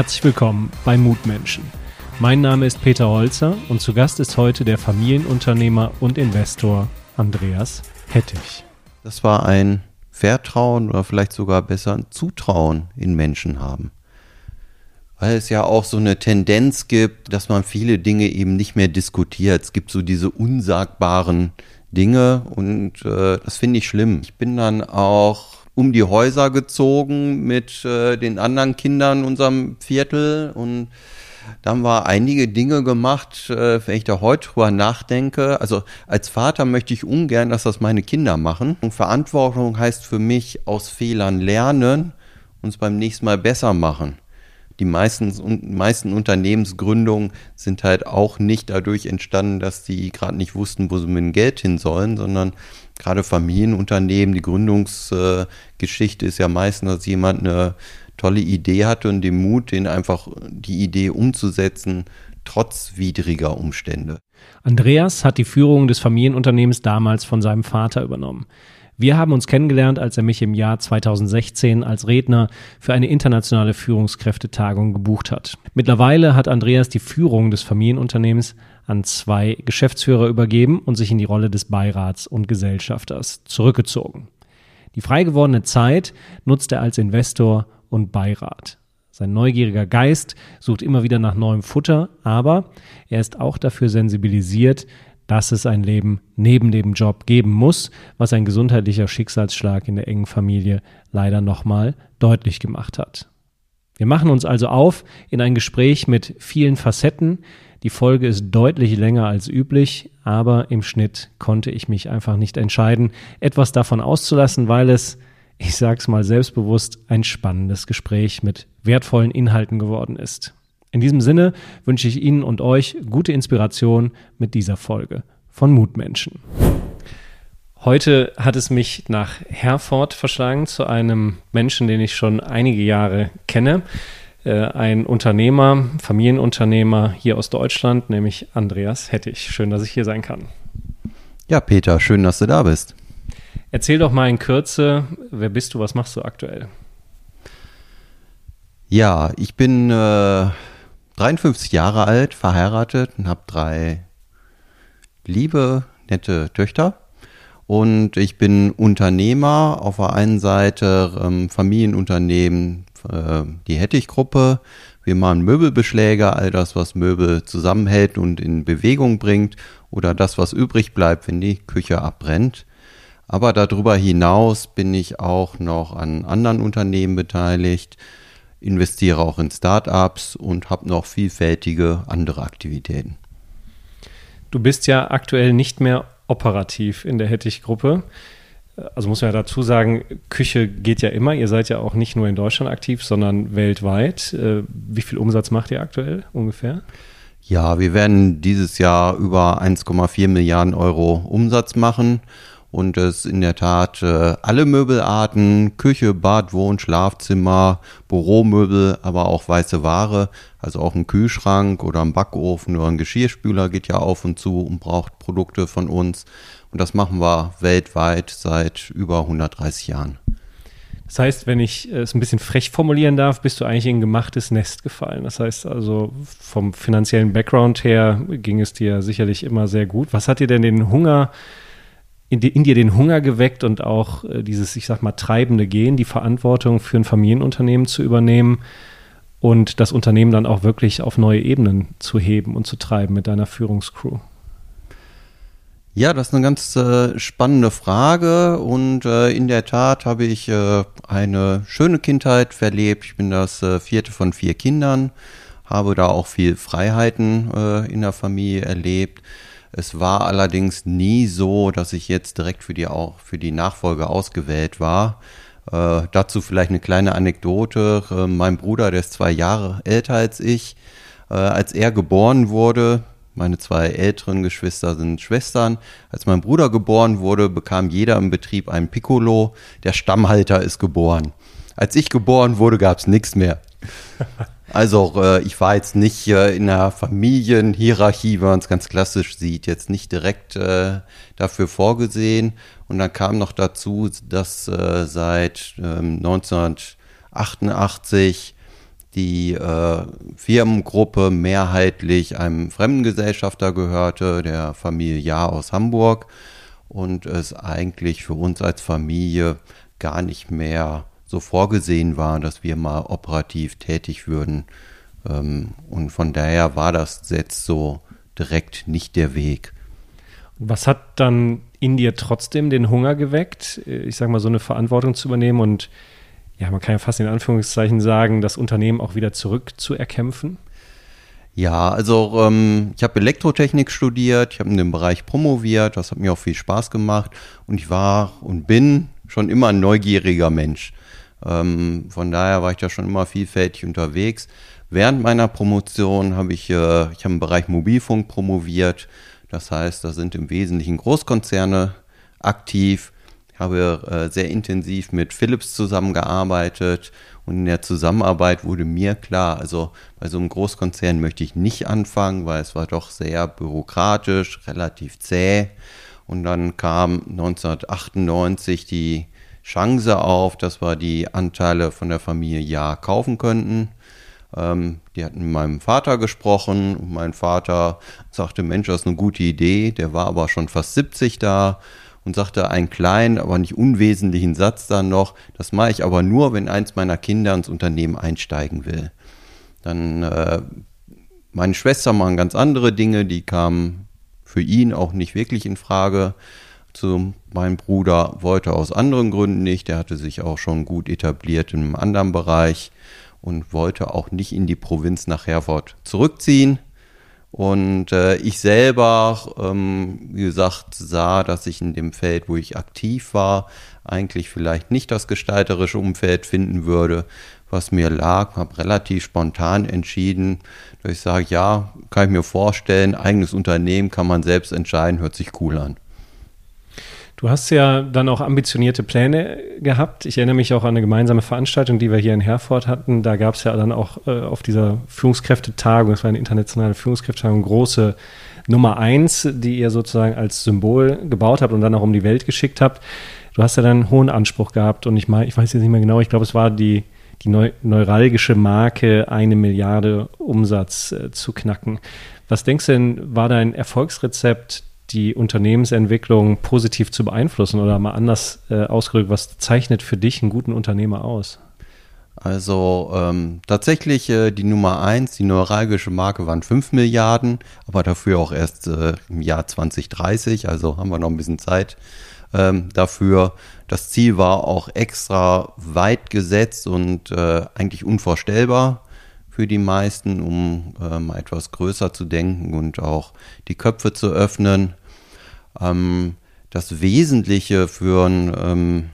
Herzlich willkommen bei Mutmenschen. Mein Name ist Peter Holzer und zu Gast ist heute der Familienunternehmer und Investor Andreas Hettich. Das war ein Vertrauen oder vielleicht sogar besser ein Zutrauen in Menschen haben. Weil es ja auch so eine Tendenz gibt, dass man viele Dinge eben nicht mehr diskutiert. Es gibt so diese unsagbaren Dinge und äh, das finde ich schlimm. Ich bin dann auch um die Häuser gezogen mit äh, den anderen Kindern in unserem Viertel und da haben wir einige Dinge gemacht, äh, wenn ich da heute drüber nachdenke. Also als Vater möchte ich ungern, dass das meine Kinder machen. Und Verantwortung heißt für mich aus Fehlern lernen und es beim nächsten Mal besser machen die meisten, meisten Unternehmensgründungen sind halt auch nicht dadurch entstanden, dass die gerade nicht wussten, wo sie mit dem Geld hin sollen, sondern gerade Familienunternehmen, die Gründungsgeschichte ist ja meistens, dass jemand eine tolle Idee hatte und den Mut, den einfach die Idee umzusetzen, trotz widriger Umstände. Andreas hat die Führung des Familienunternehmens damals von seinem Vater übernommen. Wir haben uns kennengelernt, als er mich im Jahr 2016 als Redner für eine internationale Führungskräftetagung gebucht hat. Mittlerweile hat Andreas die Führung des Familienunternehmens an zwei Geschäftsführer übergeben und sich in die Rolle des Beirats und Gesellschafters zurückgezogen. Die frei gewordene Zeit nutzt er als Investor und Beirat. Sein neugieriger Geist sucht immer wieder nach neuem Futter, aber er ist auch dafür sensibilisiert, dass es ein Leben neben dem Job geben muss, was ein gesundheitlicher Schicksalsschlag in der engen Familie leider nochmal deutlich gemacht hat. Wir machen uns also auf in ein Gespräch mit vielen Facetten. Die Folge ist deutlich länger als üblich, aber im Schnitt konnte ich mich einfach nicht entscheiden, etwas davon auszulassen, weil es, ich sag's mal selbstbewusst, ein spannendes Gespräch mit wertvollen Inhalten geworden ist. In diesem Sinne wünsche ich Ihnen und euch gute Inspiration mit dieser Folge von Mutmenschen. Heute hat es mich nach Herford verschlagen zu einem Menschen, den ich schon einige Jahre kenne. Äh, ein Unternehmer, Familienunternehmer hier aus Deutschland, nämlich Andreas Hettich. Schön, dass ich hier sein kann. Ja, Peter, schön, dass du da bist. Erzähl doch mal in Kürze, wer bist du, was machst du aktuell? Ja, ich bin äh, 53 Jahre alt, verheiratet und habe drei liebe, nette Töchter. Und ich bin Unternehmer, auf der einen Seite ähm, Familienunternehmen, äh, die Hettich-Gruppe. Wir machen Möbelbeschläge, all das, was Möbel zusammenhält und in Bewegung bringt oder das, was übrig bleibt, wenn die Küche abbrennt. Aber darüber hinaus bin ich auch noch an anderen Unternehmen beteiligt investiere auch in Startups und habe noch vielfältige andere Aktivitäten. Du bist ja aktuell nicht mehr operativ in der Hettich-Gruppe. Also muss man ja dazu sagen, Küche geht ja immer. Ihr seid ja auch nicht nur in Deutschland aktiv, sondern weltweit. Äh, wie viel Umsatz macht ihr aktuell ungefähr? Ja, wir werden dieses Jahr über 1,4 Milliarden Euro Umsatz machen und es in der Tat äh, alle Möbelarten, Küche, Bad, Wohn, Schlafzimmer, Büromöbel, aber auch weiße Ware, also auch ein Kühlschrank oder ein Backofen oder ein Geschirrspüler geht ja auf und zu und braucht Produkte von uns. Und das machen wir weltweit seit über 130 Jahren. Das heißt, wenn ich es ein bisschen frech formulieren darf, bist du eigentlich in ein gemachtes Nest gefallen. Das heißt also, vom finanziellen Background her ging es dir sicherlich immer sehr gut. Was hat dir denn den Hunger in, in dir den Hunger geweckt und auch äh, dieses, ich sag mal, treibende Gehen, die Verantwortung für ein Familienunternehmen zu übernehmen und das Unternehmen dann auch wirklich auf neue Ebenen zu heben und zu treiben mit deiner Führungscrew? Ja, das ist eine ganz äh, spannende Frage und äh, in der Tat habe ich äh, eine schöne Kindheit verlebt. Ich bin das äh, vierte von vier Kindern, habe da auch viel Freiheiten äh, in der Familie erlebt. Es war allerdings nie so, dass ich jetzt direkt für die, auch für die Nachfolge ausgewählt war. Äh, dazu vielleicht eine kleine Anekdote. Äh, mein Bruder, der ist zwei Jahre älter als ich, äh, als er geboren wurde, meine zwei älteren Geschwister sind Schwestern. Als mein Bruder geboren wurde, bekam jeder im Betrieb ein Piccolo. Der Stammhalter ist geboren. Als ich geboren wurde, gab es nichts mehr. Also äh, ich war jetzt nicht äh, in der Familienhierarchie, wenn man es ganz klassisch sieht, jetzt nicht direkt äh, dafür vorgesehen. Und dann kam noch dazu, dass äh, seit ähm, 1988 die äh, Firmengruppe mehrheitlich einem Fremdengesellschafter gehörte, der Familie Jahr aus Hamburg und es eigentlich für uns als Familie gar nicht mehr so vorgesehen war, dass wir mal operativ tätig würden. Ähm, und von daher war das jetzt so direkt nicht der Weg. Was hat dann in dir trotzdem den Hunger geweckt, ich sage mal, so eine Verantwortung zu übernehmen und ja, man kann ja fast in Anführungszeichen sagen, das Unternehmen auch wieder zurückzuerkämpfen? Ja, also ähm, ich habe Elektrotechnik studiert, ich habe in dem Bereich promoviert, das hat mir auch viel Spaß gemacht und ich war und bin schon immer ein neugieriger Mensch. Ähm, von daher war ich da schon immer vielfältig unterwegs. Während meiner Promotion habe ich, äh, ich habe im Bereich Mobilfunk promoviert. Das heißt, da sind im Wesentlichen Großkonzerne aktiv. Ich habe äh, sehr intensiv mit Philips zusammengearbeitet und in der Zusammenarbeit wurde mir klar, also bei so einem Großkonzern möchte ich nicht anfangen, weil es war doch sehr bürokratisch, relativ zäh. Und dann kam 1998 die Chance auf, dass wir die Anteile von der Familie Ja kaufen könnten. Ähm, die hatten mit meinem Vater gesprochen und mein Vater sagte, Mensch, das ist eine gute Idee. Der war aber schon fast 70 da und sagte einen kleinen, aber nicht unwesentlichen Satz dann noch, das mache ich aber nur, wenn eins meiner Kinder ins Unternehmen einsteigen will. Dann äh, meine Schwester machen ganz andere Dinge, die kamen für ihn auch nicht wirklich in Frage. Zu meinem Bruder wollte aus anderen Gründen nicht. Der hatte sich auch schon gut etabliert in einem anderen Bereich und wollte auch nicht in die Provinz nach Herford zurückziehen. Und äh, ich selber, ähm, wie gesagt, sah, dass ich in dem Feld, wo ich aktiv war, eigentlich vielleicht nicht das gestalterische Umfeld finden würde, was mir lag. Habe relativ spontan entschieden, dass ich sage, ja, kann ich mir vorstellen, eigenes Unternehmen kann man selbst entscheiden, hört sich cool an. Du hast ja dann auch ambitionierte Pläne gehabt. Ich erinnere mich auch an eine gemeinsame Veranstaltung, die wir hier in Herford hatten. Da gab es ja dann auch äh, auf dieser Führungskräftetagung, es war eine internationale Führungskräftetagung, große Nummer eins, die ihr sozusagen als Symbol gebaut habt und dann auch um die Welt geschickt habt. Du hast ja dann einen hohen Anspruch gehabt und ich, mein, ich weiß jetzt nicht mehr genau, ich glaube, es war die, die neu, neuralgische Marke, eine Milliarde Umsatz äh, zu knacken. Was denkst du denn, war dein Erfolgsrezept die Unternehmensentwicklung positiv zu beeinflussen oder mal anders äh, ausgedrückt, was zeichnet für dich einen guten Unternehmer aus? Also ähm, tatsächlich äh, die Nummer eins, die neuralgische Marke waren 5 Milliarden, aber dafür auch erst äh, im Jahr 2030, also haben wir noch ein bisschen Zeit ähm, dafür. Das Ziel war auch extra weit gesetzt und äh, eigentlich unvorstellbar für die meisten, um äh, mal etwas größer zu denken und auch die Köpfe zu öffnen. Ähm, das Wesentliche für einen ähm,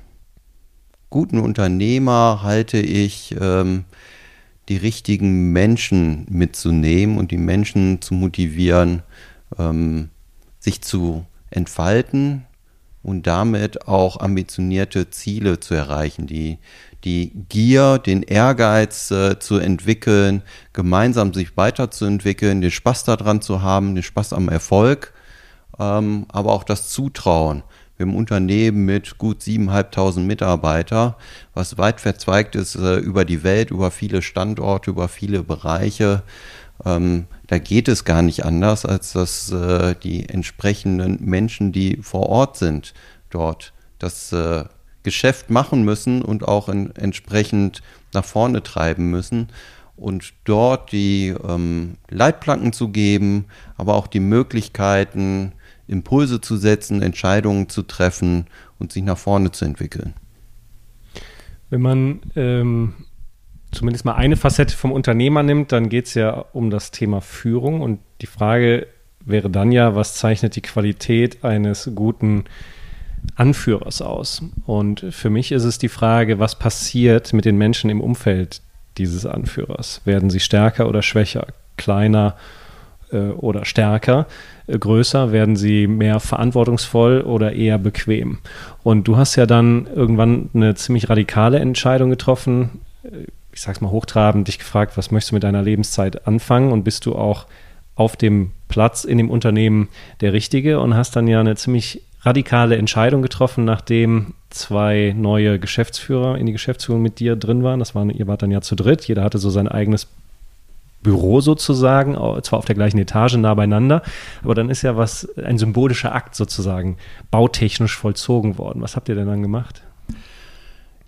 guten Unternehmer halte ich, ähm, die richtigen Menschen mitzunehmen und die Menschen zu motivieren, ähm, sich zu entfalten und damit auch ambitionierte Ziele zu erreichen, die, die Gier, den Ehrgeiz äh, zu entwickeln, gemeinsam sich weiterzuentwickeln, den Spaß daran zu haben, den Spaß am Erfolg ähm, aber auch das Zutrauen. Wir haben ein Unternehmen mit gut 7.500 Mitarbeiter, was weit verzweigt ist äh, über die Welt, über viele Standorte, über viele Bereiche. Ähm, da geht es gar nicht anders, als dass äh, die entsprechenden Menschen, die vor Ort sind, dort das äh, Geschäft machen müssen und auch in, entsprechend nach vorne treiben müssen und dort die ähm, Leitplanken zu geben, aber auch die Möglichkeiten, Impulse zu setzen, Entscheidungen zu treffen und sich nach vorne zu entwickeln. Wenn man ähm, zumindest mal eine Facette vom Unternehmer nimmt, dann geht es ja um das Thema Führung und die Frage wäre dann ja, was zeichnet die Qualität eines guten Anführers aus? Und für mich ist es die Frage, was passiert mit den Menschen im Umfeld dieses Anführers? Werden sie stärker oder schwächer, kleiner äh, oder stärker? Äh, größer? Werden sie mehr verantwortungsvoll oder eher bequem? Und du hast ja dann irgendwann eine ziemlich radikale Entscheidung getroffen. Äh, ich sag's mal hochtrabend, dich gefragt, was möchtest du mit deiner Lebenszeit anfangen? Und bist du auch auf dem Platz in dem Unternehmen der Richtige und hast dann ja eine ziemlich radikale Entscheidung getroffen, nachdem zwei neue Geschäftsführer in die Geschäftsführung mit dir drin waren. Das waren, ihr wart dann ja zu dritt. Jeder hatte so sein eigenes Büro sozusagen, zwar auf der gleichen Etage nah beieinander, aber dann ist ja was, ein symbolischer Akt sozusagen bautechnisch vollzogen worden. Was habt ihr denn dann gemacht?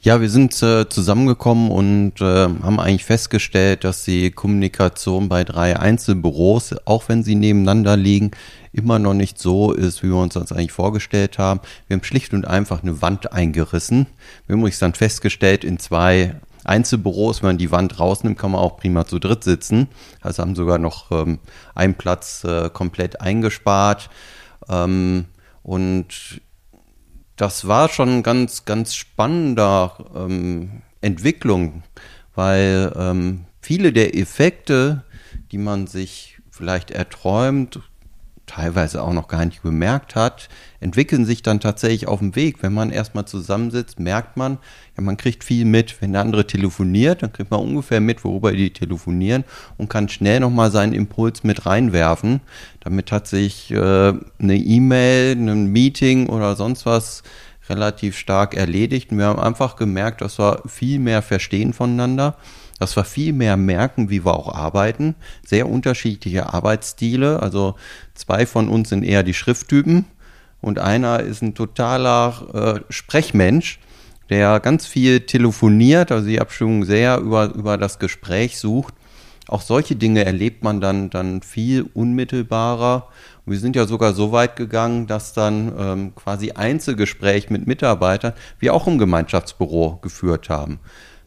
Ja, wir sind äh, zusammengekommen und äh, haben eigentlich festgestellt, dass die Kommunikation bei drei Einzelbüros, auch wenn sie nebeneinander liegen, immer noch nicht so ist, wie wir uns das eigentlich vorgestellt haben. Wir haben schlicht und einfach eine Wand eingerissen. Wir haben uns dann festgestellt, in zwei Einzelbüros, wenn man die Wand rausnimmt, kann man auch prima zu dritt sitzen. Also haben sogar noch ähm, einen Platz äh, komplett eingespart. Ähm, und das war schon ganz, ganz spannender ähm, Entwicklung, weil ähm, viele der Effekte, die man sich vielleicht erträumt, teilweise auch noch gar nicht bemerkt hat, entwickeln sich dann tatsächlich auf dem Weg. Wenn man erstmal zusammensitzt, merkt man, ja, man kriegt viel mit. Wenn der andere telefoniert, dann kriegt man ungefähr mit, worüber die telefonieren und kann schnell nochmal seinen Impuls mit reinwerfen. Damit hat sich äh, eine E-Mail, ein Meeting oder sonst was relativ stark erledigt. Und wir haben einfach gemerkt, dass wir viel mehr verstehen voneinander dass wir viel mehr merken, wie wir auch arbeiten. Sehr unterschiedliche Arbeitsstile. Also zwei von uns sind eher die Schrifttypen und einer ist ein totaler äh, Sprechmensch, der ganz viel telefoniert, also die Abstimmung sehr über, über das Gespräch sucht. Auch solche Dinge erlebt man dann, dann viel unmittelbarer. Und wir sind ja sogar so weit gegangen, dass dann ähm, quasi Einzelgespräch mit Mitarbeitern wir auch im Gemeinschaftsbüro geführt haben.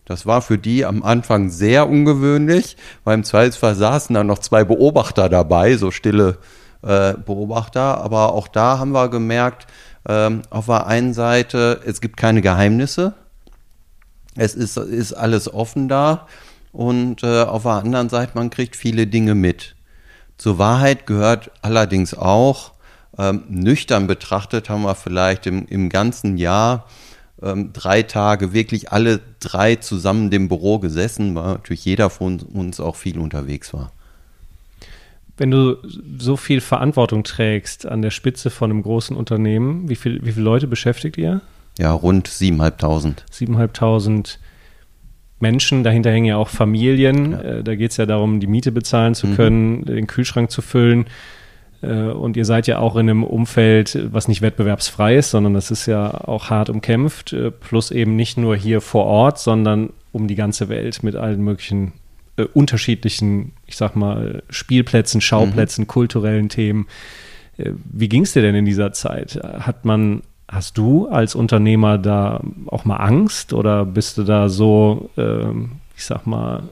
Das war für die am Anfang sehr ungewöhnlich, weil im Zweifelsfall saßen dann noch zwei Beobachter dabei, so stille äh, Beobachter. Aber auch da haben wir gemerkt, ähm, auf der einen Seite, es gibt keine Geheimnisse, es ist, ist alles offen da und äh, auf der anderen Seite, man kriegt viele Dinge mit. Zur Wahrheit gehört allerdings auch, ähm, nüchtern betrachtet haben wir vielleicht im, im ganzen Jahr ähm, drei Tage wirklich alle drei zusammen im Büro gesessen, weil natürlich jeder von uns auch viel unterwegs war. Wenn du so viel Verantwortung trägst an der Spitze von einem großen Unternehmen, wie, viel, wie viele Leute beschäftigt ihr? Ja, rund 7.500. 7.500 Menschen, dahinter hängen ja auch Familien. Ja. Äh, da geht es ja darum, die Miete bezahlen zu mhm. können, den Kühlschrank zu füllen. Äh, und ihr seid ja auch in einem Umfeld, was nicht wettbewerbsfrei ist, sondern das ist ja auch hart umkämpft, äh, plus eben nicht nur hier vor Ort, sondern um die ganze Welt mit allen möglichen äh, unterschiedlichen, ich sag mal, Spielplätzen, Schauplätzen, mhm. kulturellen Themen. Äh, wie ging es dir denn in dieser Zeit? Hat man, hast du als Unternehmer da auch mal Angst oder bist du da so, ähm, ich sag mal,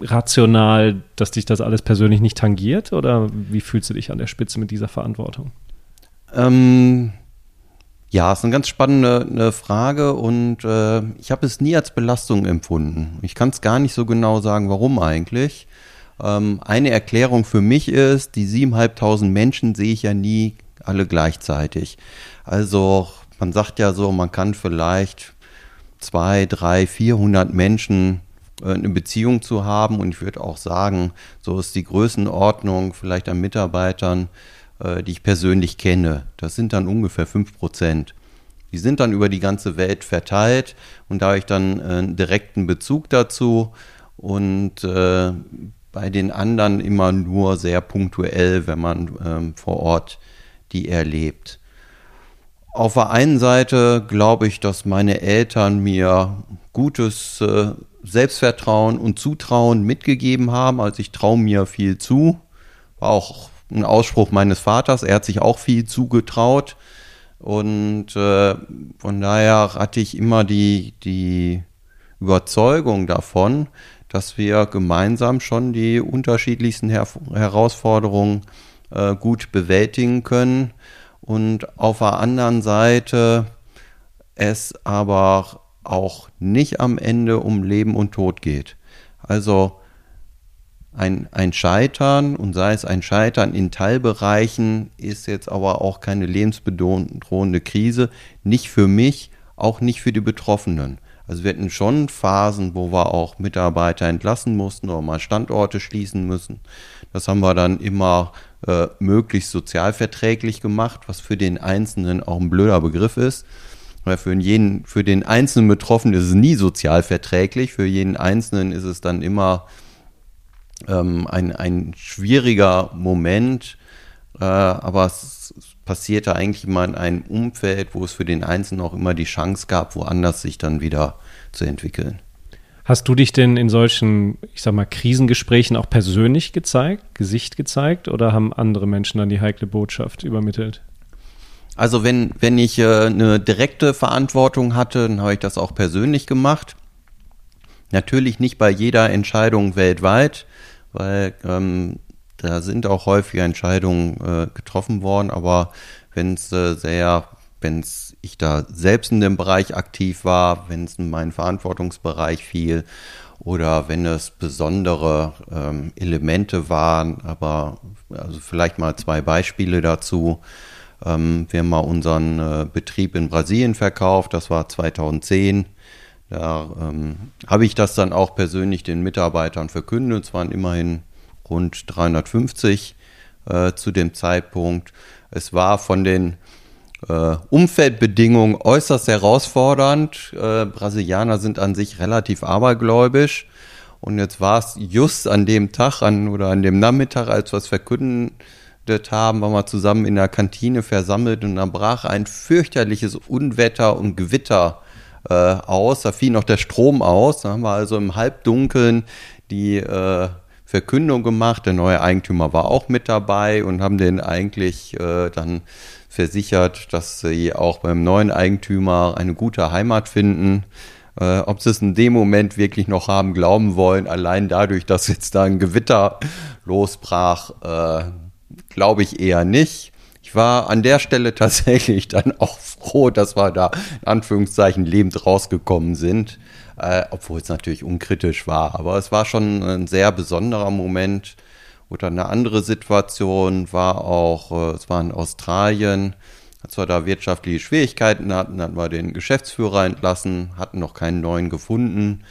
rational, dass dich das alles persönlich nicht tangiert? Oder wie fühlst du dich an der Spitze mit dieser Verantwortung? Ähm, ja, ist eine ganz spannende eine Frage und äh, ich habe es nie als Belastung empfunden. Ich kann es gar nicht so genau sagen, warum eigentlich. Ähm, eine Erklärung für mich ist, die 7.500 Menschen sehe ich ja nie alle gleichzeitig. Also man sagt ja so, man kann vielleicht zwei, drei, 400 Menschen äh, eine Beziehung zu haben. Und ich würde auch sagen, so ist die Größenordnung vielleicht an Mitarbeitern, die ich persönlich kenne. Das sind dann ungefähr fünf Prozent. Die sind dann über die ganze Welt verteilt und da habe ich dann äh, einen direkten Bezug dazu und äh, bei den anderen immer nur sehr punktuell, wenn man ähm, vor Ort die erlebt. Auf der einen Seite glaube ich, dass meine Eltern mir gutes äh, Selbstvertrauen und Zutrauen mitgegeben haben. Also ich traue mir viel zu. War auch ein Ausspruch meines Vaters. Er hat sich auch viel zugetraut. Und äh, von daher hatte ich immer die, die Überzeugung davon, dass wir gemeinsam schon die unterschiedlichsten Her Herausforderungen äh, gut bewältigen können. Und auf der anderen Seite es aber auch nicht am Ende um Leben und Tod geht. Also ein, ein Scheitern und sei es ein Scheitern in Teilbereichen ist jetzt aber auch keine lebensbedrohende Krise. Nicht für mich, auch nicht für die Betroffenen. Also wir hatten schon Phasen, wo wir auch Mitarbeiter entlassen mussten oder mal Standorte schließen müssen. Das haben wir dann immer äh, möglichst sozialverträglich gemacht, was für den Einzelnen auch ein blöder Begriff ist. Weil für jeden, für den einzelnen Betroffenen ist es nie sozial verträglich. Für jeden Einzelnen ist es dann immer ähm, ein, ein schwieriger Moment. Äh, aber es passierte eigentlich immer in einem Umfeld, wo es für den Einzelnen auch immer die Chance gab, woanders sich dann wieder zu entwickeln. Hast du dich denn in solchen, ich sag mal, Krisengesprächen auch persönlich gezeigt, Gesicht gezeigt oder haben andere Menschen dann die heikle Botschaft übermittelt? Also wenn, wenn ich äh, eine direkte Verantwortung hatte, dann habe ich das auch persönlich gemacht. Natürlich nicht bei jeder Entscheidung weltweit, weil ähm, da sind auch häufige Entscheidungen äh, getroffen worden, aber wenn es äh, sehr, wenn ich da selbst in dem Bereich aktiv war, wenn es in meinen Verantwortungsbereich fiel oder wenn es besondere ähm, Elemente waren, aber also vielleicht mal zwei Beispiele dazu. Ähm, wir haben mal unseren äh, Betrieb in Brasilien verkauft, das war 2010. Da ähm, habe ich das dann auch persönlich den Mitarbeitern verkündet. Es waren immerhin rund 350 äh, zu dem Zeitpunkt. Es war von den äh, Umfeldbedingungen äußerst herausfordernd. Äh, Brasilianer sind an sich relativ abergläubisch. Und jetzt war es just an dem Tag an, oder an dem Nachmittag, als wir es verkündet haben, waren wir zusammen in der Kantine versammelt und dann brach ein fürchterliches Unwetter und Gewitter äh, aus. Da fiel noch der Strom aus. Da haben wir also im Halbdunkeln die äh, Verkündung gemacht. Der neue Eigentümer war auch mit dabei und haben den eigentlich äh, dann versichert, dass sie auch beim neuen Eigentümer eine gute Heimat finden. Äh, ob sie es in dem Moment wirklich noch haben glauben wollen, allein dadurch, dass jetzt da ein Gewitter losbrach, äh, glaube ich eher nicht. Ich war an der Stelle tatsächlich dann auch froh, dass wir da in Anführungszeichen lebend rausgekommen sind äh, obwohl es natürlich unkritisch war. Aber es war schon ein sehr besonderer Moment. Oder eine andere Situation war auch, äh, es war in Australien, als wir da wirtschaftliche Schwierigkeiten hatten, hatten wir den Geschäftsführer entlassen, hatten noch keinen neuen gefunden.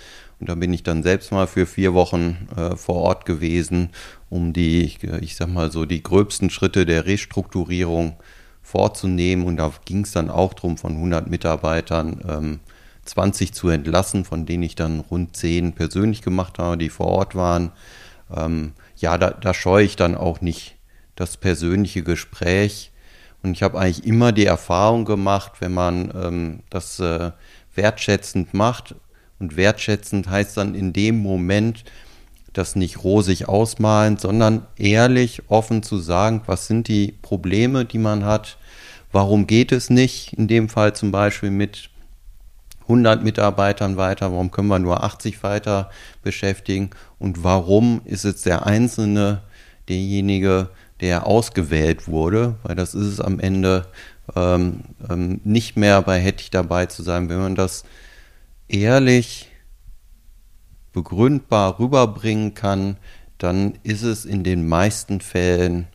Da bin ich dann selbst mal für vier Wochen äh, vor Ort gewesen, um die, ich sag mal so, die gröbsten Schritte der Restrukturierung vorzunehmen. Und da ging es dann auch darum, von 100 Mitarbeitern ähm, 20 zu entlassen, von denen ich dann rund 10 persönlich gemacht habe, die vor Ort waren. Ähm, ja, da, da scheue ich dann auch nicht das persönliche Gespräch. Und ich habe eigentlich immer die Erfahrung gemacht, wenn man ähm, das äh, wertschätzend macht, und wertschätzend heißt dann in dem Moment, das nicht rosig ausmalen, sondern ehrlich, offen zu sagen, was sind die Probleme, die man hat, warum geht es nicht, in dem Fall zum Beispiel mit 100 Mitarbeitern weiter, warum können wir nur 80 weiter beschäftigen? Und warum ist jetzt der Einzelne derjenige, der ausgewählt wurde, weil das ist es am Ende ähm, ähm, nicht mehr bei Hettich dabei zu sein, wenn man das ehrlich begründbar rüberbringen kann, dann ist es in den meisten Fällen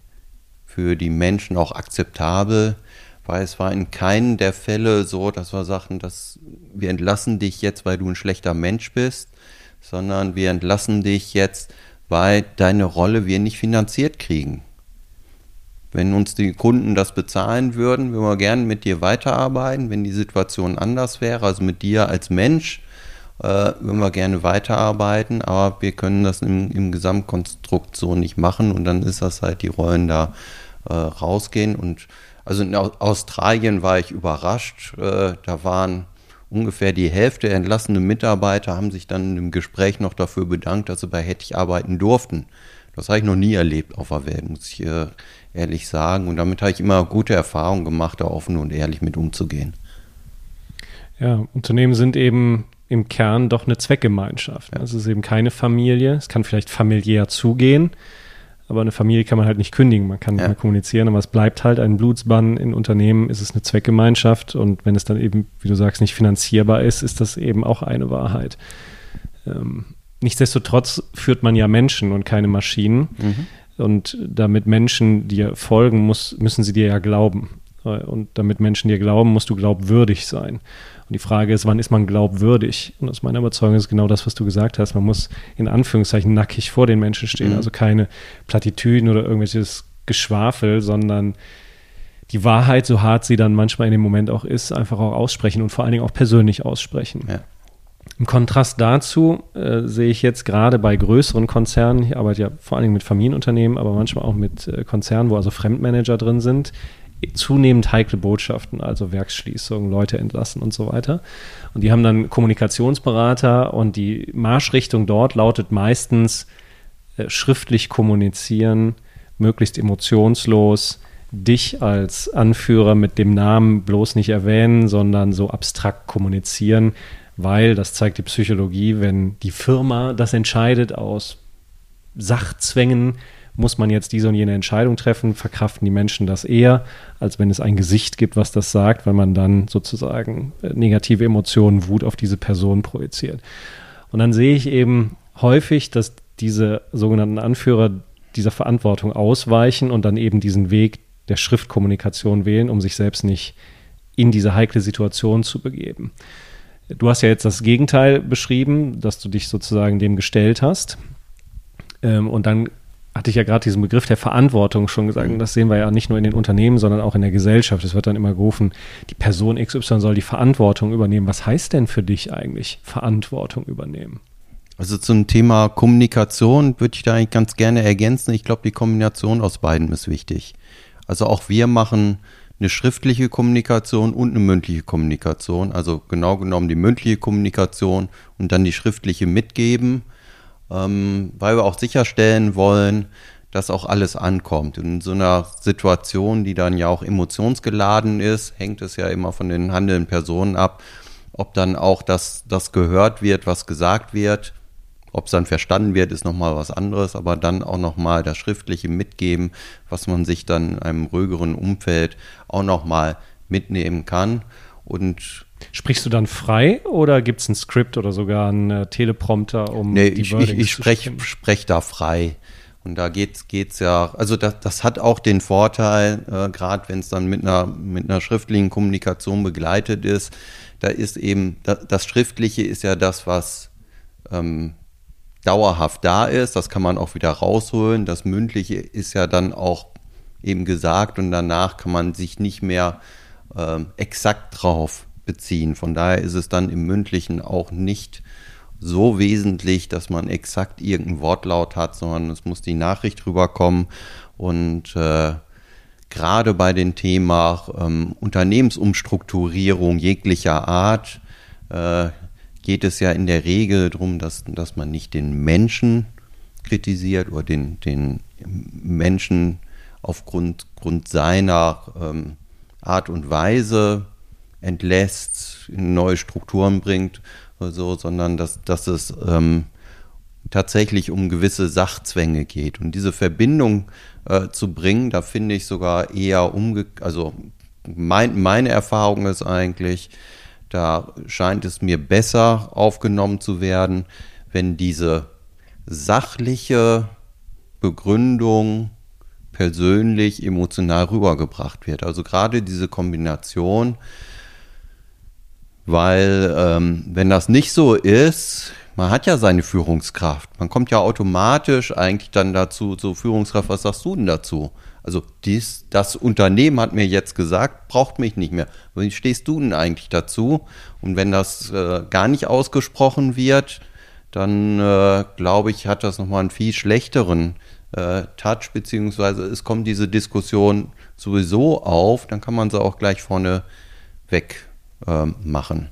für die Menschen auch akzeptabel, weil es war in keinem der Fälle so, dass wir sagten, dass wir entlassen dich jetzt, weil du ein schlechter Mensch bist, sondern wir entlassen dich jetzt, weil deine Rolle wir nicht finanziert kriegen. Wenn uns die Kunden das bezahlen würden, würden wir gerne mit dir weiterarbeiten. Wenn die Situation anders wäre, also mit dir als Mensch, äh, würden wir gerne weiterarbeiten, aber wir können das im, im Gesamtkonstrukt so nicht machen und dann ist das halt die Rollen da äh, rausgehen und also in Australien war ich überrascht. Äh, da waren ungefähr die Hälfte der entlassenen Mitarbeiter haben sich dann im Gespräch noch dafür bedankt, dass sie bei Hettich arbeiten durften. Das habe ich noch nie erlebt auf der Welt, muss ich äh, ehrlich sagen. Und damit habe ich immer gute Erfahrungen gemacht, da offen und ehrlich mit umzugehen. Ja, Unternehmen sind eben im Kern doch eine Zweckgemeinschaft. Ja. Es ist eben keine Familie. Es kann vielleicht familiär zugehen, aber eine Familie kann man halt nicht kündigen, man kann ja. nicht mehr kommunizieren, aber es bleibt halt ein Blutsbann in Unternehmen, ist es eine Zweckgemeinschaft und wenn es dann eben, wie du sagst, nicht finanzierbar ist, ist das eben auch eine Wahrheit. Ähm, nichtsdestotrotz führt man ja Menschen und keine Maschinen mhm. Und damit Menschen dir folgen, muss, müssen sie dir ja glauben. Und damit Menschen dir glauben, musst du glaubwürdig sein. Und die Frage ist, wann ist man glaubwürdig? Und aus meiner Überzeugung ist genau das, was du gesagt hast. Man muss in Anführungszeichen nackig vor den Menschen stehen. Mhm. Also keine Plattitüden oder irgendwelches Geschwafel, sondern die Wahrheit, so hart sie dann manchmal in dem Moment auch ist, einfach auch aussprechen und vor allen Dingen auch persönlich aussprechen. Ja. Im Kontrast dazu äh, sehe ich jetzt gerade bei größeren Konzernen, ich arbeite ja vor allen Dingen mit Familienunternehmen, aber manchmal auch mit äh, Konzernen, wo also Fremdmanager drin sind, zunehmend heikle Botschaften, also Werksschließungen, Leute entlassen und so weiter. Und die haben dann Kommunikationsberater und die Marschrichtung dort lautet meistens äh, schriftlich kommunizieren, möglichst emotionslos, dich als Anführer mit dem Namen bloß nicht erwähnen, sondern so abstrakt kommunizieren, weil, das zeigt die Psychologie, wenn die Firma das entscheidet aus Sachzwängen, muss man jetzt diese und jene Entscheidung treffen, verkraften die Menschen das eher, als wenn es ein Gesicht gibt, was das sagt, weil man dann sozusagen äh, negative Emotionen, Wut auf diese Person projiziert. Und dann sehe ich eben häufig, dass diese sogenannten Anführer dieser Verantwortung ausweichen und dann eben diesen Weg der Schriftkommunikation wählen, um sich selbst nicht in diese heikle Situation zu begeben. Du hast ja jetzt das Gegenteil beschrieben, dass du dich sozusagen dem gestellt hast. Ähm, und dann hatte ich ja gerade diesen Begriff der Verantwortung schon gesagt. Und das sehen wir ja nicht nur in den Unternehmen, sondern auch in der Gesellschaft. Es wird dann immer gerufen, die Person XY soll die Verantwortung übernehmen. Was heißt denn für dich eigentlich Verantwortung übernehmen? Also zum Thema Kommunikation würde ich da eigentlich ganz gerne ergänzen. Ich glaube, die Kombination aus beiden ist wichtig. Also auch wir machen eine schriftliche Kommunikation und eine mündliche Kommunikation. Also genau genommen die mündliche Kommunikation und dann die schriftliche mitgeben ähm, weil wir auch sicherstellen wollen, dass auch alles ankommt. in so einer Situation, die dann ja auch emotionsgeladen ist, hängt es ja immer von den handelnden Personen ab, ob dann auch das, das gehört wird, was gesagt wird. Ob es dann verstanden wird, ist nochmal was anderes, aber dann auch nochmal das schriftliche Mitgeben, was man sich dann in einem ruhigeren Umfeld auch nochmal mitnehmen kann. Und Sprichst du dann frei oder gibt es ein Skript oder sogar einen äh, Teleprompter, um nee, die ich, ich, ich spreche sprech da frei. Und da geht geht's ja, also das, das hat auch den Vorteil, äh, gerade wenn es dann mit einer, mit einer schriftlichen Kommunikation begleitet ist, da ist eben, das, das Schriftliche ist ja das, was ähm, dauerhaft da ist, das kann man auch wieder rausholen. Das Mündliche ist ja dann auch eben gesagt und danach kann man sich nicht mehr ähm, exakt drauf beziehen. Von daher ist es dann im mündlichen auch nicht so wesentlich, dass man exakt irgendeinen Wortlaut hat, sondern es muss die Nachricht rüberkommen. Und äh, gerade bei dem Thema ähm, Unternehmensumstrukturierung jeglicher Art äh, geht es ja in der Regel darum, dass, dass man nicht den Menschen kritisiert oder den, den Menschen aufgrund Grund seiner ähm, Art und Weise entlässt, in neue Strukturen bringt oder so, sondern dass, dass es ähm, tatsächlich um gewisse Sachzwänge geht. Und diese Verbindung äh, zu bringen, da finde ich sogar eher umge... Also mein, meine Erfahrung ist eigentlich, da scheint es mir besser aufgenommen zu werden, wenn diese sachliche Begründung persönlich, emotional rübergebracht wird. Also gerade diese Kombination weil ähm, wenn das nicht so ist, man hat ja seine Führungskraft. Man kommt ja automatisch eigentlich dann dazu, so Führungskraft, was sagst du denn dazu? Also dies, das Unternehmen hat mir jetzt gesagt, braucht mich nicht mehr. Wie stehst du denn eigentlich dazu? Und wenn das äh, gar nicht ausgesprochen wird, dann äh, glaube ich, hat das nochmal einen viel schlechteren äh, Touch, beziehungsweise es kommt diese Diskussion sowieso auf, dann kann man sie auch gleich vorne weg ähm, machen.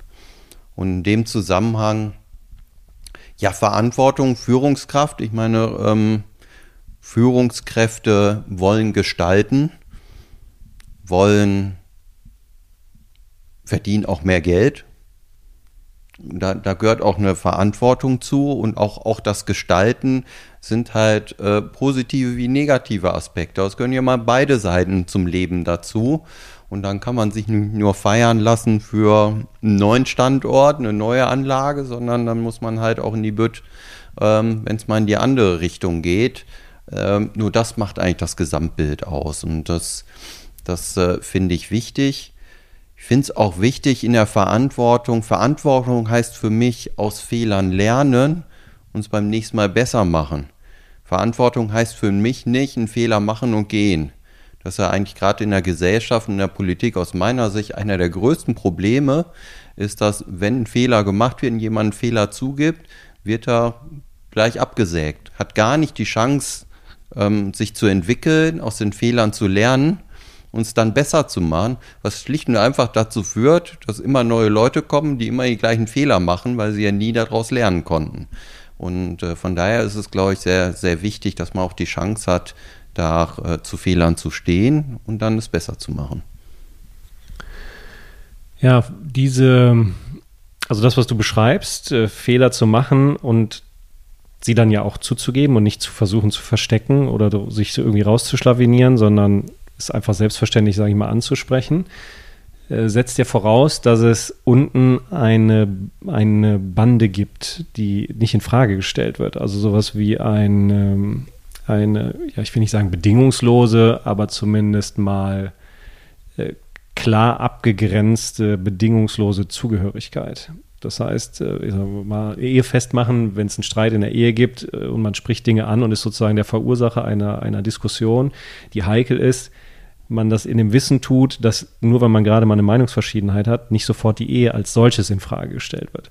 Und in dem Zusammenhang, ja, Verantwortung, Führungskraft, ich meine, ähm, Führungskräfte wollen gestalten, wollen verdienen auch mehr Geld. Da, da gehört auch eine Verantwortung zu und auch, auch das Gestalten sind halt äh, positive wie negative Aspekte. Es gehören ja mal beide Seiten zum Leben dazu. Und dann kann man sich nicht nur feiern lassen für einen neuen Standort, eine neue Anlage, sondern dann muss man halt auch in die Bütt, ähm, wenn es mal in die andere Richtung geht. Ähm, nur das macht eigentlich das Gesamtbild aus. Und das, das äh, finde ich wichtig. Ich finde es auch wichtig in der Verantwortung. Verantwortung heißt für mich aus Fehlern lernen und es beim nächsten Mal besser machen. Verantwortung heißt für mich nicht einen Fehler machen und gehen. Das ist ja eigentlich gerade in der Gesellschaft und in der Politik aus meiner Sicht einer der größten Probleme, ist, dass wenn ein Fehler gemacht wird und jemand einen Fehler zugibt, wird er gleich abgesägt. Hat gar nicht die Chance, ähm, sich zu entwickeln, aus den Fehlern zu lernen und es dann besser zu machen, was schlicht und einfach dazu führt, dass immer neue Leute kommen, die immer die gleichen Fehler machen, weil sie ja nie daraus lernen konnten. Und äh, von daher ist es, glaube ich, sehr, sehr wichtig, dass man auch die Chance hat, da äh, zu Fehlern zu stehen und dann es besser zu machen. Ja, diese, also das, was du beschreibst, äh, Fehler zu machen und sie dann ja auch zuzugeben und nicht zu versuchen zu verstecken oder sich so irgendwie rauszuschlawinieren, sondern es einfach selbstverständlich, sage ich mal, anzusprechen, äh, setzt ja voraus, dass es unten eine, eine Bande gibt, die nicht in Frage gestellt wird. Also sowas wie ein, ähm, eine, ja, ich will nicht sagen bedingungslose, aber zumindest mal äh, klar abgegrenzte, bedingungslose Zugehörigkeit. Das heißt, äh, ich sag mal, Ehe festmachen, wenn es einen Streit in der Ehe gibt äh, und man spricht Dinge an und ist sozusagen der Verursacher einer, einer Diskussion, die heikel ist, man das in dem Wissen tut, dass nur weil man gerade mal eine Meinungsverschiedenheit hat, nicht sofort die Ehe als solches in Frage gestellt wird.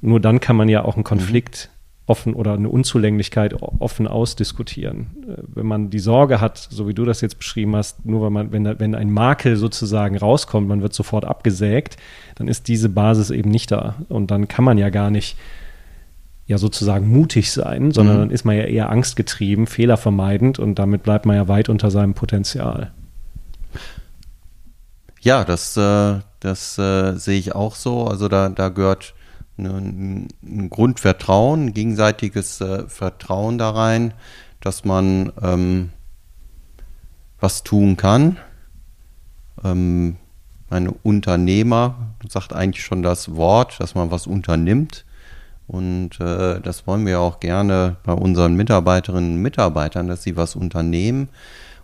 Nur dann kann man ja auch einen Konflikt offen oder eine Unzulänglichkeit offen ausdiskutieren. Äh, wenn man die Sorge hat, so wie du das jetzt beschrieben hast, nur weil man, wenn, wenn ein Makel sozusagen rauskommt, man wird sofort abgesägt, dann ist diese Basis eben nicht da. Und dann kann man ja gar nicht ja sozusagen mutig sein, sondern mhm. dann ist man ja eher angstgetrieben, fehlervermeidend und damit bleibt man ja weit unter seinem Potenzial. Ja, das, äh, das äh, sehe ich auch so. Also da, da gehört ein, ein Grundvertrauen, ein gegenseitiges äh, Vertrauen da rein, dass man ähm, was tun kann. Ähm, ein Unternehmer sagt eigentlich schon das Wort, dass man was unternimmt. Und äh, das wollen wir auch gerne bei unseren Mitarbeiterinnen und Mitarbeitern, dass sie was unternehmen.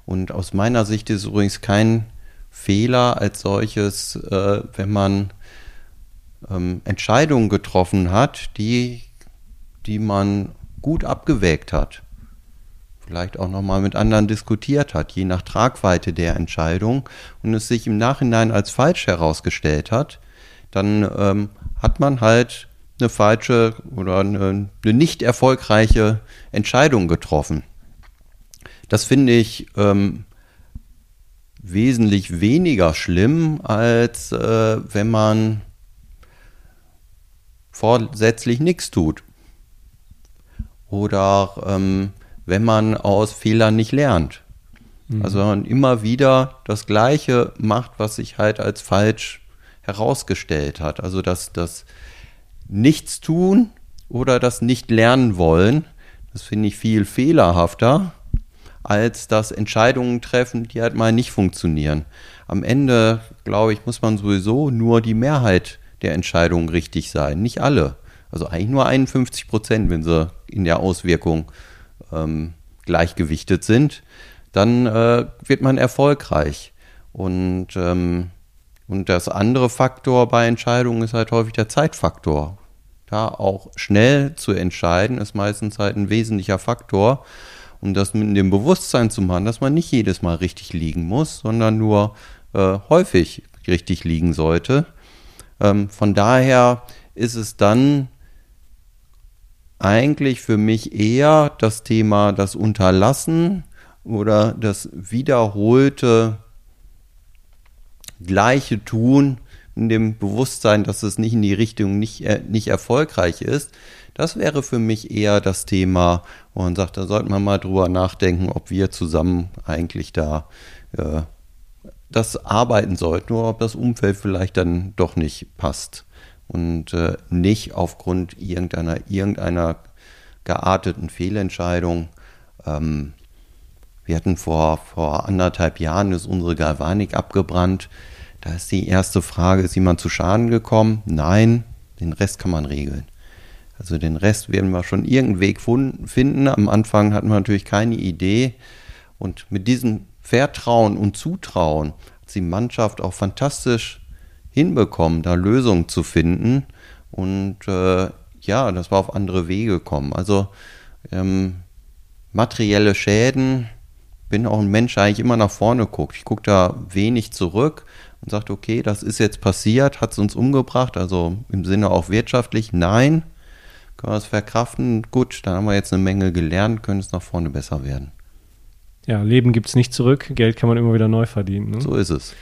Und aus meiner Sicht ist es übrigens kein Fehler als solches, äh, wenn man ähm, Entscheidungen getroffen hat, die, die man gut abgewägt hat. Vielleicht auch nochmal mit anderen diskutiert hat, je nach Tragweite der Entscheidung und es sich im Nachhinein als falsch herausgestellt hat, dann ähm, hat man halt eine falsche oder eine, eine, nicht erfolgreiche Entscheidung getroffen. Das finde ich ähm, wesentlich weniger schlimm, als äh, wenn man vorsätzlich nichts tut. Oder ähm, wenn man aus Fehlern nicht lernt. Mhm. Also man immer wieder das Gleiche macht, was sich halt als falsch herausgestellt hat. Also das, das Nichtstun oder das Nicht-Lernen wollen, das finde ich viel fehlerhafter, als das Entscheidungen treffen, die halt mal nicht funktionieren. Am Ende, glaube ich, muss man sowieso nur die Mehrheit der Entscheidungen richtig sein. Nicht alle. Also eigentlich nur 51 Prozent, wenn sie in der Auswirkung ähm, gleichgewichtet sind. Dann äh, wird man erfolgreich. Und, ähm, und das andere Faktor bei Entscheidungen ist halt häufig der Zeitfaktor. Da auch schnell zu entscheiden, ist meistens halt ein wesentlicher Faktor. Und das mit dem Bewusstsein zu machen, dass man nicht jedes Mal richtig liegen muss, sondern nur äh, häufig richtig liegen sollte. Ähm, von daher ist es dann eigentlich für mich eher das Thema das Unterlassen oder das wiederholte gleiche Tun in dem Bewusstsein, dass es nicht in die Richtung nicht, äh, nicht erfolgreich ist. Das wäre für mich eher das Thema, wo man sagt, da sollten wir mal drüber nachdenken, ob wir zusammen eigentlich da äh, das arbeiten sollten oder ob das Umfeld vielleicht dann doch nicht passt und äh, nicht aufgrund irgendeiner, irgendeiner gearteten Fehlentscheidung. Ähm, wir hatten vor, vor anderthalb Jahren ist unsere Galvanik abgebrannt. Da ist die erste Frage, ist jemand zu Schaden gekommen? Nein, den Rest kann man regeln. Also den Rest werden wir schon irgendeinen Weg finden. Am Anfang hatten wir natürlich keine Idee. Und mit diesem Vertrauen und Zutrauen hat die Mannschaft auch fantastisch hinbekommen, da Lösungen zu finden. Und äh, ja, das war auf andere Wege gekommen. Also ähm, materielle Schäden, bin auch ein Mensch, der eigentlich immer nach vorne guckt. Ich gucke da wenig zurück und sagt, okay, das ist jetzt passiert, hat es uns umgebracht, also im Sinne auch wirtschaftlich, nein, können wir es verkraften, gut, dann haben wir jetzt eine Menge gelernt, können es nach vorne besser werden. Ja, Leben gibt es nicht zurück, Geld kann man immer wieder neu verdienen. Ne? So ist es.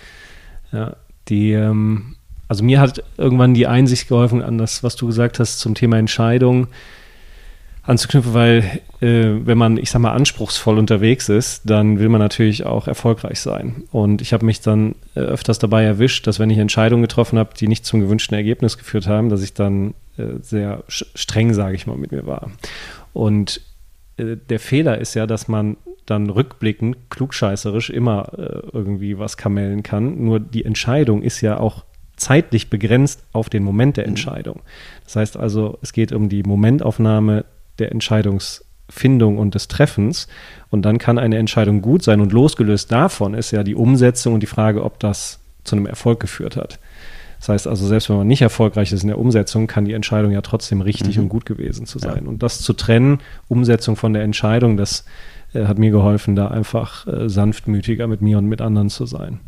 Ja, die, ähm, also mir hat irgendwann die Einsicht geholfen an das, was du gesagt hast zum Thema Entscheidung anzuknüpfen, weil äh, wenn man, ich sag mal, anspruchsvoll unterwegs ist, dann will man natürlich auch erfolgreich sein. Und ich habe mich dann äh, öfters dabei erwischt, dass wenn ich Entscheidungen getroffen habe, die nicht zum gewünschten Ergebnis geführt haben, dass ich dann äh, sehr streng, sage ich mal, mit mir war. Und äh, der Fehler ist ja, dass man dann rückblickend, klugscheißerisch immer äh, irgendwie was kamellen kann. Nur die Entscheidung ist ja auch zeitlich begrenzt auf den Moment der mhm. Entscheidung. Das heißt also, es geht um die Momentaufnahme der Entscheidungsfindung und des Treffens. Und dann kann eine Entscheidung gut sein. Und losgelöst davon ist ja die Umsetzung und die Frage, ob das zu einem Erfolg geführt hat. Das heißt also, selbst wenn man nicht erfolgreich ist in der Umsetzung, kann die Entscheidung ja trotzdem richtig mhm. und gut gewesen zu sein. Ja. Und das zu trennen, Umsetzung von der Entscheidung, das äh, hat mir geholfen, da einfach äh, sanftmütiger mit mir und mit anderen zu sein.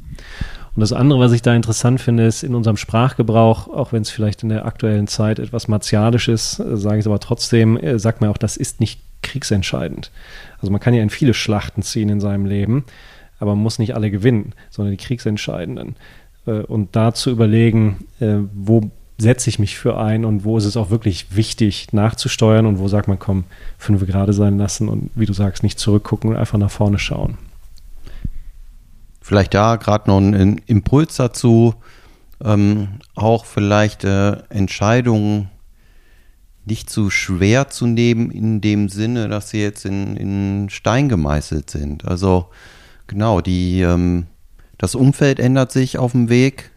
Und das andere, was ich da interessant finde, ist in unserem Sprachgebrauch, auch wenn es vielleicht in der aktuellen Zeit etwas martialisch ist, äh, sage ich es aber trotzdem, äh, sagt man auch, das ist nicht kriegsentscheidend. Also man kann ja in viele Schlachten ziehen in seinem Leben, aber man muss nicht alle gewinnen, sondern die kriegsentscheidenden. Äh, und da zu überlegen, äh, wo setze ich mich für ein und wo ist es auch wirklich wichtig nachzusteuern und wo sagt man, komm, fünf gerade sein lassen und wie du sagst, nicht zurückgucken und einfach nach vorne schauen. Vielleicht da gerade noch ein Impuls dazu, ähm, auch vielleicht äh, Entscheidungen nicht zu schwer zu nehmen in dem Sinne, dass sie jetzt in, in Stein gemeißelt sind. Also genau, die, ähm, das Umfeld ändert sich auf dem Weg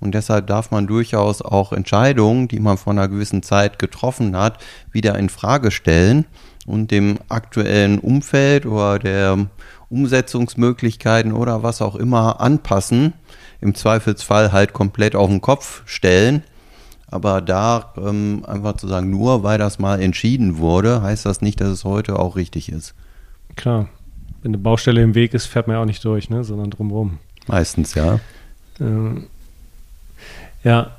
und deshalb darf man durchaus auch Entscheidungen, die man vor einer gewissen Zeit getroffen hat, wieder in Frage stellen und dem aktuellen Umfeld oder der Umsetzungsmöglichkeiten oder was auch immer anpassen. Im Zweifelsfall halt komplett auf den Kopf stellen. Aber da ähm, einfach zu sagen, nur weil das mal entschieden wurde, heißt das nicht, dass es heute auch richtig ist. Klar. Wenn eine Baustelle im Weg ist, fährt man ja auch nicht durch, ne? sondern drumherum. Meistens, ja. Ähm, ja,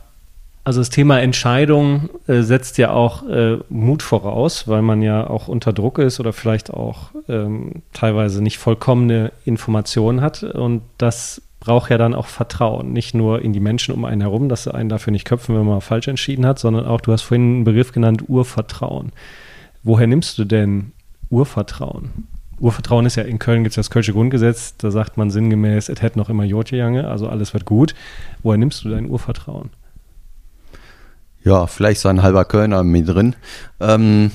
also das Thema Entscheidung äh, setzt ja auch äh, Mut voraus, weil man ja auch unter Druck ist oder vielleicht auch ähm, teilweise nicht vollkommene Informationen hat. Und das braucht ja dann auch Vertrauen, nicht nur in die Menschen um einen herum, dass sie einen dafür nicht köpfen, wenn man falsch entschieden hat, sondern auch, du hast vorhin einen Begriff genannt, Urvertrauen. Woher nimmst du denn Urvertrauen? Urvertrauen ist ja, in Köln gibt es ja das Kölsche Grundgesetz, da sagt man sinngemäß, es hätte noch immer Jotjejange, also alles wird gut. Woher nimmst du dein Urvertrauen? ja, vielleicht so ein halber Kölner mit drin. Ähm,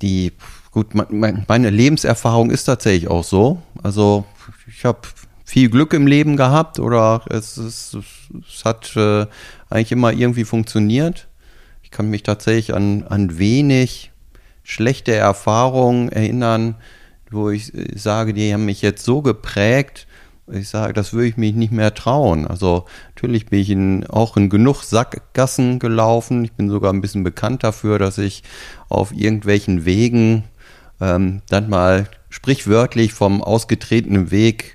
die, gut, meine Lebenserfahrung ist tatsächlich auch so. Also ich habe viel Glück im Leben gehabt oder es, ist, es hat äh, eigentlich immer irgendwie funktioniert. Ich kann mich tatsächlich an, an wenig schlechte Erfahrungen erinnern, wo ich äh, sage, die haben mich jetzt so geprägt, ich sage, das würde ich mich nicht mehr trauen. Also natürlich bin ich in, auch in genug Sackgassen gelaufen. Ich bin sogar ein bisschen bekannt dafür, dass ich auf irgendwelchen Wegen ähm, dann mal sprichwörtlich vom ausgetretenen Weg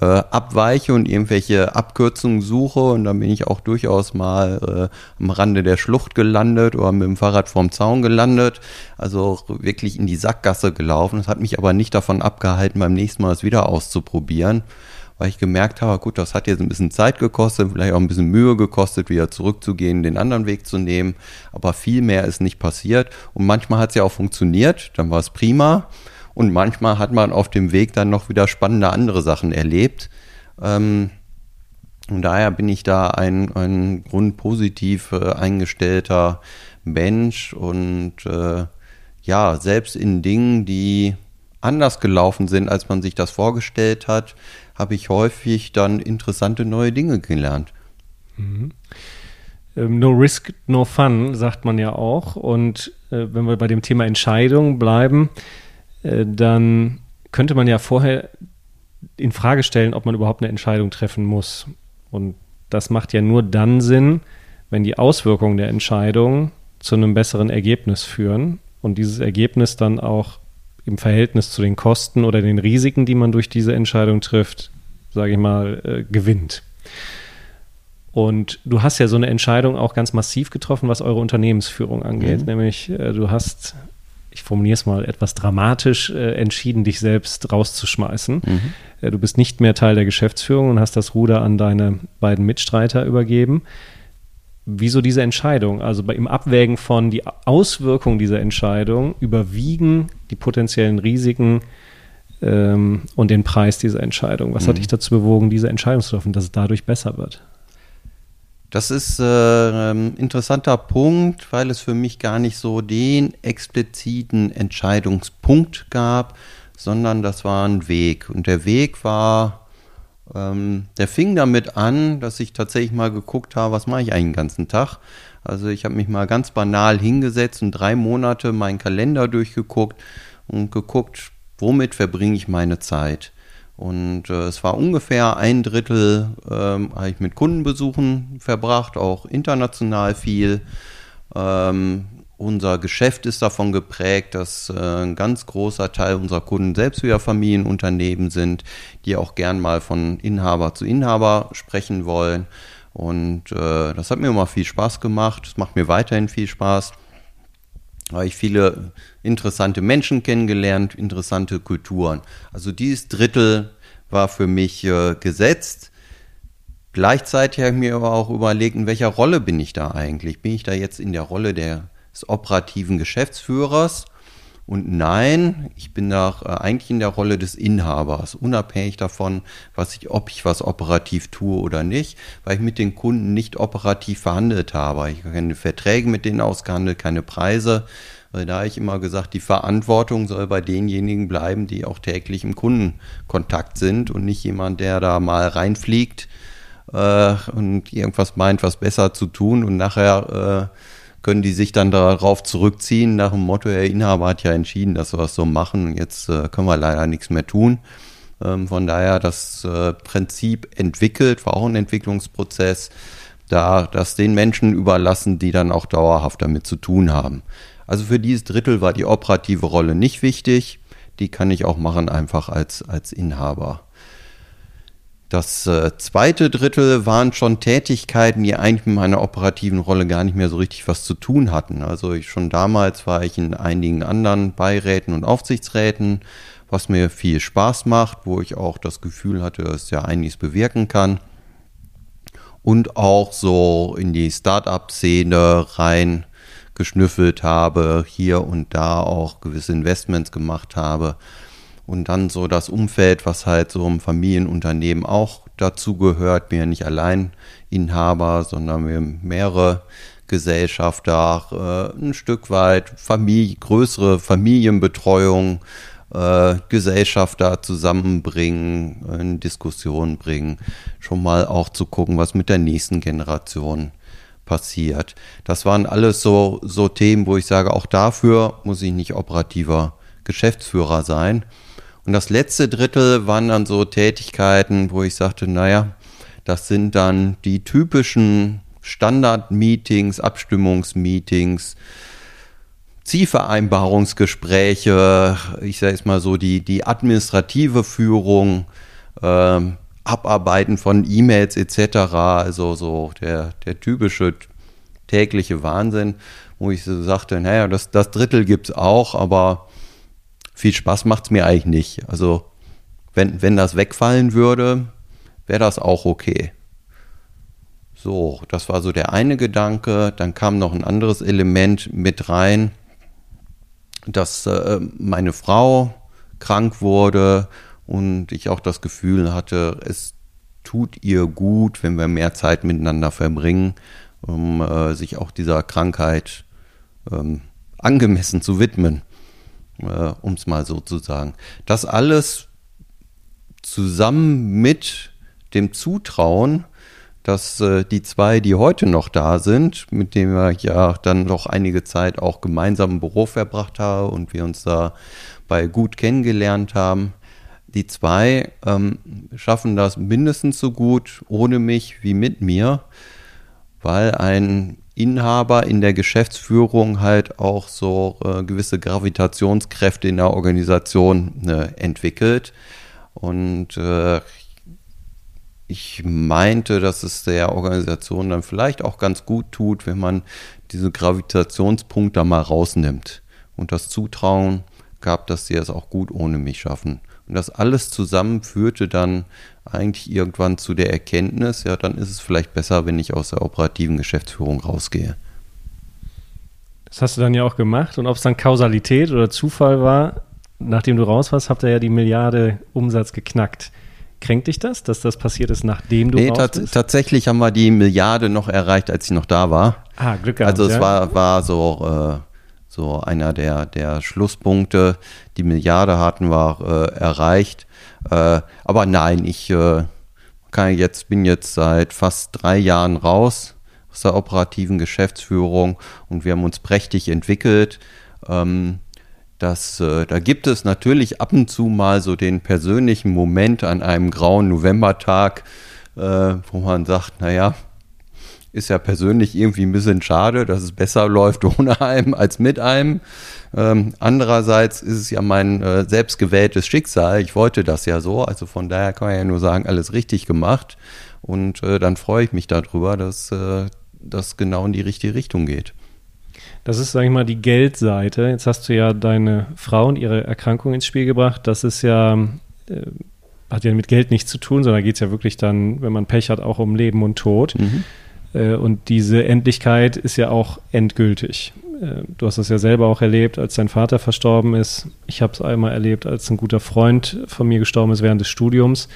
äh, abweiche und irgendwelche Abkürzungen suche. Und dann bin ich auch durchaus mal äh, am Rande der Schlucht gelandet oder mit dem Fahrrad vorm Zaun gelandet. Also wirklich in die Sackgasse gelaufen. Das hat mich aber nicht davon abgehalten, beim nächsten Mal es wieder auszuprobieren weil ich gemerkt habe, gut, das hat jetzt ein bisschen Zeit gekostet, vielleicht auch ein bisschen Mühe gekostet, wieder zurückzugehen, den anderen Weg zu nehmen, aber viel mehr ist nicht passiert und manchmal hat es ja auch funktioniert, dann war es prima und manchmal hat man auf dem Weg dann noch wieder spannende andere Sachen erlebt. Ähm, und daher bin ich da ein, ein grundpositiv äh, eingestellter Mensch und äh, ja, selbst in Dingen, die anders gelaufen sind, als man sich das vorgestellt hat, habe ich häufig dann interessante neue Dinge gelernt. Mhm. Ähm, no risk, no fun, sagt man ja auch. Und äh, wenn wir bei dem Thema Entscheidung bleiben, äh, dann könnte man ja vorher in Frage stellen, ob man überhaupt eine Entscheidung treffen muss. Und das macht ja nur dann Sinn, wenn die Auswirkungen der Entscheidung zu einem besseren Ergebnis führen und dieses Ergebnis dann auch im Verhältnis zu den Kosten oder den Risiken, die man durch diese Entscheidung trifft, sage ich mal, äh, gewinnt. Und du hast ja so eine Entscheidung auch ganz massiv getroffen, was eure Unternehmensführung angeht. Mhm. Nämlich, äh, du hast, ich formuliere es mal etwas dramatisch, äh, entschieden, dich selbst rauszuschmeißen. Mhm. Äh, du bist nicht mehr Teil der Geschäftsführung und hast das Ruder an deine beiden Mitstreiter übergeben. Wieso diese Entscheidung? Also bei, im Abwägen von die Auswirkungen dieser Entscheidung überwiegen die potenziellen Risiken ähm, und den Preis dieser Entscheidung. Was mhm. hat dich dazu bewogen, diese Entscheidung zu treffen, dass es dadurch besser wird? Das ist äh, ein interessanter Punkt, weil es für mich gar nicht so den expliziten Entscheidungspunkt gab, sondern das war ein Weg. Und der Weg war ähm, der fing damit an, dass ich tatsächlich mal geguckt habe, was mache ich eigentlich den ganzen Tag. Also ich habe mich mal ganz banal hingesetzt und drei Monate meinen Kalender durchgeguckt und geguckt, womit verbringe ich meine Zeit. Und äh, es war ungefähr ein Drittel, ähm, habe ich mit Kundenbesuchen verbracht, auch international viel. Ähm, unser Geschäft ist davon geprägt, dass äh, ein ganz großer Teil unserer Kunden selbst wieder Familienunternehmen sind, die auch gern mal von Inhaber zu Inhaber sprechen wollen. Und äh, das hat mir immer viel Spaß gemacht. Es macht mir weiterhin viel Spaß. Habe ich viele interessante Menschen kennengelernt, interessante Kulturen. Also dieses Drittel war für mich äh, gesetzt. Gleichzeitig habe ich mir aber auch überlegt, in welcher Rolle bin ich da eigentlich? Bin ich da jetzt in der Rolle der des operativen Geschäftsführers. Und nein, ich bin da äh, eigentlich in der Rolle des Inhabers, unabhängig davon, was ich, ob ich was operativ tue oder nicht, weil ich mit den Kunden nicht operativ verhandelt habe. Ich habe keine Verträge mit denen ausgehandelt, keine Preise. Da habe ich immer gesagt, die Verantwortung soll bei denjenigen bleiben, die auch täglich im Kundenkontakt sind und nicht jemand, der da mal reinfliegt äh, und irgendwas meint, was besser zu tun und nachher äh, können die sich dann darauf zurückziehen, nach dem Motto, der Inhaber hat ja entschieden, dass wir das so machen, jetzt äh, können wir leider nichts mehr tun. Ähm, von daher das äh, Prinzip entwickelt, war auch ein Entwicklungsprozess, da das den Menschen überlassen, die dann auch dauerhaft damit zu tun haben. Also für dieses Drittel war die operative Rolle nicht wichtig, die kann ich auch machen einfach als, als Inhaber. Das äh, zweite Drittel waren schon Tätigkeiten, die eigentlich mit meiner operativen Rolle gar nicht mehr so richtig was zu tun hatten. Also ich, schon damals war ich in einigen anderen Beiräten und Aufsichtsräten, was mir viel Spaß macht, wo ich auch das Gefühl hatte, dass ja einiges bewirken kann. Und auch so in die Start-up-Szene rein geschnüffelt habe, hier und da auch gewisse Investments gemacht habe und dann so das Umfeld, was halt so im Familienunternehmen auch dazu gehört. Bin ja nicht allein Inhaber, sondern wir mehrere Gesellschafter, äh, ein Stück weit Familie, größere Familienbetreuung, äh, Gesellschafter zusammenbringen, in Diskussion bringen, schon mal auch zu gucken, was mit der nächsten Generation passiert. Das waren alles so, so Themen, wo ich sage, auch dafür muss ich nicht operativer Geschäftsführer sein. Und das letzte Drittel waren dann so Tätigkeiten, wo ich sagte, naja, das sind dann die typischen Standard-Meetings, Abstimmungsmeetings, Zielvereinbarungsgespräche, ich sage es mal so, die, die administrative Führung, ähm, Abarbeiten von E-Mails etc., also so der, der typische tägliche Wahnsinn, wo ich so sagte, naja, das, das Drittel gibt es auch, aber viel Spaß macht es mir eigentlich nicht. Also wenn, wenn das wegfallen würde, wäre das auch okay. So, das war so der eine Gedanke. Dann kam noch ein anderes Element mit rein, dass äh, meine Frau krank wurde und ich auch das Gefühl hatte, es tut ihr gut, wenn wir mehr Zeit miteinander verbringen, um äh, sich auch dieser Krankheit ähm, angemessen zu widmen äh, um es mal so zu sagen. Das alles zusammen mit dem Zutrauen, dass äh, die zwei, die heute noch da sind, mit denen wir ja dann noch einige Zeit auch gemeinsam im Büro verbracht haben und wir uns da bei gut kennengelernt haben, die zwei ähm, schaffen das mindestens so gut ohne mich wie mit mir, weil ein Inhaber in der Geschäftsführung halt auch so äh, gewisse Gravitationskräfte in der Organisation äh, entwickelt. Und äh, ich meinte, dass es der Organisation dann vielleicht auch ganz gut tut, wenn man diese Gravitationspunkte mal rausnimmt und das Zutrauen gab, dass sie es auch gut ohne mich schaffen. Und das alles zusammen führte dann eigentlich irgendwann zu der Erkenntnis, ja, dann ist es vielleicht besser, wenn ich aus der operativen Geschäftsführung rausgehe. Das hast du dann ja auch gemacht. Und ob es dann Kausalität oder Zufall war, nachdem du raus warst, habt ihr ja die Milliarde Umsatz geknackt. Kränkt dich das, dass das passiert ist, nachdem du nee, raus bist? tatsächlich haben wir die Milliarde noch erreicht, als ich noch da war. Ah, Glück gehabt. Also es ja. war, war so, äh, so einer der, der Schlusspunkte. Die Milliarde hatten wir äh, erreicht. Äh, aber nein, ich äh, kann jetzt, bin jetzt seit fast drei Jahren raus aus der operativen Geschäftsführung und wir haben uns prächtig entwickelt. Ähm, das, äh, da gibt es natürlich ab und zu mal so den persönlichen Moment an einem grauen Novembertag, äh, wo man sagt, naja, ist ja persönlich irgendwie ein bisschen schade, dass es besser läuft ohne einem als mit einem. Ähm, andererseits ist es ja mein äh, selbstgewähltes Schicksal. Ich wollte das ja so. Also von daher kann man ja nur sagen, alles richtig gemacht. Und äh, dann freue ich mich darüber, dass äh, das genau in die richtige Richtung geht. Das ist, sag ich mal, die Geldseite. Jetzt hast du ja deine Frau und ihre Erkrankung ins Spiel gebracht. Das ist ja, äh, hat ja mit Geld nichts zu tun, sondern geht es ja wirklich dann, wenn man Pech hat, auch um Leben und Tod. Mhm. Äh, und diese Endlichkeit ist ja auch endgültig. Äh, du hast das ja selber auch erlebt, als dein Vater verstorben ist. Ich habe es einmal erlebt, als ein guter Freund von mir gestorben ist während des Studiums.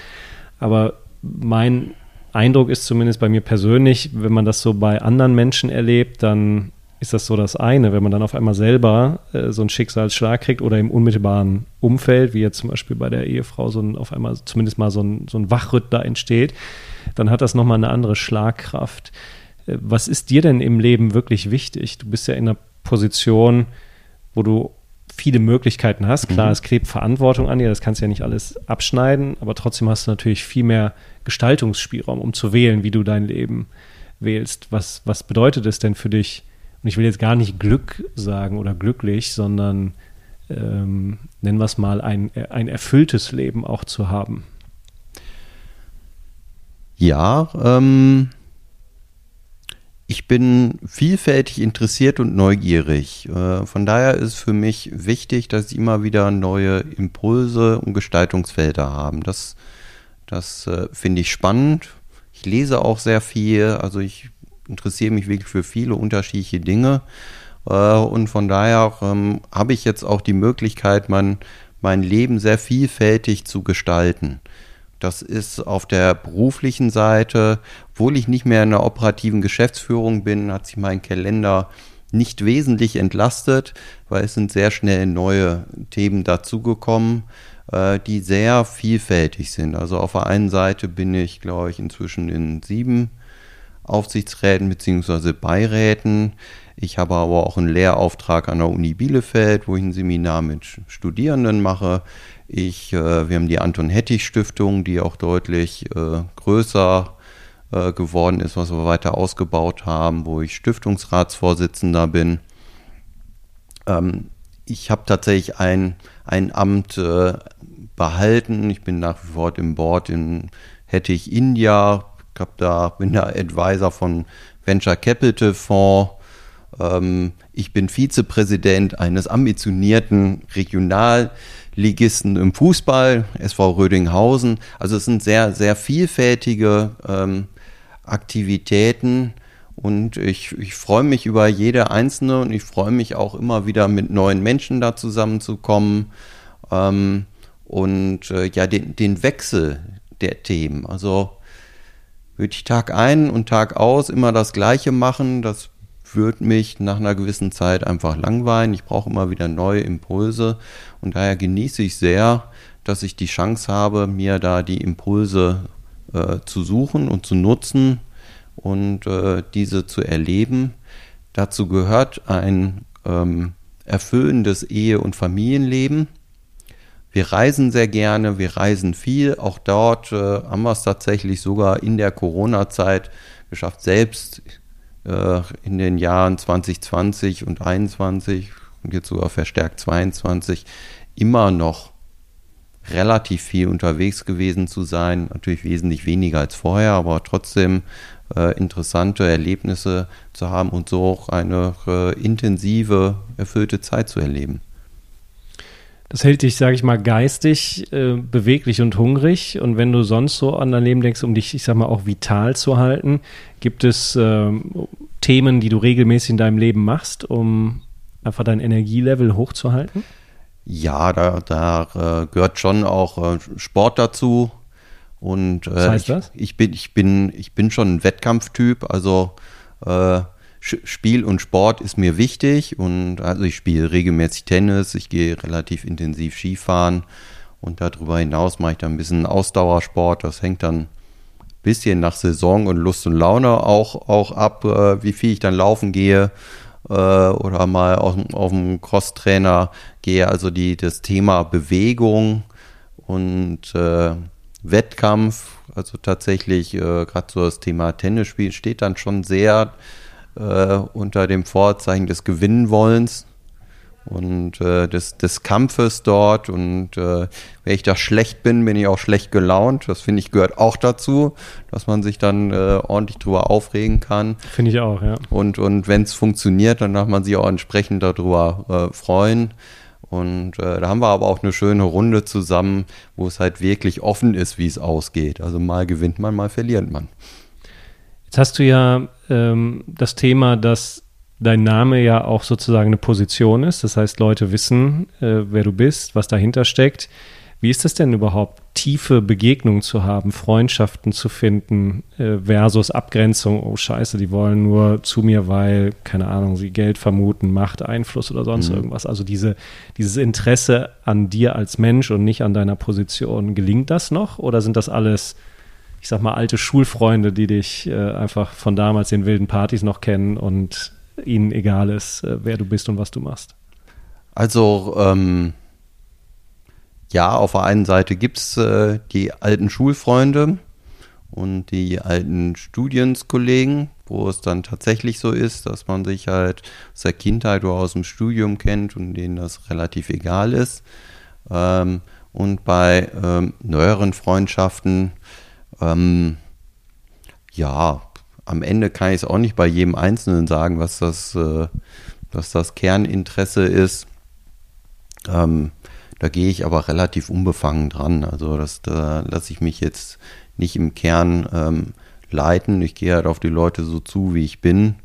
Aber mein Eindruck ist zumindest bei mir persönlich, wenn man das so bei anderen Menschen erlebt, dann ist das so das eine. Wenn man dann auf einmal selber äh, so einen Schicksalsschlag kriegt oder im unmittelbaren Umfeld, wie jetzt zum Beispiel bei der Ehefrau, so ein, auf einmal zumindest mal so ein, so ein Wachrüttler entsteht, dann hat das nochmal eine andere Schlagkraft. Äh, was ist dir denn im Leben wirklich wichtig? Du bist ja in einer Position, wo du viele Möglichkeiten hast. Klar, mhm. es klebt Verantwortung an dir, das kannst du ja nicht alles abschneiden, aber trotzdem hast du natürlich viel mehr Gestaltungsspielraum, um zu wählen, wie du dein Leben wählst. Was, was bedeutet es denn für dich? Und ich will jetzt gar nicht Glück sagen oder glücklich, sondern ähm, nennen wir es mal ein, ein erfülltes Leben auch zu haben. Ja, ähm, ich bin vielfältig interessiert und neugierig. Äh, von daher ist für mich wichtig, dass ich immer wieder neue Impulse und Gestaltungsfelder haben. Das, das äh, finde ich spannend. Ich lese auch sehr viel, also ich interessiere mich wirklich für viele unterschiedliche Dinge. Äh, und von daher ähm, habe ich jetzt auch die Möglichkeit, mein, mein Leben sehr vielfältig zu gestalten. Das ist auf der beruflichen Seite, obwohl ich nicht mehr in der operativen Geschäftsführung bin, hat sich mein Kalender nicht wesentlich entlastet, weil es sind sehr schnell neue Themen dazugekommen, äh, die sehr vielfältig sind. Also auf der einen Seite bin ich, glaube ich, inzwischen in sieben Aufsichtsräten bzw. Beiräten. Ich habe aber auch einen Lehrauftrag an der Uni Bielefeld, wo ich ein Seminar mit Studierenden mache. Ich, äh, wir haben die Anton Hettich Stiftung, die auch deutlich äh, größer äh, geworden ist, was wir weiter ausgebaut haben, wo ich Stiftungsratsvorsitzender bin. Ähm, ich habe tatsächlich ein, ein Amt äh, behalten. Ich bin nach wie vor im Board in Hettich India. Ich da, bin da Advisor von Venture Capital Fonds. Ähm, ich bin Vizepräsident eines ambitionierten Regional- Ligisten im Fußball, SV Rödinghausen. Also es sind sehr, sehr vielfältige ähm, Aktivitäten und ich, ich freue mich über jede einzelne und ich freue mich auch immer wieder mit neuen Menschen da zusammenzukommen ähm, und äh, ja, den, den Wechsel der Themen. Also würde ich Tag ein und Tag aus immer das Gleiche machen, das würde mich nach einer gewissen Zeit einfach langweilen. Ich brauche immer wieder neue Impulse und daher genieße ich sehr, dass ich die Chance habe, mir da die Impulse äh, zu suchen und zu nutzen und äh, diese zu erleben. Dazu gehört ein ähm, erfüllendes Ehe- und Familienleben. Wir reisen sehr gerne, wir reisen viel. Auch dort äh, haben wir es tatsächlich sogar in der Corona-Zeit geschafft, selbst äh, in den Jahren 2020 und 2021 und jetzt sogar verstärkt 22 immer noch relativ viel unterwegs gewesen zu sein. Natürlich wesentlich weniger als vorher, aber trotzdem äh, interessante Erlebnisse zu haben und so auch eine äh, intensive, erfüllte Zeit zu erleben. Das hält dich, sage ich mal, geistig äh, beweglich und hungrig. Und wenn du sonst so an dein Leben denkst, um dich, ich sag mal, auch vital zu halten, gibt es ähm, Themen, die du regelmäßig in deinem Leben machst, um einfach dein Energielevel hochzuhalten? Ja, da, da äh, gehört schon auch äh, Sport dazu. Und äh, Was heißt ich, das? ich bin, ich bin, ich bin schon ein Wettkampftyp, also äh, Spiel und Sport ist mir wichtig und also ich spiele regelmäßig Tennis, ich gehe relativ intensiv Skifahren und darüber hinaus mache ich dann ein bisschen Ausdauersport. Das hängt dann ein bisschen nach Saison und Lust und Laune auch, auch ab, äh, wie viel ich dann laufen gehe äh, oder mal auf, auf dem Crosstrainer gehe. Also die, das Thema Bewegung und äh, Wettkampf, also tatsächlich äh, gerade so das Thema Tennisspiel steht dann schon sehr äh, unter dem Vorzeichen des Gewinnenwollens und äh, des, des Kampfes dort. Und äh, wenn ich da schlecht bin, bin ich auch schlecht gelaunt. Das finde ich gehört auch dazu, dass man sich dann äh, ordentlich drüber aufregen kann. Finde ich auch, ja. Und, und wenn es funktioniert, dann darf man sich auch entsprechend darüber äh, freuen. Und äh, da haben wir aber auch eine schöne Runde zusammen, wo es halt wirklich offen ist, wie es ausgeht. Also mal gewinnt man, mal verliert man. Jetzt hast du ja ähm, das Thema, dass dein Name ja auch sozusagen eine Position ist. Das heißt, Leute wissen, äh, wer du bist, was dahinter steckt. Wie ist es denn überhaupt, tiefe Begegnungen zu haben, Freundschaften zu finden, äh, versus Abgrenzung, oh scheiße, die wollen nur zu mir, weil, keine Ahnung, sie Geld vermuten, Macht, Einfluss oder sonst Mhm. irgendwas. Also diese, dieses Interesse an dir als Mensch und nicht an deiner Position, gelingt das noch? Oder sind das alles, ich sag mal, alte Schulfreunde, die dich äh, einfach von damals den wilden Partys noch kennen und ihnen egal ist, äh, wer du bist und was du machst? Also, ähm, ja, auf der einen Seite gibt es äh, die alten Schulfreunde und die alten Studienskollegen, wo es dann tatsächlich so ist, dass man sich halt aus der Kindheit oder aus dem Studium kennt und denen das relativ egal ist. Ähm, und bei ähm, neueren Freundschaften, ähm, ja, am Ende kann ich es auch nicht bei jedem Einzelnen sagen, was das, äh, was das Kerninteresse ist. Ähm, da gehe ich aber relativ unbefangen dran. Also das, da lasse ich mich jetzt nicht im Kern ähm, leiten. Ich gehe halt auf die Leute so zu, wie ich bin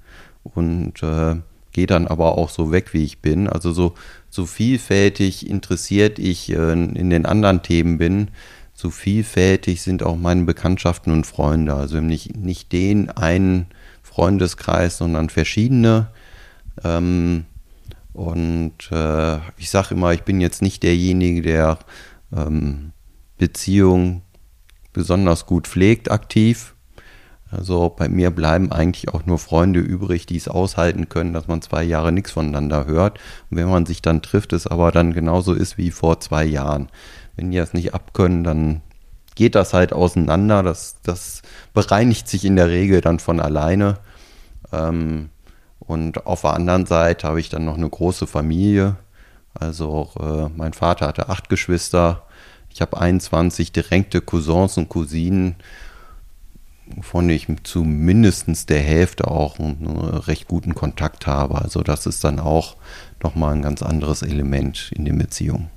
und äh, gehe dann aber auch so weg, wie ich bin. Also so, so vielfältig interessiert ich äh, in den anderen Themen bin, so vielfältig sind auch meine Bekanntschaften und Freunde. Also nicht, nicht den einen Freundeskreis, sondern verschiedene. Ähm, und äh, ich sage immer, ich bin jetzt nicht derjenige, der ähm, Beziehungen besonders gut pflegt, aktiv. Also bei mir bleiben eigentlich auch nur Freunde übrig, die es aushalten können, dass man zwei Jahre nichts voneinander hört. Und wenn man sich dann trifft, es aber dann genauso ist wie vor zwei Jahren. Wenn die das nicht abkönnen, dann geht das halt auseinander. Das, das bereinigt sich in der Regel dann von alleine. Ähm, und auf der anderen Seite habe ich dann noch eine große Familie. Also äh, mein Vater hatte acht Geschwister. Ich habe 21 direkte Cousins und Cousinen, wovon ich zu mindestens der Hälfte auch einen recht guten Kontakt habe. Also das ist dann auch nochmal ein ganz anderes Element in den Beziehungen.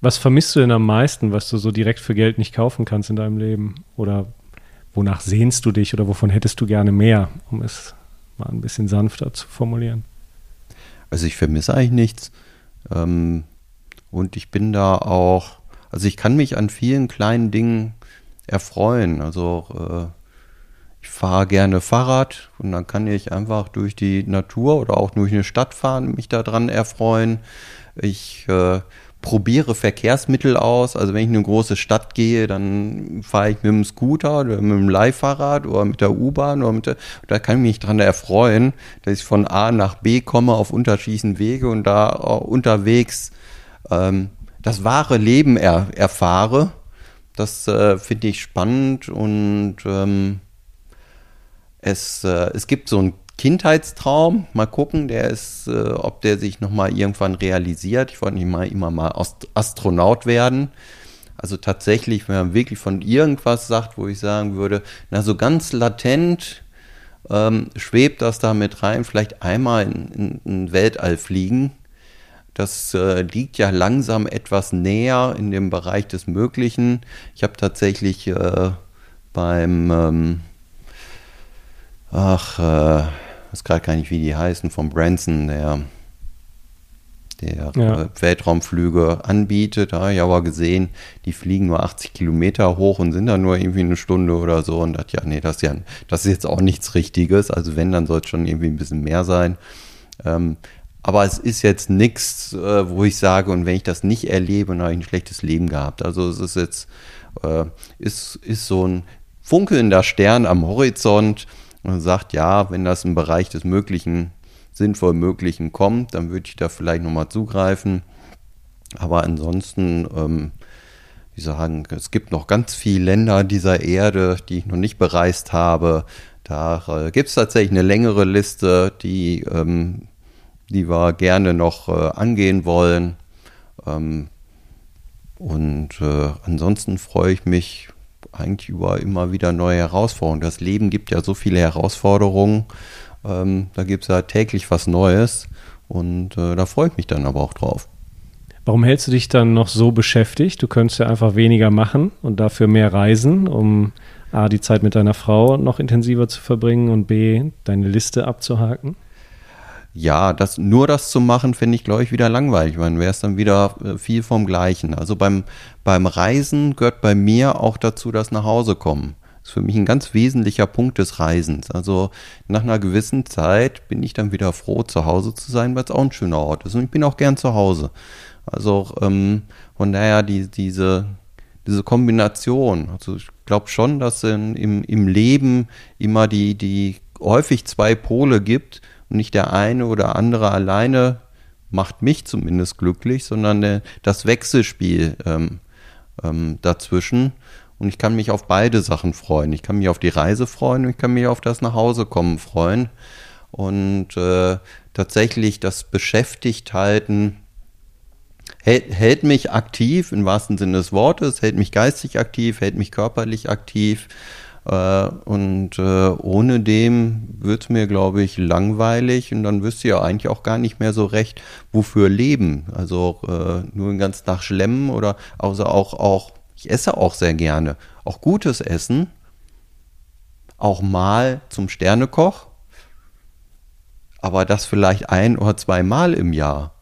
Was vermisst du denn am meisten, was du so direkt für Geld nicht kaufen kannst in deinem Leben? Oder wonach sehnst du dich oder wovon hättest du gerne mehr, um es mal ein bisschen sanfter zu formulieren? Also ich vermisse eigentlich nichts. Ähm, und ich bin da auch, also ich kann mich an vielen kleinen Dingen erfreuen. Also äh, ich fahre gerne Fahrrad und dann kann ich einfach durch die Natur oder auch durch eine Stadt fahren, mich daran erfreuen. Ich äh, probiere Verkehrsmittel aus. Also wenn ich in eine große Stadt gehe, dann fahre ich mit dem Scooter oder mit dem Leihfahrrad oder mit der U-Bahn oder mit der, da kann ich mich dran erfreuen, dass ich von A nach B komme auf unterschiedlichen Wege und da unterwegs ähm, das wahre Leben er, erfahre. Das äh, finde ich spannend und ähm, es, äh, es gibt so einen Kindheitstraum, mal gucken, der ist, äh, ob der sich nochmal irgendwann realisiert. Ich wollte mal immer mal Astronaut werden. Also tatsächlich, wenn man wirklich von irgendwas sagt, wo ich sagen würde, na so ganz latent ähm, schwebt das da mit rein, vielleicht einmal in, in, in Weltall fliegen. Das äh, liegt ja langsam etwas näher in dem Bereich des Möglichen. Ich habe tatsächlich äh, beim, ähm, ach, äh, weiß gerade gar nicht, wie die heißen, von Branson, der der ja. Weltraumflüge anbietet. Da habe ich aber gesehen, die fliegen nur 80 Kilometer hoch und sind dann nur irgendwie eine Stunde oder so. Und das, ja, nee, das ist ja, das ist jetzt auch nichts Richtiges. Also wenn, dann soll es schon irgendwie ein bisschen mehr sein. Ähm, aber es ist jetzt nichts, äh, wo ich sage, und wenn ich das nicht erlebe, dann habe ich ein schlechtes Leben gehabt. Also es ist jetzt, äh, ist, ist so ein funkelnder Stern am Horizont und sagt, ja, wenn das im Bereich des Möglichen sinnvoll Möglichen kommt, dann würde ich da vielleicht nochmal zugreifen. Aber ansonsten, ähm, wie sagen, es gibt noch ganz viele Länder dieser Erde, die ich noch nicht bereist habe. Da äh, gibt es tatsächlich eine längere Liste, die, ähm, die wir gerne noch äh, angehen wollen. Ähm, und äh, ansonsten freue ich mich eigentlich über immer wieder neue Herausforderungen. Das Leben gibt ja so viele Herausforderungen ähm, da gibt es ja täglich was Neues und äh, da freue ich mich dann aber auch drauf. Warum hältst du dich dann noch so beschäftigt? Du könntest ja einfach weniger machen und dafür mehr reisen, um A, die Zeit mit deiner Frau noch intensiver zu verbringen und B, deine Liste abzuhaken? Ja, das, nur das zu machen, finde ich, glaube ich, wieder langweilig. Man wäre es dann wieder äh, viel vom Gleichen. Also beim, beim Reisen gehört bei mir auch dazu das nach Hause kommen ist für mich ein ganz wesentlicher Punkt des Reisens. Also nach einer gewissen Zeit bin ich dann wieder froh, zu Hause zu sein, weil es auch ein schöner Ort ist. Und ich bin auch gern zu Hause. Also ähm, von daher die, diese, diese Kombination. Also ich glaube schon, dass in, im, im Leben immer die, die häufig zwei Pole gibt und nicht der eine oder andere alleine macht mich zumindest glücklich, sondern der, das Wechselspiel ähm, ähm, dazwischen. Und ich kann mich auf beide Sachen freuen. Ich kann mich auf die Reise freuen und ich kann mich auf das Nachhausekommen freuen. Und äh, tatsächlich das Beschäftigthalten hält, hält mich aktiv im wahrsten Sinne des Wortes, hält mich geistig aktiv, hält mich körperlich aktiv. Äh, und äh, ohne dem wird es mir, glaube ich, langweilig und dann wüsste ich ja eigentlich auch gar nicht mehr so recht, wofür leben. Also äh, nur den ganzen Tag schlemmen oder also auch, auch ich esse auch sehr gerne. Auch gutes Essen. Auch mal zum Sternekoch. Aber das vielleicht ein oder zwei Mal im Jahr.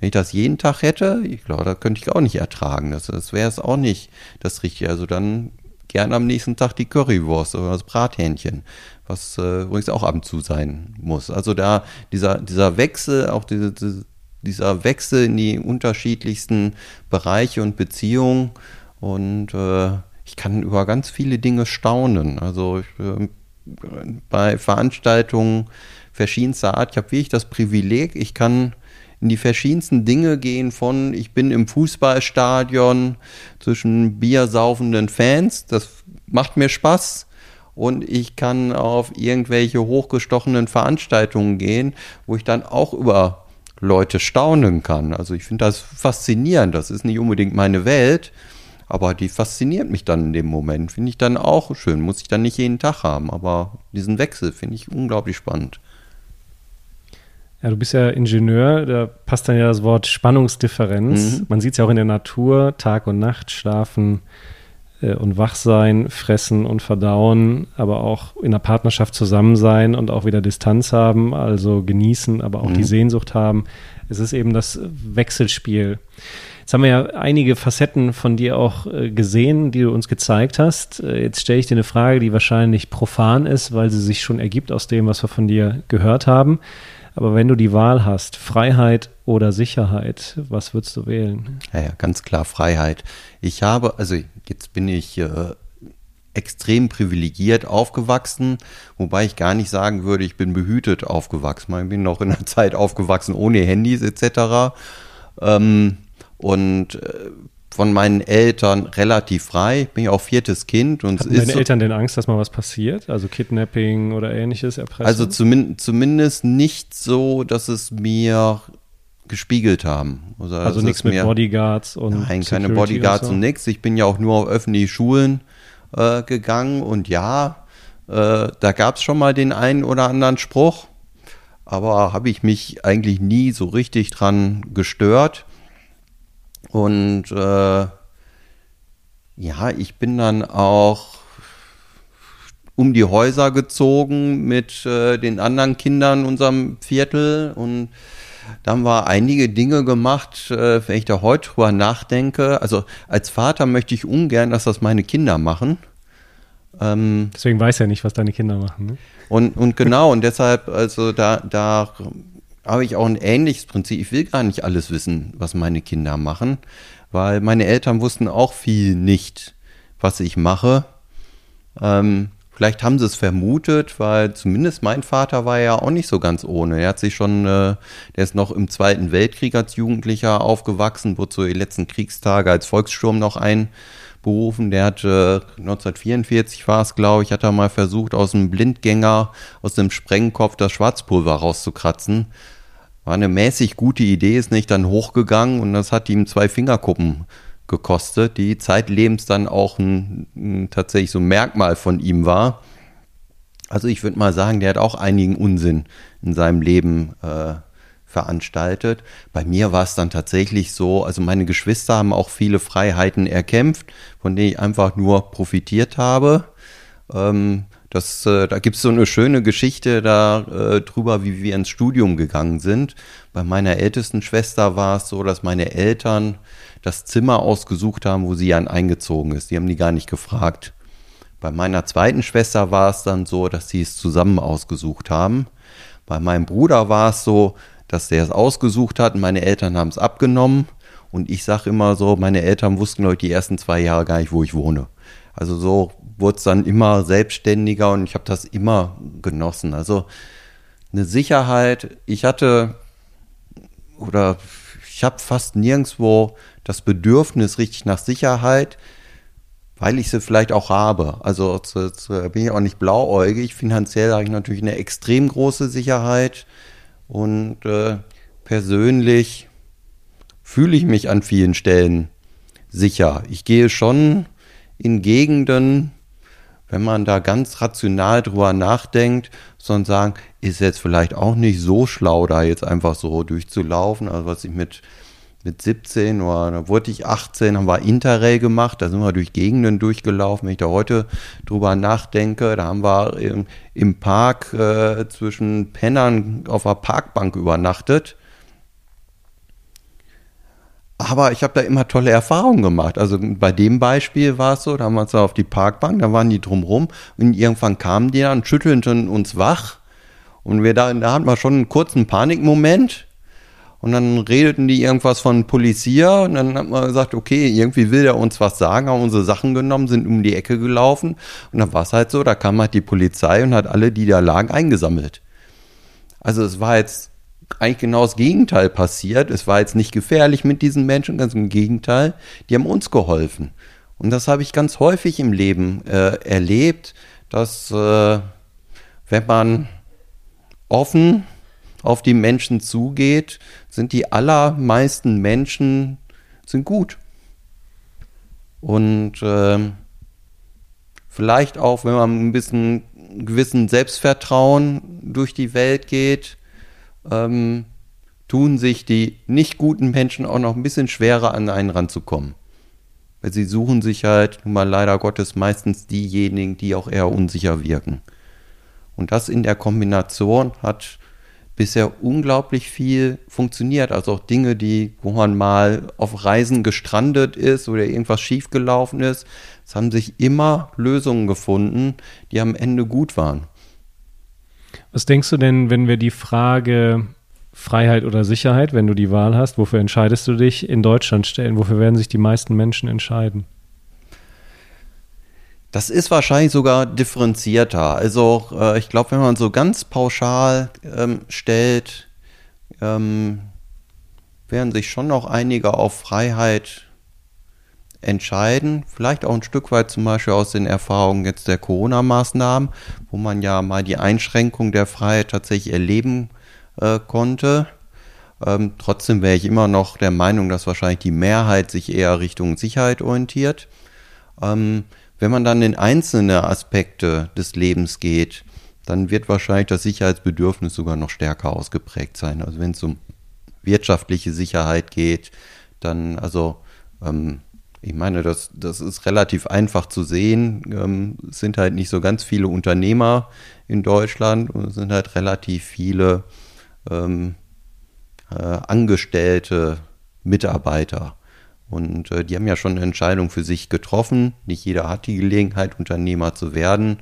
Wenn ich das jeden Tag hätte, ich glaube, das könnte ich auch nicht ertragen. Das, das wäre es auch nicht das Richtige. Also dann gerne am nächsten Tag die Currywurst oder das Brathähnchen, was äh, übrigens auch ab und zu sein muss. Also da dieser, dieser Wechsel, auch diese, dieser Wechsel in die unterschiedlichsten Bereiche und Beziehungen und äh, ich kann über ganz viele Dinge staunen. Also ich, äh, bei Veranstaltungen verschiedenster Art, ich habe wirklich das Privileg, ich kann in die verschiedensten Dinge gehen von ich bin im Fußballstadion zwischen biersaufenden Fans, das macht mir Spaß und ich kann auf irgendwelche hochgestochenen Veranstaltungen gehen, wo ich dann auch über Leute staunen kann. Also ich finde das faszinierend, das ist nicht unbedingt meine Welt, aber die fasziniert mich dann in dem Moment. Finde ich dann auch schön. Muss ich dann nicht jeden Tag haben. Aber diesen Wechsel finde ich unglaublich spannend. Ja, du bist ja Ingenieur, da passt dann ja das Wort Spannungsdifferenz. Mhm. Man sieht es ja auch in der Natur, Tag und Nacht, schlafen äh, und wach sein, fressen und verdauen, aber auch in der Partnerschaft zusammen sein und auch wieder Distanz haben, also genießen, aber auch mhm. die Sehnsucht haben. Es ist eben das Wechselspiel. Jetzt haben wir ja einige Facetten von dir auch äh, gesehen, die du uns gezeigt hast. Äh, jetzt stelle ich dir eine Frage, die wahrscheinlich profan ist, weil sie sich schon ergibt aus dem, was wir von dir gehört haben. Aber wenn du die Wahl hast, Freiheit oder Sicherheit, was würdest du wählen? Ja, ja ganz klar Freiheit. Ich habe, also jetzt bin ich äh, extrem privilegiert aufgewachsen, wobei ich gar nicht sagen würde, ich bin behütet aufgewachsen. Ich bin noch in einer Zeit aufgewachsen ohne Handys etc. Ähm, und äh, von meinen Eltern relativ frei. Ich bin ja auch viertes Kind. Und Hatten deine Eltern denn Angst, dass mal was passiert? Also Kidnapping oder ähnliches, Erpressung? Also zumindest, zumindest nicht so, dass es mir gespiegelt haben. Also, also nichts mit Bodyguards und Nein, Security keine Bodyguards und, so. und nichts. Ich bin ja auch nur auf öffentliche Schulen äh, gegangen und ja, äh, da gab es schon mal den einen oder anderen Spruch, aber habe ich mich eigentlich nie so richtig dran gestört. Und äh, ja, ich bin dann auch um die Häuser gezogen mit äh, den anderen Kindern in unserem Viertel und da haben wir einige Dinge gemacht, äh, wenn ich da heute drüber nachdenke. Also als Vater möchte ich ungern, dass das meine Kinder machen. Ähm, Deswegen weiß er nicht, was deine Kinder machen. Ne? Und, und genau, und deshalb, also da, da habe ich auch ein ähnliches Prinzip. Ich will gar nicht alles wissen, was meine Kinder machen, weil meine Eltern wussten auch viel nicht, was ich mache. Ähm, vielleicht haben sie es vermutet, weil zumindest mein Vater war ja auch nicht so ganz ohne. Er hat sich schon, äh, der ist noch im Zweiten Weltkrieg als Jugendlicher aufgewachsen, wurde so die letzten Kriegstage als Volkssturm noch einberufen. Der hat äh, 1944 war es, glaube ich, hat er mal versucht, aus einem Blindgänger, aus dem Sprengkopf das Schwarzpulver rauszukratzen. War eine mäßig gute Idee, ist nicht dann hochgegangen und das hat ihm zwei Fingerkuppen gekostet, die zeitlebens dann auch ein, ein tatsächlich so ein Merkmal von ihm war. Also ich würde mal sagen, der hat auch einigen Unsinn in seinem Leben äh, veranstaltet. Bei mir war es dann tatsächlich so, also meine Geschwister haben auch viele Freiheiten erkämpft, von denen ich einfach nur profitiert habe. Ähm, das, äh, da gibt es so eine schöne Geschichte da äh, wie wir ins Studium gegangen sind. Bei meiner ältesten Schwester war es so, dass meine Eltern das Zimmer ausgesucht haben, wo sie dann eingezogen ist. Die haben die gar nicht gefragt. Bei meiner zweiten Schwester war es dann so, dass sie es zusammen ausgesucht haben. Bei meinem Bruder war es so, dass der es ausgesucht hat und meine Eltern haben es abgenommen. Und ich sage immer so, meine Eltern wussten, glaube die ersten zwei Jahre gar nicht, wo ich wohne. Also so wurde es dann immer selbstständiger und ich habe das immer genossen. Also eine Sicherheit, ich hatte oder ich habe fast nirgendwo das Bedürfnis richtig nach Sicherheit, weil ich sie vielleicht auch habe. Also jetzt, jetzt bin ich auch nicht blauäugig. Finanziell habe ich natürlich eine extrem große Sicherheit und äh, persönlich fühle ich mich an vielen Stellen sicher. Ich gehe schon in Gegenden, wenn man da ganz rational drüber nachdenkt, sondern sagen, ist jetzt vielleicht auch nicht so schlau, da jetzt einfach so durchzulaufen. Also was ich mit, mit 17 oder da wurde ich 18, haben wir Interrail gemacht, da sind wir durch Gegenden durchgelaufen. Wenn ich da heute drüber nachdenke, da haben wir im, im Park äh, zwischen Pennern auf der Parkbank übernachtet aber ich habe da immer tolle Erfahrungen gemacht. Also bei dem Beispiel war es so, da haben wir uns auf die Parkbank, da waren die drumrum und irgendwann kamen die dann, schüttelten uns wach und wir da, da hatten wir schon einen kurzen Panikmoment und dann redeten die irgendwas von Polizia und dann hat man gesagt, okay, irgendwie will der uns was sagen, haben unsere Sachen genommen, sind um die Ecke gelaufen und dann war es halt so, da kam halt die Polizei und hat alle, die da lagen, eingesammelt. Also es war jetzt eigentlich genau das Gegenteil passiert. Es war jetzt nicht gefährlich mit diesen Menschen, ganz im Gegenteil. Die haben uns geholfen. Und das habe ich ganz häufig im Leben äh, erlebt, dass äh, wenn man offen auf die Menschen zugeht, sind die allermeisten Menschen sind gut. Und äh, vielleicht auch, wenn man ein bisschen gewissen Selbstvertrauen durch die Welt geht, ähm, tun sich die nicht guten Menschen auch noch ein bisschen schwerer an einen ranzukommen. Weil sie suchen sich halt nun mal leider Gottes meistens diejenigen, die auch eher unsicher wirken. Und das in der Kombination hat bisher unglaublich viel funktioniert. Also auch Dinge, die, wo man mal auf Reisen gestrandet ist oder irgendwas schiefgelaufen ist. Es haben sich immer Lösungen gefunden, die am Ende gut waren. Was denkst du denn, wenn wir die Frage Freiheit oder Sicherheit, wenn du die Wahl hast, wofür entscheidest du dich in Deutschland stellen? Wofür werden sich die meisten Menschen entscheiden? Das ist wahrscheinlich sogar differenzierter. Also äh, ich glaube, wenn man so ganz pauschal ähm, stellt, ähm, werden sich schon noch einige auf Freiheit entscheiden, vielleicht auch ein Stück weit zum Beispiel aus den Erfahrungen jetzt der Corona-Maßnahmen, wo man ja mal die Einschränkung der Freiheit tatsächlich erleben äh, konnte. Ähm, trotzdem wäre ich immer noch der Meinung, dass wahrscheinlich die Mehrheit sich eher Richtung Sicherheit orientiert. Ähm, wenn man dann in einzelne Aspekte des Lebens geht, dann wird wahrscheinlich das Sicherheitsbedürfnis sogar noch stärker ausgeprägt sein. Also wenn es um wirtschaftliche Sicherheit geht, dann, also, ähm, ich meine, das, das ist relativ einfach zu sehen. Ähm, es sind halt nicht so ganz viele Unternehmer in Deutschland und es sind halt relativ viele ähm, äh, Angestellte, Mitarbeiter. Und äh, die haben ja schon eine Entscheidung für sich getroffen. Nicht jeder hat die Gelegenheit, Unternehmer zu werden.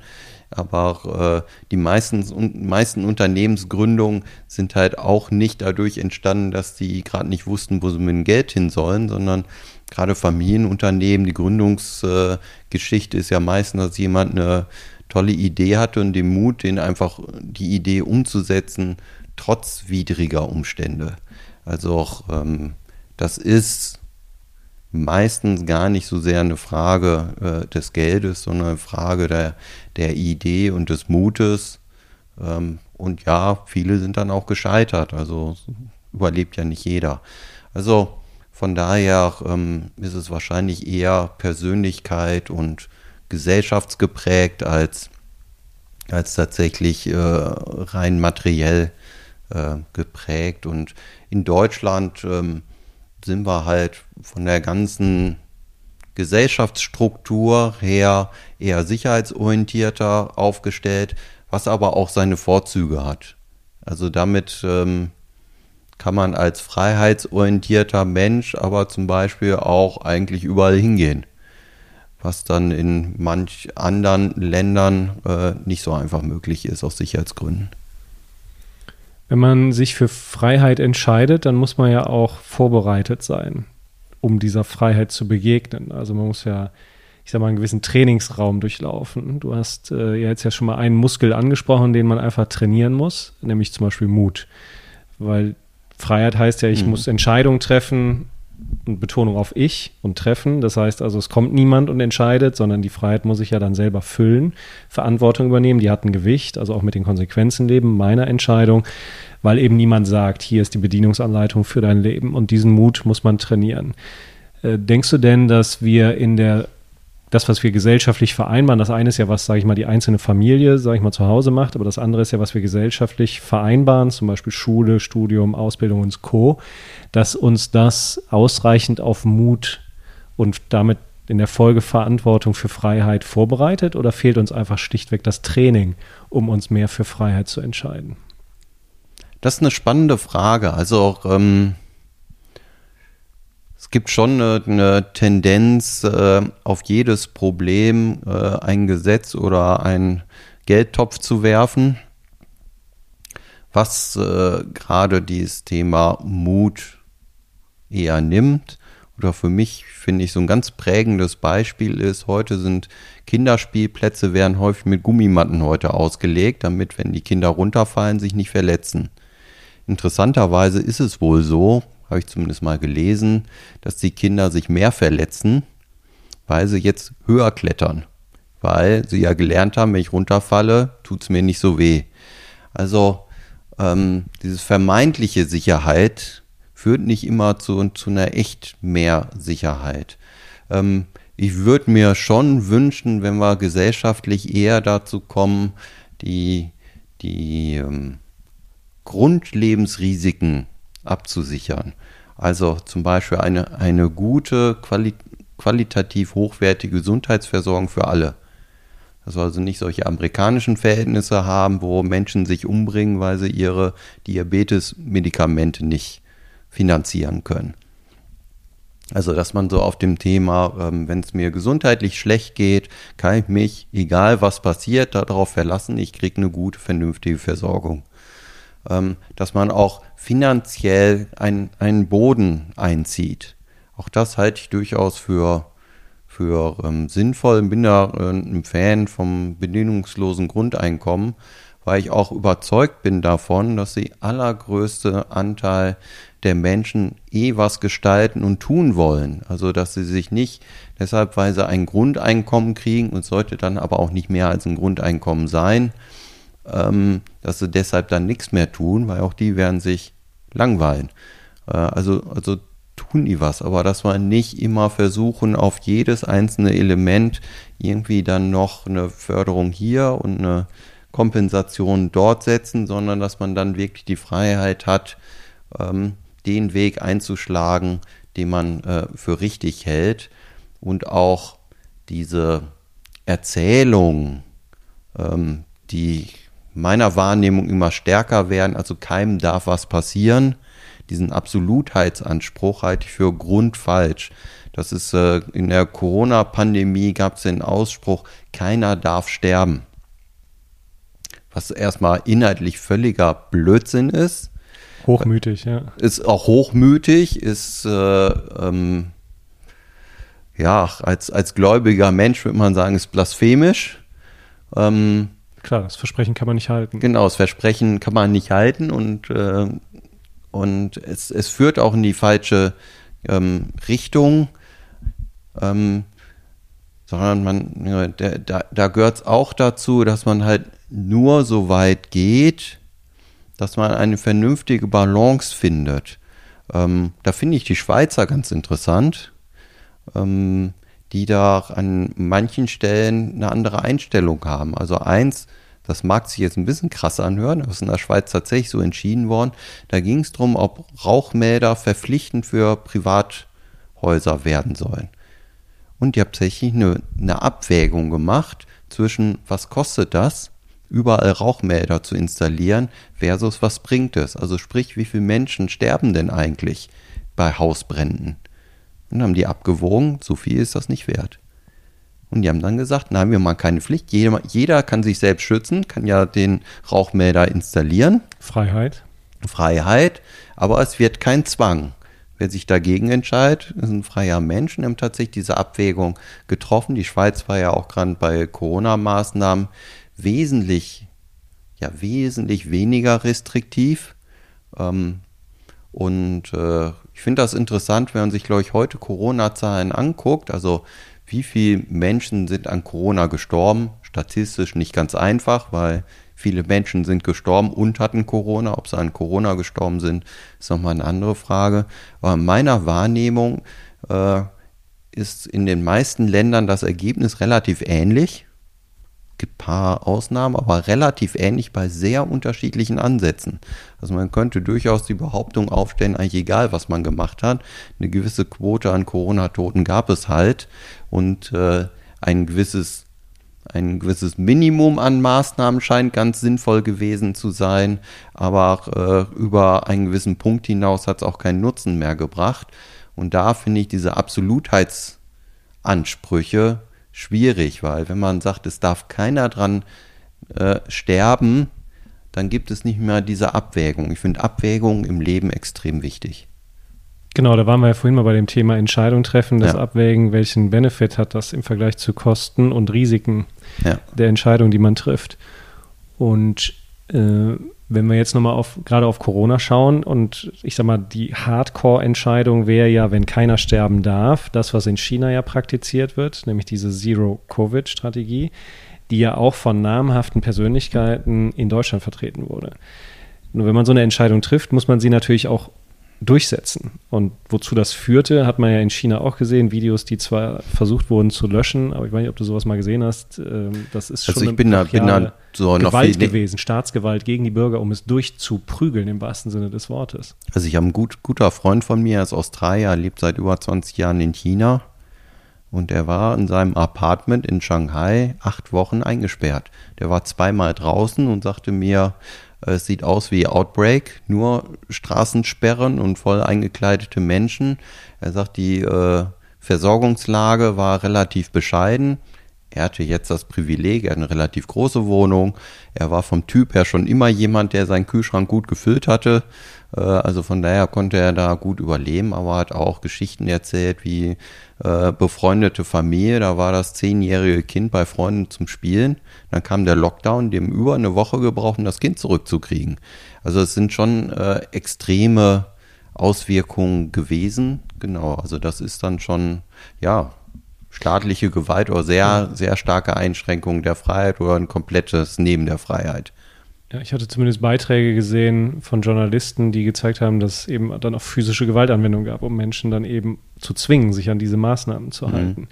Aber äh, die meisten, meisten Unternehmensgründungen sind halt auch nicht dadurch entstanden, dass die gerade nicht wussten, wo sie mit dem Geld hin sollen, sondern gerade Familienunternehmen, die Gründungsgeschichte ist ja meistens, dass jemand eine tolle Idee hatte und den Mut, den einfach die Idee umzusetzen, trotz widriger Umstände. Also auch ähm, das ist meistens gar nicht so sehr eine Frage äh, des Geldes, sondern eine Frage der, der Idee und des Mutes. Ähm, und ja, viele sind dann auch gescheitert. Also überlebt ja nicht jeder. Also von daher ähm, ist es wahrscheinlich eher Persönlichkeit und gesellschaftsgeprägt als, als tatsächlich äh, rein materiell äh, geprägt. Und in Deutschland ähm, sind wir halt von der ganzen Gesellschaftsstruktur her eher sicherheitsorientierter aufgestellt, was aber auch seine Vorzüge hat. Also damit ähm, kann man als freiheitsorientierter Mensch aber zum Beispiel auch eigentlich überall hingehen, was dann in manch anderen Ländern äh, nicht so einfach möglich ist aus Sicherheitsgründen. Wenn man sich für Freiheit entscheidet, dann muss man ja auch vorbereitet sein, um dieser Freiheit zu begegnen. Also man muss ja, ich sag mal, einen gewissen Trainingsraum durchlaufen. Du hast äh, ja jetzt ja schon mal einen Muskel angesprochen, den man einfach trainieren muss, nämlich zum Beispiel Mut. Weil Freiheit heißt ja, ich mhm. muss Entscheidungen treffen, und Betonung auf ich und treffen. Das heißt also, es kommt niemand und entscheidet, sondern die Freiheit muss ich ja dann selber füllen, Verantwortung übernehmen, die hat ein Gewicht, also auch mit den Konsequenzen leben meiner Entscheidung, weil eben niemand sagt, hier ist die Bedienungsanleitung für dein Leben und diesen Mut muss man trainieren. Äh, denkst du denn, dass wir in der das, was wir gesellschaftlich vereinbaren, das eine ist ja, was, sage ich mal, die einzelne Familie, sage ich mal, zu Hause macht, aber das andere ist ja, was wir gesellschaftlich vereinbaren, zum Beispiel Schule, Studium, Ausbildung und Co., dass uns das ausreichend auf Mut und damit in der Folge Verantwortung für Freiheit vorbereitet oder fehlt uns einfach schlichtweg das Training, um uns mehr für Freiheit zu entscheiden? Das ist eine spannende Frage. Also auch ähm, es gibt schon eine, eine Tendenz, äh, auf jedes Problem äh, ein Gesetz oder einen Geldtopf zu werfen, was äh, gerade dieses Thema Mut eher nimmt. Oder für mich finde ich so ein ganz prägendes Beispiel ist, heute sind Kinderspielplätze werden häufig mit Gummimatten heute ausgelegt, damit, wenn die Kinder runterfallen, sich nicht verletzen. Interessanterweise ist es wohl so, habe ich zumindest mal gelesen, dass die Kinder sich mehr verletzen, weil sie jetzt höher klettern. Weil sie ja gelernt haben, wenn ich runterfalle, tut es mir nicht so weh. Also ähm, diese vermeintliche Sicherheit führt nicht immer zu, zu einer echt mehr Sicherheit. Ähm, ich würde mir schon wünschen, wenn wir gesellschaftlich eher dazu kommen, die, die ähm, Grundlebensrisiken abzusichern. Also zum Beispiel eine, eine gute, quali qualitativ hochwertige Gesundheitsversorgung für alle. Das soll also nicht solche amerikanischen Verhältnisse haben, wo Menschen sich umbringen, weil sie ihre Diabetes-Medikamente nicht finanzieren können. Also, dass man so auf dem Thema, ähm, wenn es mir gesundheitlich schlecht geht, kann ich mich, egal was passiert, darauf verlassen, ich kriege eine gute, vernünftige Versorgung. Ähm, dass man auch finanziell ein, einen Boden einzieht. Auch das halte ich durchaus für, für ähm, sinnvoll. Bin da äh, ein Fan vom bedingungslosen Grundeinkommen, weil ich auch überzeugt bin davon, dass die allergrößte Anteil der Menschen eh was gestalten und tun wollen. Also dass sie sich nicht deshalb, weil sie ein Grundeinkommen kriegen und sollte dann aber auch nicht mehr als ein Grundeinkommen sein, ähm, dass sie deshalb dann nichts mehr tun, weil auch die werden sich langweilen. Äh, also, also tun die was, aber dass wir nicht immer versuchen, auf jedes einzelne Element irgendwie dann noch eine Förderung hier und eine Kompensation dort setzen, sondern dass man dann wirklich die Freiheit hat, ähm, den Weg einzuschlagen, den man äh, für richtig hält und auch diese Erzählung, ähm, die meiner Wahrnehmung immer stärker werden, also keinem darf was passieren, diesen Absolutheitsanspruch halte ich für grundfalsch. Das ist äh, in der Corona-Pandemie gab es den Ausspruch, keiner darf sterben. Was erstmal inhaltlich völliger Blödsinn ist. Hochmütig, ja. Ist auch hochmütig, ist äh, ähm, ja, als, als gläubiger Mensch würde man sagen, ist blasphemisch. Ähm, Klar, das Versprechen kann man nicht halten. Genau, das Versprechen kann man nicht halten und äh, und es, es führt auch in die falsche ähm, Richtung, ähm, sondern man, da, da gehört es auch dazu, dass man halt nur so weit geht, dass man eine vernünftige Balance findet. Ähm, da finde ich die Schweizer ganz interessant, ähm, die da an manchen Stellen eine andere Einstellung haben. Also eins, das mag sich jetzt ein bisschen krass anhören, das ist in der Schweiz tatsächlich so entschieden worden. Da ging es darum, ob Rauchmelder verpflichtend für Privathäuser werden sollen. Und die haben tatsächlich eine, eine Abwägung gemacht zwischen, was kostet das, überall Rauchmelder zu installieren, versus was bringt es. Also sprich, wie viele Menschen sterben denn eigentlich bei Hausbränden? Und haben die abgewogen, so viel ist das nicht wert. Und die haben dann gesagt, nein, wir machen keine Pflicht. Jeder, jeder kann sich selbst schützen, kann ja den Rauchmelder installieren. Freiheit. Freiheit, aber es wird kein Zwang. Wer sich dagegen entscheidet, ist ein freier Mensch und haben tatsächlich diese Abwägung getroffen. Die Schweiz war ja auch gerade bei Corona-Maßnahmen wesentlich, ja, wesentlich weniger restriktiv. Ähm, und äh, ich finde das interessant, wenn man sich, glaube ich, heute Corona-Zahlen anguckt. Also wie viele Menschen sind an Corona gestorben? Statistisch nicht ganz einfach, weil viele Menschen sind gestorben und hatten Corona. Ob sie an Corona gestorben sind, ist nochmal eine andere Frage. Aber in meiner Wahrnehmung äh, ist in den meisten Ländern das Ergebnis relativ ähnlich gibt ein paar Ausnahmen, aber relativ ähnlich bei sehr unterschiedlichen Ansätzen. Also man könnte durchaus die Behauptung aufstellen, eigentlich egal, was man gemacht hat, eine gewisse Quote an Corona-Toten gab es halt und äh, ein gewisses ein gewisses Minimum an Maßnahmen scheint ganz sinnvoll gewesen zu sein, aber äh, über einen gewissen Punkt hinaus hat es auch keinen Nutzen mehr gebracht. Und da finde ich diese Absolutheitsansprüche schwierig, weil wenn man sagt, es darf keiner dran äh, sterben, dann gibt es nicht mehr diese Abwägung. Ich finde Abwägung im Leben extrem wichtig. Genau, da waren wir ja vorhin mal bei dem Thema Entscheidung treffen, das ja. Abwägen, welchen Benefit hat das im Vergleich zu Kosten und Risiken ja. der Entscheidung, die man trifft. Und äh, wenn wir jetzt nochmal auf, gerade auf Corona schauen und ich sag mal, die Hardcore-Entscheidung wäre ja, wenn keiner sterben darf, das, was in China ja praktiziert wird, nämlich diese Zero-Covid-Strategie, die ja auch von namhaften Persönlichkeiten in Deutschland vertreten wurde. Nur wenn man so eine Entscheidung trifft, muss man sie natürlich auch durchsetzen. Und wozu das führte, hat man ja in China auch gesehen, Videos, die zwar versucht wurden zu löschen, aber ich weiß nicht, ob du sowas mal gesehen hast. Ähm, das ist also schon ich bin da, bin da so Gewalt gewesen, Staatsgewalt gegen die Bürger, um es durchzuprügeln im wahrsten Sinne des Wortes. Also ich habe einen gut, guter Freund von mir, er ist Australier, lebt seit über 20 Jahren in China und er war in seinem Apartment in Shanghai acht Wochen eingesperrt. Der war zweimal draußen und sagte mir, es sieht aus wie Outbreak, nur Straßensperren und voll eingekleidete Menschen. Er sagt, die äh, Versorgungslage war relativ bescheiden. Er hatte jetzt das Privileg, er hat eine relativ große Wohnung. Er war vom Typ her schon immer jemand, der seinen Kühlschrank gut gefüllt hatte. Äh, also von daher konnte er da gut überleben, aber hat auch Geschichten erzählt, wie äh, befreundete Familie, da war das zehnjährige Kind bei Freunden zum Spielen. Dann kam der Lockdown, dem über eine Woche gebraucht, um das Kind zurückzukriegen. Also es sind schon äh, extreme Auswirkungen gewesen. Genau, also das ist dann schon, ja, staatliche Gewalt oder sehr, sehr starke Einschränkung der Freiheit oder ein komplettes Neben der Freiheit. Ja, ich hatte zumindest Beiträge gesehen von Journalisten, die gezeigt haben, dass es eben dann auch physische Gewaltanwendung gab, um Menschen dann eben zu zwingen, sich an diese Maßnahmen zu mhm. halten.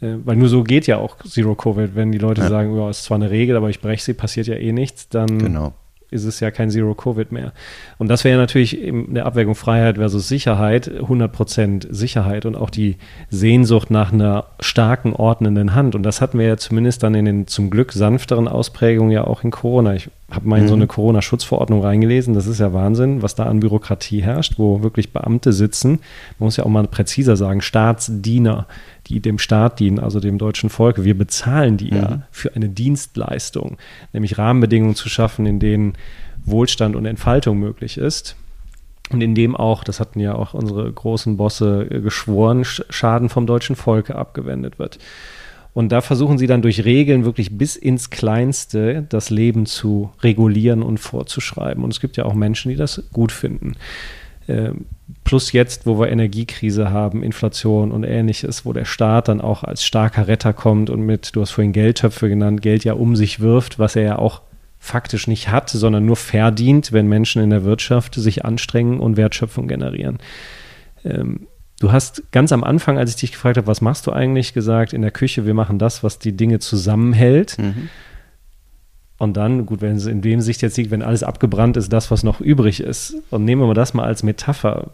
Äh, weil nur so geht ja auch Zero Covid, wenn die Leute ja. sagen, ja, ist zwar eine Regel, aber ich breche sie, passiert ja eh nichts, dann genau ist es ja kein Zero-Covid mehr. Und das wäre natürlich in der Abwägung Freiheit versus Sicherheit 100% Sicherheit und auch die Sehnsucht nach einer starken, ordnenden Hand. Und das hatten wir ja zumindest dann in den zum Glück sanfteren Ausprägungen ja auch in Corona. Ich habe mal in mhm. so eine Corona-Schutzverordnung reingelesen. Das ist ja Wahnsinn, was da an Bürokratie herrscht, wo wirklich Beamte sitzen. Man muss ja auch mal präziser sagen, Staatsdiener, die dem Staat dienen, also dem deutschen Volk. Wir bezahlen die mhm. ja für eine Dienstleistung, nämlich Rahmenbedingungen zu schaffen, in denen Wohlstand und Entfaltung möglich ist. Und in dem auch, das hatten ja auch unsere großen Bosse geschworen, Schaden vom deutschen Volke abgewendet wird. Und da versuchen sie dann durch Regeln wirklich bis ins Kleinste das Leben zu regulieren und vorzuschreiben. Und es gibt ja auch Menschen, die das gut finden. Ähm, plus jetzt, wo wir Energiekrise haben, Inflation und ähnliches, wo der Staat dann auch als starker Retter kommt und mit, du hast vorhin Geldtöpfe genannt, Geld ja um sich wirft, was er ja auch faktisch nicht hat, sondern nur verdient, wenn Menschen in der Wirtschaft sich anstrengen und Wertschöpfung generieren. Ähm, Du hast ganz am Anfang, als ich dich gefragt habe, was machst du eigentlich, gesagt, in der Küche, wir machen das, was die Dinge zusammenhält. Mhm. Und dann, gut, wenn es in dem Sicht jetzt liegt, wenn alles abgebrannt ist, das, was noch übrig ist. Und nehmen wir mal das mal als Metapher.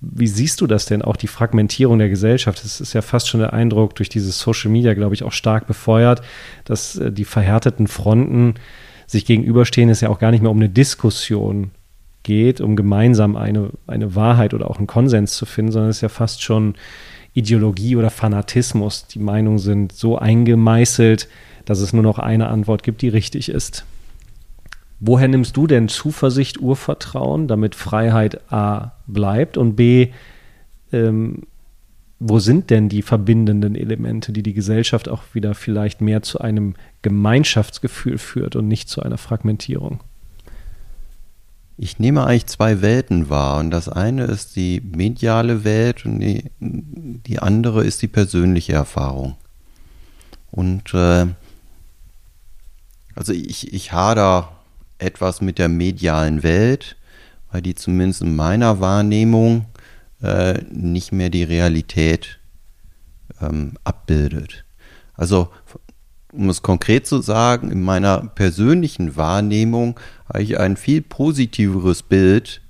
Wie siehst du das denn, auch die Fragmentierung der Gesellschaft? Es ist ja fast schon der Eindruck, durch dieses Social Media, glaube ich, auch stark befeuert, dass äh, die verhärteten Fronten sich gegenüberstehen, ist ja auch gar nicht mehr um eine Diskussion geht, um gemeinsam eine, eine Wahrheit oder auch einen Konsens zu finden, sondern es ist ja fast schon Ideologie oder Fanatismus. Die Meinungen sind so eingemeißelt, dass es nur noch eine Antwort gibt, die richtig ist. Woher nimmst du denn Zuversicht, Urvertrauen, damit Freiheit A bleibt und B, ähm, wo sind denn die verbindenden Elemente, die die Gesellschaft auch wieder vielleicht mehr zu einem Gemeinschaftsgefühl führt und nicht zu einer Fragmentierung? Ich nehme eigentlich zwei Welten wahr. Und das eine ist die mediale Welt und die, die andere ist die persönliche Erfahrung. Und äh, also ich, ich hader etwas mit der medialen Welt, weil die zumindest in meiner Wahrnehmung äh, nicht mehr die Realität ähm, abbildet. Also um es konkret zu sagen, in meiner persönlichen Wahrnehmung habe ich ein viel positiveres Bild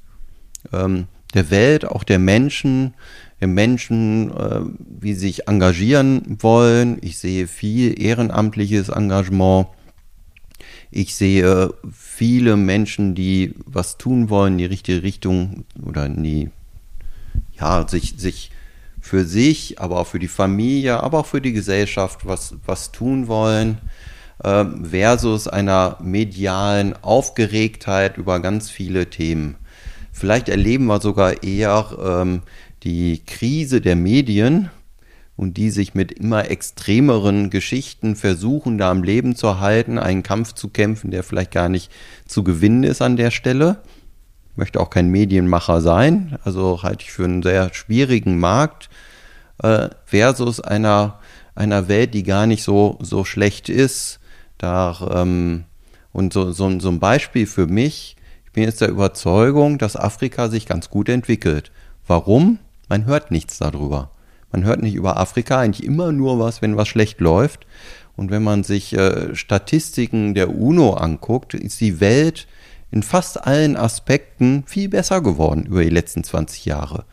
ähm, der Welt, auch der Menschen, der Menschen, äh, wie sie sich engagieren wollen. Ich sehe viel ehrenamtliches Engagement. Ich sehe viele Menschen, die was tun wollen, die richtige Richtung oder nie, ja, sich, sich für sich, aber auch für die Familie, aber auch für die Gesellschaft was, was tun wollen, äh, versus einer medialen Aufgeregtheit über ganz viele Themen. Vielleicht erleben wir sogar eher ähm, die Krise der Medien und die sich mit immer extremeren Geschichten versuchen, da am Leben zu halten, einen Kampf zu kämpfen, der vielleicht gar nicht zu gewinnen ist an der Stelle möchte auch kein Medienmacher sein, also halte ich für einen sehr schwierigen Markt, äh, versus einer, einer Welt, die gar nicht so, so schlecht ist. Da, ähm, und so, so, so ein Beispiel für mich, ich bin jetzt der Überzeugung, dass Afrika sich ganz gut entwickelt. Warum? Man hört nichts darüber. Man hört nicht über Afrika eigentlich immer nur was, wenn was schlecht läuft. Und wenn man sich äh, Statistiken der UNO anguckt, ist die Welt in fast allen Aspekten viel besser geworden über die letzten 20 Jahre.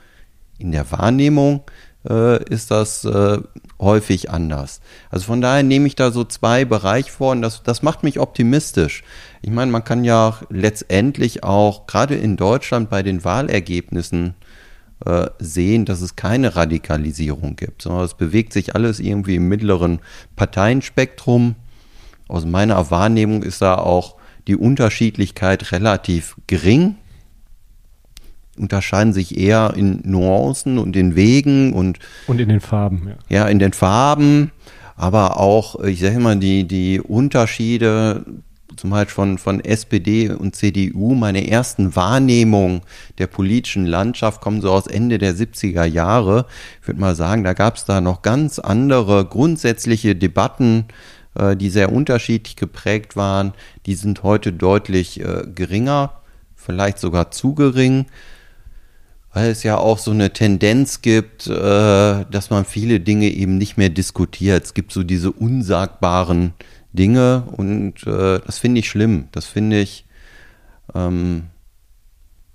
In der Wahrnehmung äh, ist das äh, häufig anders. Also von daher nehme ich da so zwei Bereiche vor und das, das macht mich optimistisch. Ich meine, man kann ja letztendlich auch gerade in Deutschland bei den Wahlergebnissen äh, sehen, dass es keine Radikalisierung gibt, sondern es bewegt sich alles irgendwie im mittleren Parteienspektrum. Aus meiner Wahrnehmung ist da auch die Unterschiedlichkeit relativ gering. Unterscheiden sich eher in Nuancen und in Wegen und, und in den Farben. Ja, ja in den Farben, aber auch, ich sage mal, die, die Unterschiede zum Beispiel von, von SPD und CDU, meine ersten Wahrnehmungen der politischen Landschaft kommen so aus Ende der 70er Jahre. Ich würde mal sagen, da gab es da noch ganz andere grundsätzliche Debatten, äh, die sehr unterschiedlich geprägt waren. Die sind heute deutlich äh, geringer, vielleicht sogar zu gering weil es ja auch so eine Tendenz gibt, äh, dass man viele Dinge eben nicht mehr diskutiert. Es gibt so diese unsagbaren Dinge und äh, das finde ich schlimm. Das finde ich ähm,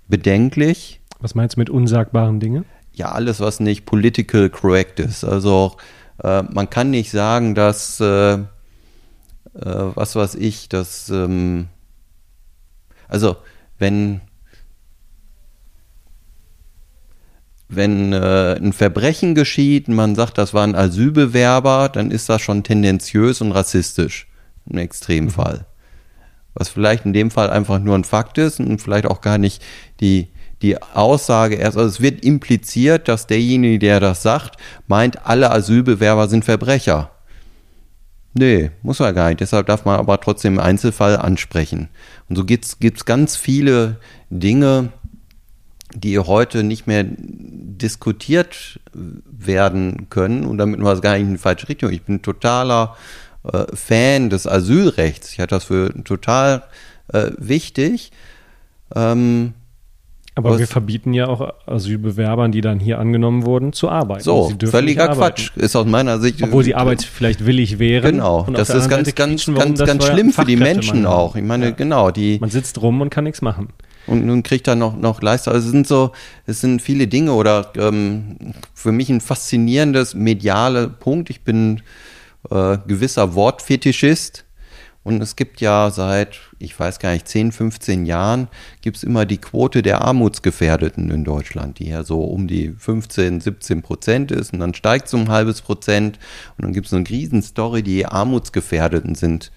bedenklich. Was meinst du mit unsagbaren Dingen? Ja, alles, was nicht political correct ist. Also äh, man kann nicht sagen, dass äh, äh was weiß ich, dass ähm, also wenn wenn äh, ein Verbrechen geschieht, man sagt, das war ein Asylbewerber, dann ist das schon tendenziös und rassistisch im Extremfall. Was vielleicht in dem Fall einfach nur ein Fakt ist und vielleicht auch gar nicht die, die Aussage erst, also es wird impliziert, dass derjenige, der das sagt, meint, alle Asylbewerber sind Verbrecher. Nee, muss man gar nicht. Deshalb darf man aber trotzdem im Einzelfall ansprechen. Und so gibt es ganz viele Dinge, die heute nicht mehr diskutiert werden können und damit war es gar nicht in die falsche Richtung. Ich bin totaler äh, Fan des Asylrechts. Ich halte das für total äh, wichtig. Ähm, aber wir verbieten ja auch Asylbewerbern, die dann hier angenommen wurden, zu arbeiten. So, völliger Quatsch. Ist aus meiner Sicht. Obwohl die Arbeit vielleicht willig wäre. Genau. Das ist ganz, ganz, ganz, ganz schlimm für die Menschen auch. Ich meine, ja. genau, die. Man sitzt rum und kann nichts machen und nun kriegt er noch, noch Leistung. Also es sind so, es sind viele Dinge oder ähm, für mich ein faszinierendes mediale Punkt. Ich bin äh, gewisser Wortfetischist. Und es gibt ja seit, ich weiß gar nicht, 10, 15 Jahren, gibt es immer die Quote der Armutsgefährdeten in Deutschland, die ja so um die 15, 17 Prozent ist. Und dann steigt es um ein halbes Prozent. Und dann gibt es eine Riesenstory, die Armutsgefährdeten sind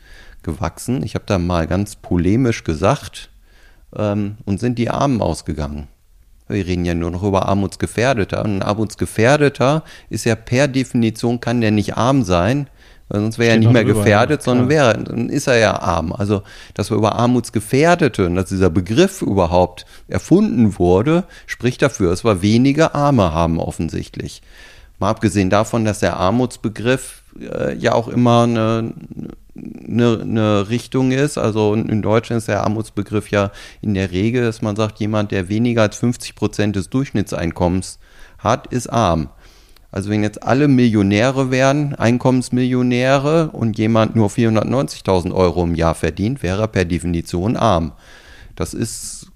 gewachsen. Ich habe da mal ganz polemisch gesagt, ähm, und sind die Armen ausgegangen. Wir reden ja nur noch über Armutsgefährdeter. Und ein Armutsgefährdeter ist ja per Definition, kann der nicht arm sein, weil sonst wäre er nicht mehr drüber, gefährdet, ja, sondern wäre, dann ist er ja arm. Also, dass wir über Armutsgefährdete und dass dieser Begriff überhaupt erfunden wurde, spricht dafür, dass wir weniger Arme haben offensichtlich. Mal abgesehen davon, dass der Armutsbegriff äh, ja auch immer eine, eine, eine Richtung ist. Also in Deutschland ist der Armutsbegriff ja in der Regel, dass man sagt, jemand, der weniger als 50 Prozent des Durchschnittseinkommens hat, ist arm. Also wenn jetzt alle Millionäre wären, Einkommensmillionäre und jemand nur 490.000 Euro im Jahr verdient, wäre er per Definition arm. Das ist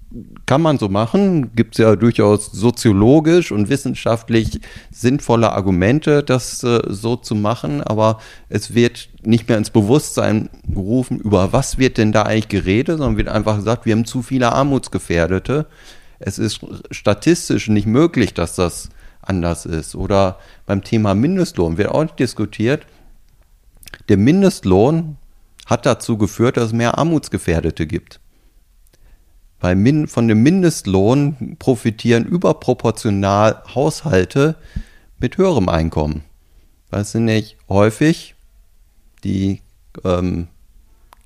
kann man so machen. Gibt es ja durchaus soziologisch und wissenschaftlich sinnvolle Argumente, das äh, so zu machen, aber es wird nicht mehr ins Bewusstsein gerufen, über was wird denn da eigentlich geredet, sondern wird einfach gesagt, wir haben zu viele Armutsgefährdete. Es ist statistisch nicht möglich, dass das anders ist. Oder beim Thema Mindestlohn wird auch nicht diskutiert. Der Mindestlohn hat dazu geführt, dass es mehr Armutsgefährdete gibt. Weil von dem Mindestlohn profitieren überproportional Haushalte mit höherem Einkommen. Das sind nicht häufig die ähm,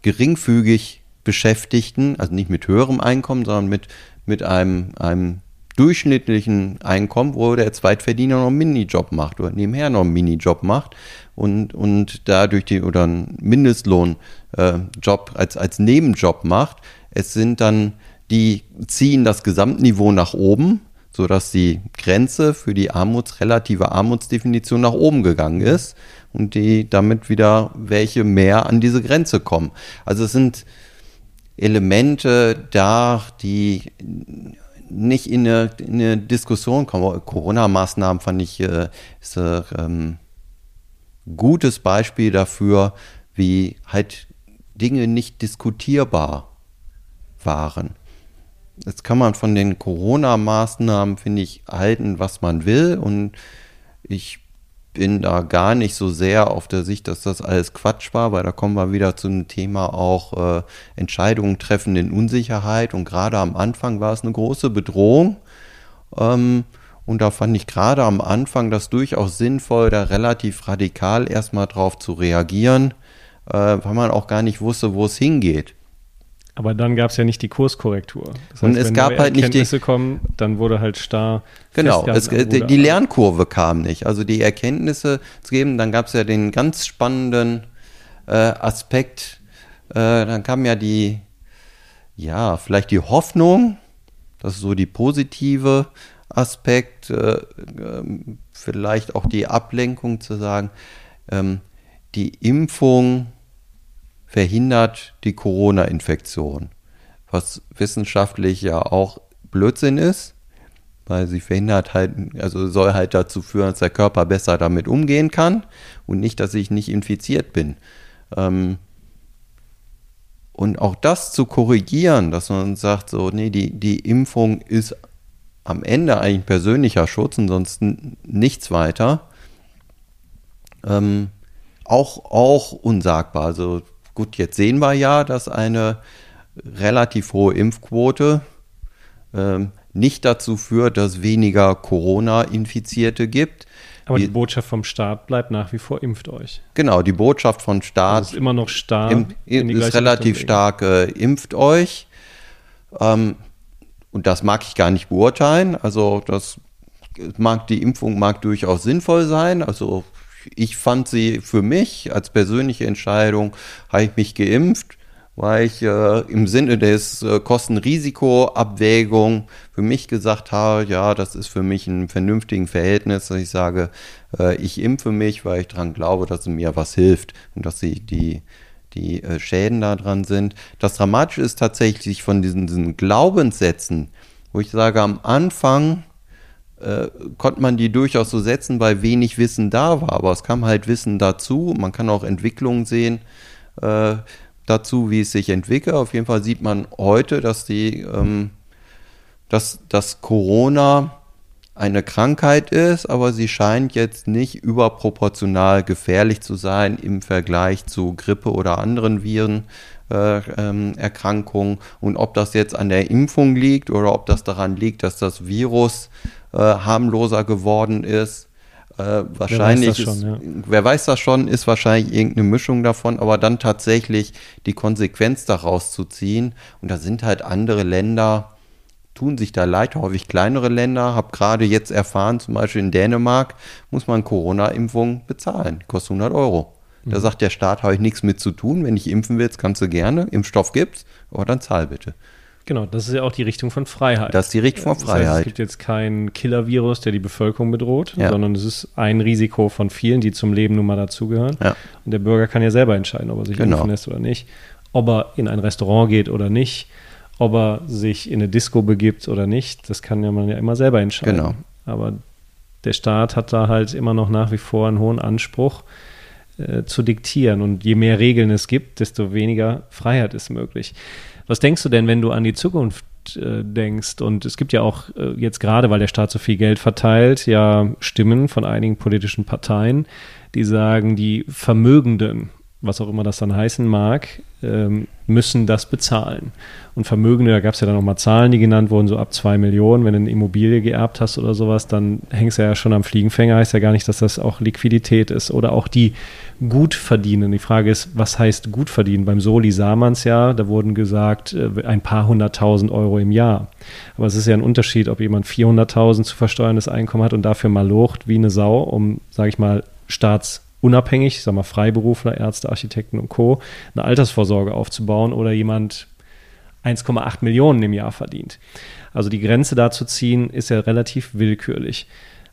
geringfügig Beschäftigten, also nicht mit höherem Einkommen, sondern mit, mit einem, einem durchschnittlichen Einkommen, wo der Zweitverdiener noch einen Minijob macht oder nebenher noch einen Minijob macht und, und dadurch die oder einen Mindestlohnjob äh, als, als Nebenjob macht. Es sind dann die ziehen das Gesamtniveau nach oben, sodass die Grenze für die Armuts, relative Armutsdefinition nach oben gegangen ist und die damit wieder welche mehr an diese Grenze kommen. Also es sind Elemente da, die nicht in eine, in eine Diskussion kommen. Corona-Maßnahmen fand ich äh, ist äh, ähm, gutes Beispiel dafür, wie halt Dinge nicht diskutierbar waren jetzt kann man von den Corona-Maßnahmen, finde ich, halten, was man will. Und ich bin da gar nicht so sehr auf der Sicht, dass das alles Quatsch war, weil da kommen wir wieder zu einem Thema auch äh, Entscheidungen treffen in Unsicherheit. Und gerade am Anfang war es eine große Bedrohung. Ähm, und da fand ich gerade am Anfang das durchaus sinnvoll, da relativ radikal erstmal drauf zu reagieren, äh, weil man auch gar nicht wusste, wo es hingeht. Aber dann gab es ja nicht die Kurskorrektur. Das heißt, und es gab halt nicht die kommen, dann wurde halt starr. Genau, es, die, die Lernkurve kam nicht. Also die Erkenntnisse zu geben, dann gab es ja den ganz spannenden äh, Aspekt. Äh, dann kam ja die, ja, vielleicht die Hoffnung, das ist so die positive Aspekt, äh, ähm, vielleicht auch die Ablenkung zu sagen, ähm, die Impfung verhindert die Corona-Infektion, was wissenschaftlich ja auch Blödsinn ist, weil sie verhindert halt, also soll halt dazu führen, dass der Körper besser damit umgehen kann und nicht, dass ich nicht infiziert bin. Ähm, und auch das zu korrigieren, dass man sagt, so, nee, die, die Impfung ist am Ende eigentlich persönlicher Schutz und sonst nichts weiter, ähm, auch, auch unsagbar. Also Gut, jetzt sehen wir ja, dass eine relativ hohe Impfquote ähm, nicht dazu führt, dass weniger Corona-Infizierte gibt. Aber die, die Botschaft vom Staat bleibt nach wie vor, impft euch. Genau, die Botschaft von Staat also ist immer noch stark. Im, ist relativ stark, äh, impft euch. Ähm, und das mag ich gar nicht beurteilen. Also das mag die Impfung mag durchaus sinnvoll sein. Also ich fand sie für mich als persönliche Entscheidung, habe ich mich geimpft, weil ich äh, im Sinne des äh, Kosten-Risiko-Abwägung für mich gesagt habe, ja, das ist für mich ein vernünftiges Verhältnis, dass ich sage, äh, ich impfe mich, weil ich daran glaube, dass mir was hilft und dass sie die die äh, Schäden da dran sind. Das Dramatische ist tatsächlich von diesen, diesen Glaubenssätzen, wo ich sage, am Anfang äh, konnte man die durchaus so setzen, weil wenig Wissen da war. Aber es kam halt Wissen dazu. Man kann auch Entwicklungen sehen äh, dazu, wie es sich entwickelt. Auf jeden Fall sieht man heute, dass die, ähm, dass, dass Corona eine Krankheit ist, aber sie scheint jetzt nicht überproportional gefährlich zu sein im Vergleich zu Grippe oder anderen Viren. Äh, ähm, Erkrankungen und ob das jetzt an der Impfung liegt oder ob das daran liegt, dass das Virus äh, harmloser geworden ist. Äh, wahrscheinlich, wer weiß, ist, schon, ja. wer weiß das schon, ist wahrscheinlich irgendeine Mischung davon, aber dann tatsächlich die Konsequenz daraus zu ziehen. Und da sind halt andere Länder, tun sich da leid, häufig kleinere Länder. Habe gerade jetzt erfahren, zum Beispiel in Dänemark muss man Corona-Impfung bezahlen, kostet 100 Euro. Da mhm. sagt der Staat, habe ich nichts mit zu tun. Wenn ich impfen willst, kannst du gerne. Impfstoff gibt's, aber dann zahl bitte. Genau, das ist ja auch die Richtung von Freiheit. Das ist die Richtung von Freiheit. Das heißt, es gibt jetzt kein Killer-Virus, der die Bevölkerung bedroht, ja. sondern es ist ein Risiko von vielen, die zum Leben nun mal dazugehören. Ja. Und der Bürger kann ja selber entscheiden, ob er sich genau. impfen lässt oder nicht, ob er in ein Restaurant geht oder nicht, ob er sich in eine Disco begibt oder nicht. Das kann ja man ja immer selber entscheiden. Genau. Aber der Staat hat da halt immer noch nach wie vor einen hohen Anspruch äh, zu diktieren. Und je mehr Regeln es gibt, desto weniger Freiheit ist möglich. Was denkst du denn, wenn du an die Zukunft äh, denkst? Und es gibt ja auch äh, jetzt gerade, weil der Staat so viel Geld verteilt, ja Stimmen von einigen politischen Parteien, die sagen, die Vermögenden, was auch immer das dann heißen mag, ähm, müssen das bezahlen. Und Vermögende, da gab es ja dann nochmal Zahlen, die genannt wurden, so ab zwei Millionen. Wenn du eine Immobilie geerbt hast oder sowas, dann hängst du ja schon am Fliegenfänger. Heißt ja gar nicht, dass das auch Liquidität ist. Oder auch die gut verdienen. Die Frage ist, was heißt gut verdienen? Beim Soli sah man es ja, da wurden gesagt, äh, ein paar hunderttausend Euro im Jahr. Aber es ist ja ein Unterschied, ob jemand 400.000 zu versteuerndes Einkommen hat und dafür mal locht wie eine Sau, um, sage ich mal, staats unabhängig, ich sag mal Freiberufler, Ärzte, Architekten und Co., eine Altersvorsorge aufzubauen oder jemand 1,8 Millionen im Jahr verdient. Also die Grenze da zu ziehen, ist ja relativ willkürlich.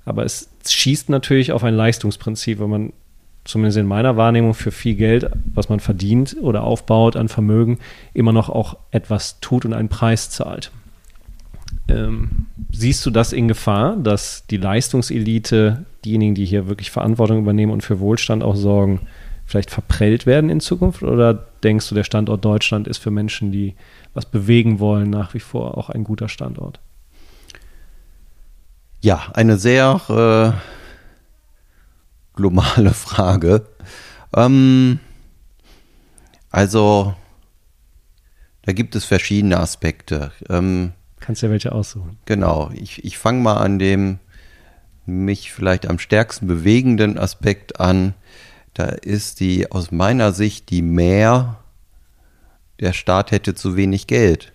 Aber es schießt natürlich auf ein Leistungsprinzip, wenn man zumindest in meiner Wahrnehmung für viel Geld, was man verdient oder aufbaut an Vermögen, immer noch auch etwas tut und einen Preis zahlt. Ähm, siehst du das in Gefahr, dass die Leistungselite, diejenigen, die hier wirklich Verantwortung übernehmen und für Wohlstand auch sorgen, vielleicht verprellt werden in Zukunft? Oder denkst du, der Standort Deutschland ist für Menschen, die was bewegen wollen, nach wie vor auch ein guter Standort? Ja, eine sehr äh, globale Frage. Ähm, also, da gibt es verschiedene Aspekte. Ähm, Kannst ja welche aussuchen. Genau, ich, ich fange mal an dem mich vielleicht am stärksten bewegenden Aspekt an. Da ist die aus meiner Sicht die Mehr, der Staat hätte zu wenig Geld.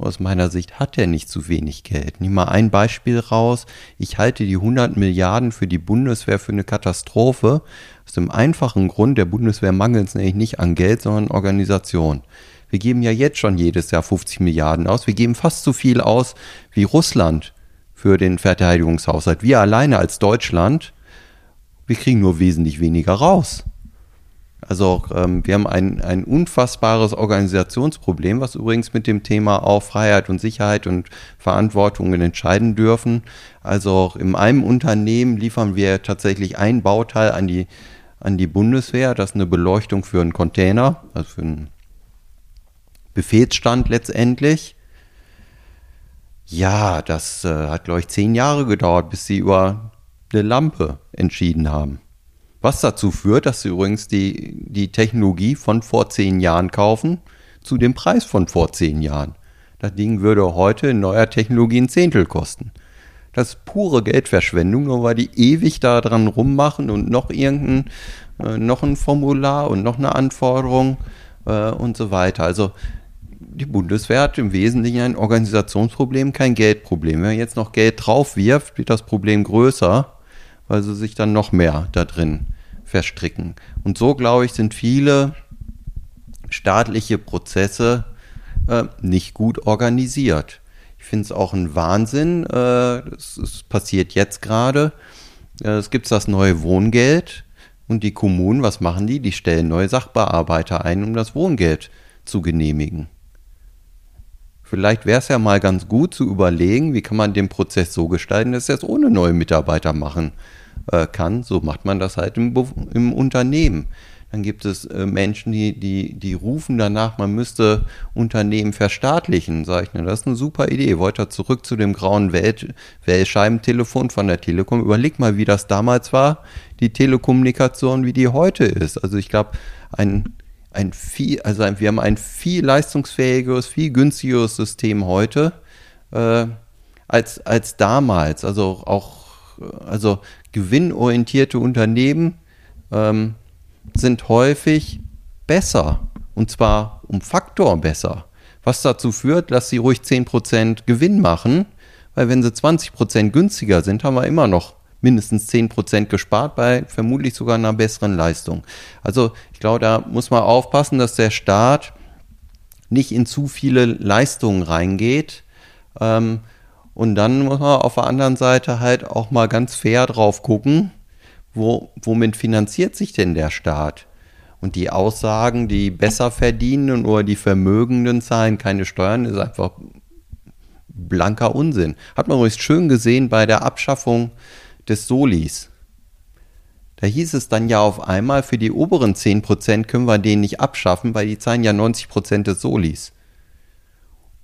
Aus meiner Sicht hat er nicht zu wenig Geld. Nimm mal ein Beispiel raus. Ich halte die 100 Milliarden für die Bundeswehr für eine Katastrophe. Aus dem einfachen Grund, der Bundeswehr mangelt es nämlich nicht an Geld, sondern an Organisation. Wir geben ja jetzt schon jedes Jahr 50 Milliarden aus. Wir geben fast so viel aus wie Russland für den Verteidigungshaushalt. Wir alleine als Deutschland, wir kriegen nur wesentlich weniger raus. Also ähm, wir haben ein, ein unfassbares Organisationsproblem, was übrigens mit dem Thema auch Freiheit und Sicherheit und Verantwortungen entscheiden dürfen. Also in einem Unternehmen liefern wir tatsächlich ein Bauteil an die, an die Bundeswehr, das ist eine Beleuchtung für einen Container, also für einen Befehlsstand letztendlich. Ja, das äh, hat, glaube ich, zehn Jahre gedauert, bis sie über eine Lampe entschieden haben. Was dazu führt, dass sie übrigens die, die Technologie von vor zehn Jahren kaufen zu dem Preis von vor zehn Jahren. Das Ding würde heute in neuer Technologie ein Zehntel kosten. Das ist pure Geldverschwendung, nur weil die ewig da dran rummachen und noch irgendein, äh, noch ein Formular und noch eine Anforderung äh, und so weiter. Also die Bundeswehr hat im Wesentlichen ein Organisationsproblem, kein Geldproblem. Wenn man jetzt noch Geld drauf wirft, wird das Problem größer weil sie sich dann noch mehr da drin verstricken. Und so, glaube ich, sind viele staatliche Prozesse äh, nicht gut organisiert. Ich finde es auch ein Wahnsinn, äh, es, passiert jetzt gerade, äh, es gibt das neue Wohngeld und die Kommunen, was machen die? Die stellen neue Sachbearbeiter ein, um das Wohngeld zu genehmigen. Vielleicht wäre es ja mal ganz gut zu überlegen, wie kann man den Prozess so gestalten, dass er es ohne neue Mitarbeiter machen äh, kann. So macht man das halt im, im Unternehmen. Dann gibt es äh, Menschen, die, die, die rufen danach, man müsste Unternehmen verstaatlichen. Sag ich, na, das ist eine super Idee. Wollt ihr zurück zu dem grauen Welt, von der Telekom? Überleg mal, wie das damals war, die Telekommunikation, wie die heute ist. Also ich glaube, ein, ein viel, also ein, wir haben ein viel leistungsfähigeres, viel günstigeres System heute äh, als, als damals. Also auch also gewinnorientierte Unternehmen ähm, sind häufig besser und zwar um Faktor besser. Was dazu führt, dass sie ruhig 10% Gewinn machen, weil wenn sie 20% günstiger sind, haben wir immer noch mindestens 10% gespart bei vermutlich sogar einer besseren Leistung. Also ich glaube, da muss man aufpassen, dass der Staat nicht in zu viele Leistungen reingeht, ähm, und dann muss man auf der anderen Seite halt auch mal ganz fair drauf gucken, wo, womit finanziert sich denn der Staat? Und die Aussagen, die besser verdienen oder die Vermögenden zahlen keine Steuern, ist einfach blanker Unsinn. Hat man übrigens schön gesehen bei der Abschaffung des Solis. Da hieß es dann ja auf einmal, für die oberen 10% können wir den nicht abschaffen, weil die zahlen ja 90% des Solis.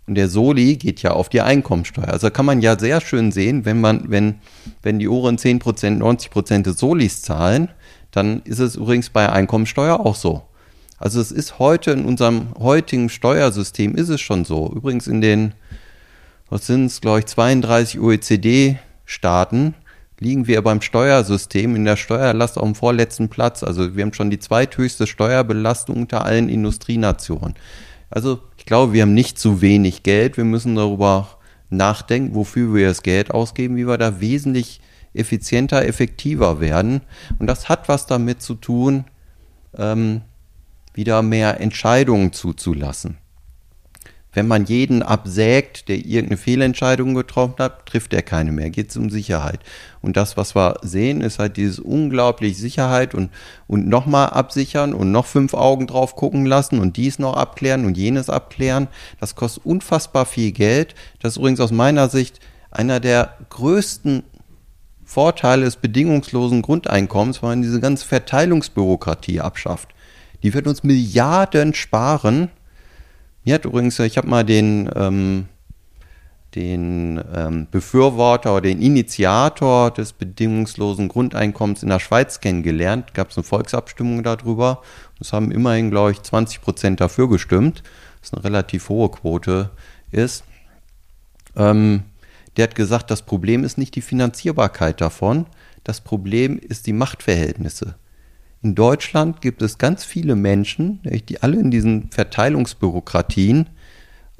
Und der Soli geht ja auf die Einkommensteuer. Also kann man ja sehr schön sehen, wenn man, wenn, wenn die oberen 10%, 90% des Solis zahlen, dann ist es übrigens bei Einkommensteuer auch so. Also es ist heute in unserem heutigen Steuersystem ist es schon so. Übrigens in den, was sind es, glaube ich, 32 OECD-Staaten liegen wir beim Steuersystem in der Steuerlast auf dem vorletzten Platz. Also wir haben schon die zweithöchste Steuerbelastung unter allen Industrienationen. Also ich glaube, wir haben nicht zu wenig Geld. Wir müssen darüber nachdenken, wofür wir das Geld ausgeben, wie wir da wesentlich effizienter, effektiver werden. Und das hat was damit zu tun, ähm, wieder mehr Entscheidungen zuzulassen. Wenn man jeden absägt, der irgendeine Fehlentscheidung getroffen hat, trifft er keine mehr. Geht es um Sicherheit. Und das, was wir sehen, ist halt dieses unglaublich Sicherheit und, und nochmal absichern und noch fünf Augen drauf gucken lassen und dies noch abklären und jenes abklären. Das kostet unfassbar viel Geld. Das ist übrigens aus meiner Sicht einer der größten Vorteile des bedingungslosen Grundeinkommens, weil man diese ganze Verteilungsbürokratie abschafft. Die wird uns Milliarden sparen. Mir hat übrigens, ich habe mal den, ähm, den ähm, Befürworter oder den Initiator des bedingungslosen Grundeinkommens in der Schweiz kennengelernt. Gab es eine Volksabstimmung darüber. Es haben immerhin, glaube ich, 20 Prozent dafür gestimmt, was eine relativ hohe Quote ist. Ähm, der hat gesagt, das Problem ist nicht die Finanzierbarkeit davon, das Problem ist die Machtverhältnisse. In Deutschland gibt es ganz viele Menschen, die alle in diesen Verteilungsbürokratien,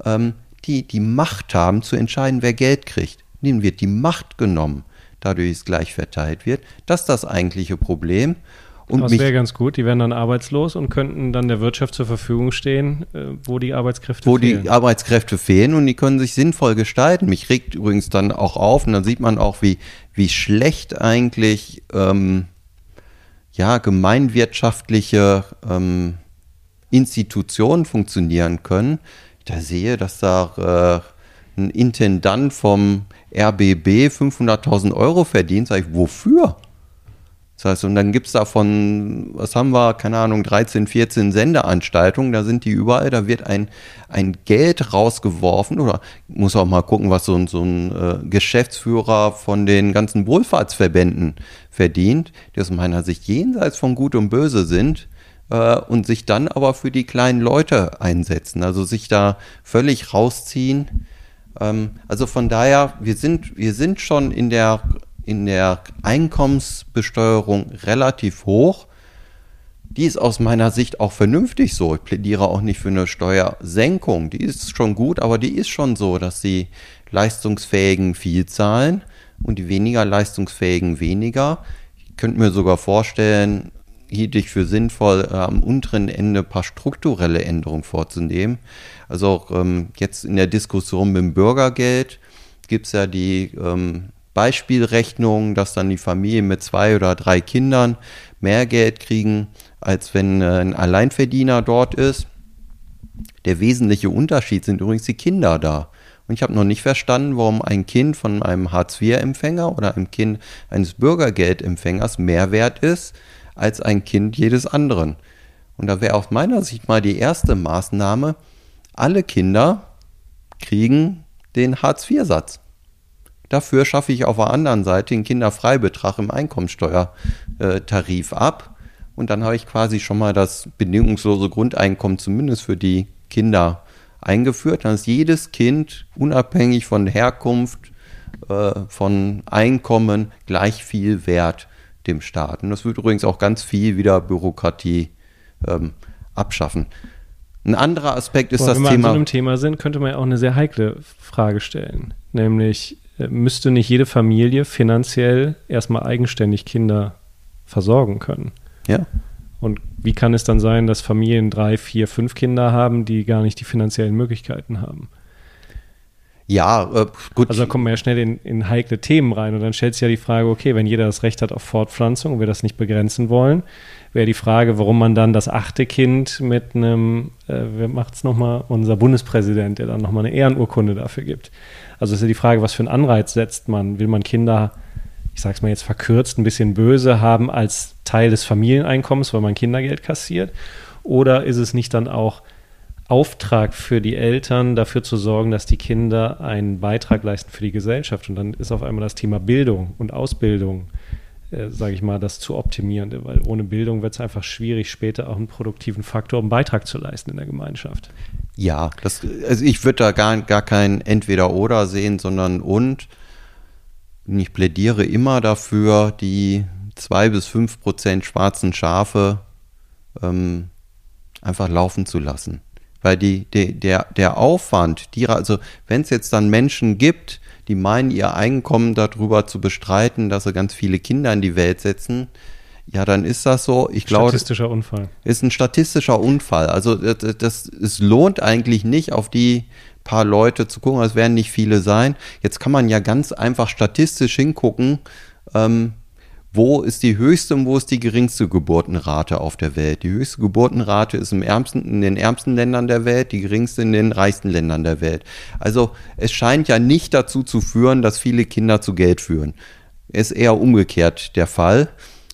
ähm, die die Macht haben zu entscheiden, wer Geld kriegt. Denen wird die Macht genommen, dadurch es gleich verteilt wird. Das ist das eigentliche Problem. Und das wäre ganz gut. Die wären dann arbeitslos und könnten dann der Wirtschaft zur Verfügung stehen, äh, wo die Arbeitskräfte wo fehlen. Wo die Arbeitskräfte fehlen und die können sich sinnvoll gestalten. Mich regt übrigens dann auch auf und dann sieht man auch, wie, wie schlecht eigentlich ähm, ja, gemeinwirtschaftliche ähm, Institutionen funktionieren können. Da sehe, dass da äh, ein Intendant vom RBB 500.000 Euro verdient. Sag ich, wofür? Das heißt, und dann gibt es davon, was haben wir, keine Ahnung, 13, 14 Sendeanstaltungen, da sind die überall, da wird ein, ein Geld rausgeworfen oder muss auch mal gucken, was so ein, so ein äh, Geschäftsführer von den ganzen Wohlfahrtsverbänden verdient, die aus meiner Sicht jenseits von Gut und Böse sind äh, und sich dann aber für die kleinen Leute einsetzen, also sich da völlig rausziehen. Ähm, also von daher, wir sind, wir sind schon in der in der Einkommensbesteuerung relativ hoch. Die ist aus meiner Sicht auch vernünftig so. Ich plädiere auch nicht für eine Steuersenkung. Die ist schon gut, aber die ist schon so, dass die Leistungsfähigen viel zahlen und die weniger Leistungsfähigen weniger. Ich könnte mir sogar vorstellen, hielt ich für sinnvoll, äh, am unteren Ende ein paar strukturelle Änderungen vorzunehmen. Also ähm, jetzt in der Diskussion mit dem Bürgergeld gibt es ja die ähm, Beispielrechnung, dass dann die Familien mit zwei oder drei Kindern mehr Geld kriegen, als wenn äh, ein Alleinverdiener dort ist. Der wesentliche Unterschied sind übrigens die Kinder da. Und ich habe noch nicht verstanden, warum ein Kind von einem Hartz-IV-Empfänger oder einem Kind eines Bürgergeldempfängers mehr wert ist als ein Kind jedes anderen. Und da wäre aus meiner Sicht mal die erste Maßnahme, alle Kinder kriegen den Hartz-IV-Satz. Dafür schaffe ich auf der anderen Seite den Kinderfreibetrag im Einkommensteuertarif ab. Und dann habe ich quasi schon mal das bedingungslose Grundeinkommen zumindest für die Kinder eingeführt. Dann ist jedes Kind unabhängig von Herkunft, äh, von Einkommen gleich viel wert dem Staat. Und das wird übrigens auch ganz viel wieder Bürokratie ähm, abschaffen. Ein anderer Aspekt ist Boah, das wenn wir Thema. Wenn wir an so einem Thema sind, könnte man ja auch eine sehr heikle Frage stellen. Nämlich, müsste nicht jede Familie finanziell erstmal eigenständig Kinder versorgen können. Ja. Und wie kann es dann sein, dass Familien drei, vier, fünf Kinder haben, die gar nicht die finanziellen Möglichkeiten haben? Ja, äh, gut. Also da kommt man ja schnell in, in heikle Themen rein und dann stellt sich ja die Frage, okay, wenn jeder das Recht hat auf Fortpflanzung und wir das nicht begrenzen wollen, wäre die Frage, warum man dann das achte Kind mit einem, äh, wer macht es nochmal, unser Bundespräsident, der dann nochmal eine Ehrenurkunde dafür gibt. Also ist ja die Frage, was für einen Anreiz setzt man? Will man Kinder, ich sage es mal jetzt verkürzt, ein bisschen böse haben als Teil des Familieneinkommens, weil man Kindergeld kassiert? Oder ist es nicht dann auch Auftrag für die Eltern, dafür zu sorgen, dass die Kinder einen Beitrag leisten für die Gesellschaft? Und dann ist auf einmal das Thema Bildung und Ausbildung äh, sage ich mal, das zu optimieren, weil ohne Bildung wird es einfach schwierig, später auch einen produktiven Faktor, einen Beitrag zu leisten in der Gemeinschaft. Ja, das, also ich würde da gar, gar kein Entweder-Oder sehen, sondern und. Ich plädiere immer dafür, die zwei bis fünf Prozent schwarzen Schafe ähm, einfach laufen zu lassen. Weil die, die, der, der Aufwand, die, also wenn es jetzt dann Menschen gibt, die meinen, ihr Einkommen darüber zu bestreiten, dass sie ganz viele Kinder in die Welt setzen, ja, dann ist das so. Ich glaube, statistischer Unfall. Ist ein statistischer Unfall. Also das, das, es lohnt eigentlich nicht, auf die paar Leute zu gucken. Es werden nicht viele sein. Jetzt kann man ja ganz einfach statistisch hingucken. Ähm, wo ist die höchste und wo ist die geringste Geburtenrate auf der Welt? Die höchste Geburtenrate ist im ärmsten, in den ärmsten Ländern der Welt, die geringste in den reichsten Ländern der Welt. Also es scheint ja nicht dazu zu führen, dass viele Kinder zu Geld führen. ist eher umgekehrt der Fall.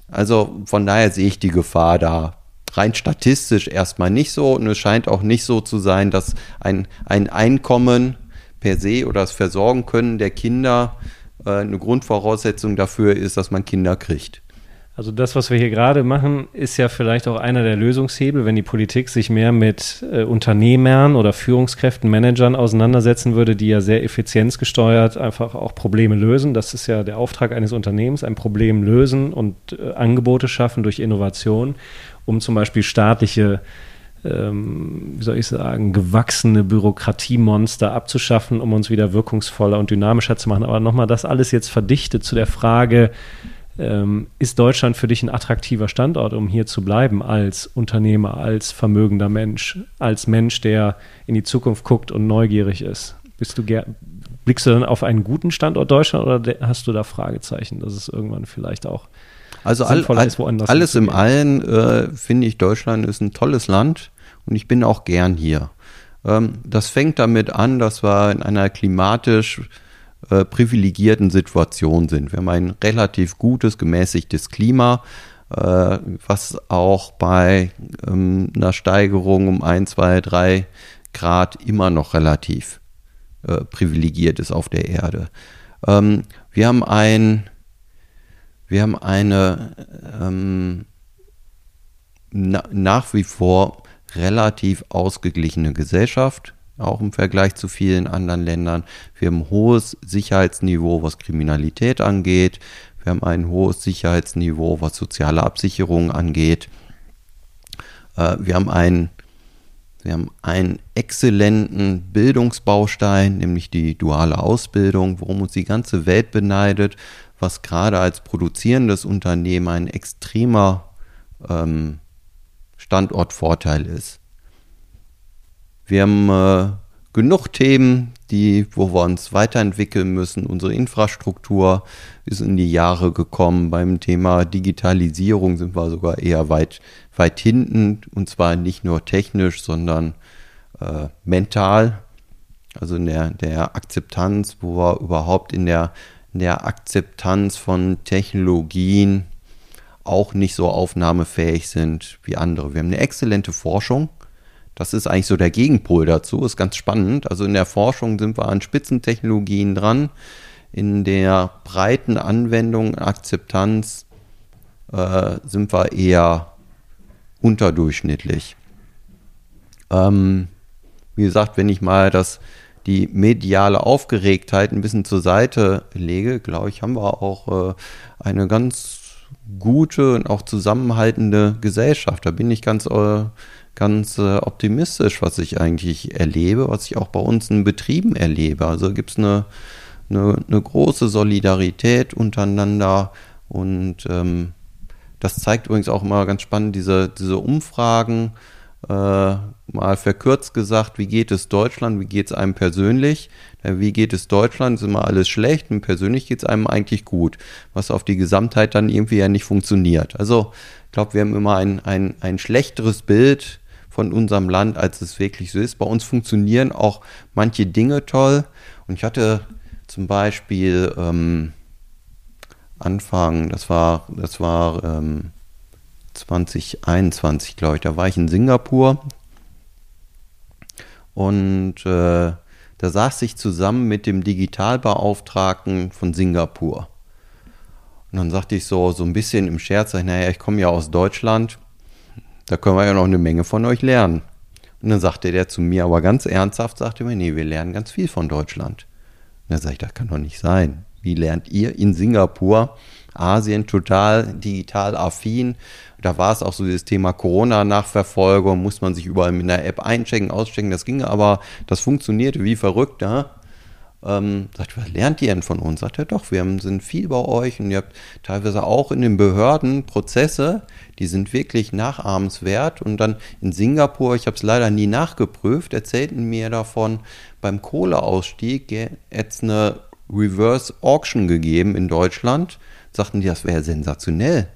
Also von daher sehe ich die Gefahr da rein statistisch erstmal nicht so und es scheint auch nicht so zu sein, dass ein, ein Einkommen per se oder das Versorgen können der Kinder äh, eine Grundvoraussetzung dafür ist, dass man Kinder kriegt. Also das, was wir hier gerade machen, ist ja vielleicht auch einer der Lösungshebel, wenn die Politik sich mehr mit äh, Unternehmern oder Führungskräften, Managern auseinandersetzen würde, die ja sehr effizienzgesteuert einfach auch Probleme lösen. Das ist ja der Auftrag eines Unternehmens, ein Problem lösen und äh, Angebote schaffen durch Innovation, um zum Beispiel staatliche ähm, wie soll ich sagen, gewachsene Bürokratiemonster abzuschaffen, um uns wieder wirkungsvoller und dynamischer zu machen. Aber nochmal das alles jetzt verdichtet zu der Frage, ähm, ist Deutschland für dich ein attraktiver Standort, um hier zu bleiben als Unternehmer, als vermögender Mensch, als Mensch, der in die Zukunft guckt und neugierig ist? Bist du blickst du dann auf einen guten Standort Deutschland oder hast du da Fragezeichen, dass es irgendwann vielleicht auch also all, all, ist, woanders alles im Allen äh, finde ich, Deutschland ist ein tolles Land und ich bin auch gern hier. Ähm, das fängt damit an, dass wir in einer klimatisch äh, privilegierten Situation sind. Wir haben ein relativ gutes, gemäßigtes Klima, äh, was auch bei ähm, einer Steigerung um ein, zwei, drei Grad immer noch relativ äh, privilegiert ist auf der Erde. Ähm, wir haben ein, wir haben eine ähm, na, nach wie vor relativ ausgeglichene Gesellschaft auch im Vergleich zu vielen anderen Ländern. Wir haben ein hohes Sicherheitsniveau, was Kriminalität angeht. Wir haben ein hohes Sicherheitsniveau, was soziale Absicherung angeht. Äh, wir haben einen wir haben einen exzellenten Bildungsbaustein, nämlich die duale Ausbildung, worum uns die ganze Welt beneidet, was gerade als produzierendes Unternehmen ein extremer ähm, Standortvorteil ist. Wir haben äh, genug Themen, die, wo wir uns weiterentwickeln müssen. Unsere Infrastruktur ist in die Jahre gekommen. Beim Thema Digitalisierung sind wir sogar eher weit, weit hinten. Und zwar nicht nur technisch, sondern äh, mental. Also in der, der Akzeptanz, wo wir überhaupt in der, in der Akzeptanz von Technologien auch nicht so aufnahmefähig sind wie andere. Wir haben eine exzellente Forschung das ist eigentlich so der Gegenpol dazu, ist ganz spannend. Also in der Forschung sind wir an Spitzentechnologien dran. In der breiten Anwendung, Akzeptanz äh, sind wir eher unterdurchschnittlich. Ähm, wie gesagt, wenn ich mal das, die mediale Aufgeregtheit ein bisschen zur Seite lege, glaube ich, haben wir auch äh, eine ganz gute und auch zusammenhaltende Gesellschaft. Da bin ich ganz äh, ganz äh, optimistisch, was ich eigentlich erlebe, was ich auch bei uns in Betrieben erlebe. Also gibt es eine, eine, eine, große Solidarität untereinander und ähm, das zeigt übrigens auch immer ganz spannend diese, diese Umfragen. Äh, mal verkürzt gesagt, wie geht es Deutschland, wie geht es einem persönlich? Wie geht es Deutschland? Ist immer alles schlecht und persönlich geht es einem eigentlich gut, was auf die Gesamtheit dann irgendwie ja nicht funktioniert. Also ich glaube, wir haben immer ein, ein, ein schlechteres Bild von unserem Land, als es wirklich so ist. Bei uns funktionieren auch manche Dinge toll. Und ich hatte zum Beispiel ähm, Anfang, das war, das war ähm, 2021, glaube ich, da war ich in Singapur. Und äh, da saß ich zusammen mit dem Digitalbeauftragten von Singapur. Und dann sagte ich so, so ein bisschen im Scherz, naja, ich komme ja aus Deutschland da können wir ja noch eine Menge von euch lernen. Und dann sagte der zu mir, aber ganz ernsthaft, sagte mir, nee, wir lernen ganz viel von Deutschland. Und dann sage ich, das kann doch nicht sein. Wie lernt ihr in Singapur, Asien total digital affin? Da war es auch so dieses Thema Corona-Nachverfolgung, muss man sich überall mit einer App einchecken, auschecken. Das ging aber, das funktionierte wie verrückt. Ja? Ähm, sagt, was lernt ihr denn von uns? Sagt er, doch, wir sind viel bei euch und ihr habt teilweise auch in den Behörden Prozesse, die sind wirklich nachahmenswert. Und dann in Singapur, ich habe es leider nie nachgeprüft, erzählten mir davon, beim Kohleausstieg jetzt eine Reverse Auction gegeben in Deutschland. Sagten die, das wäre sensationell.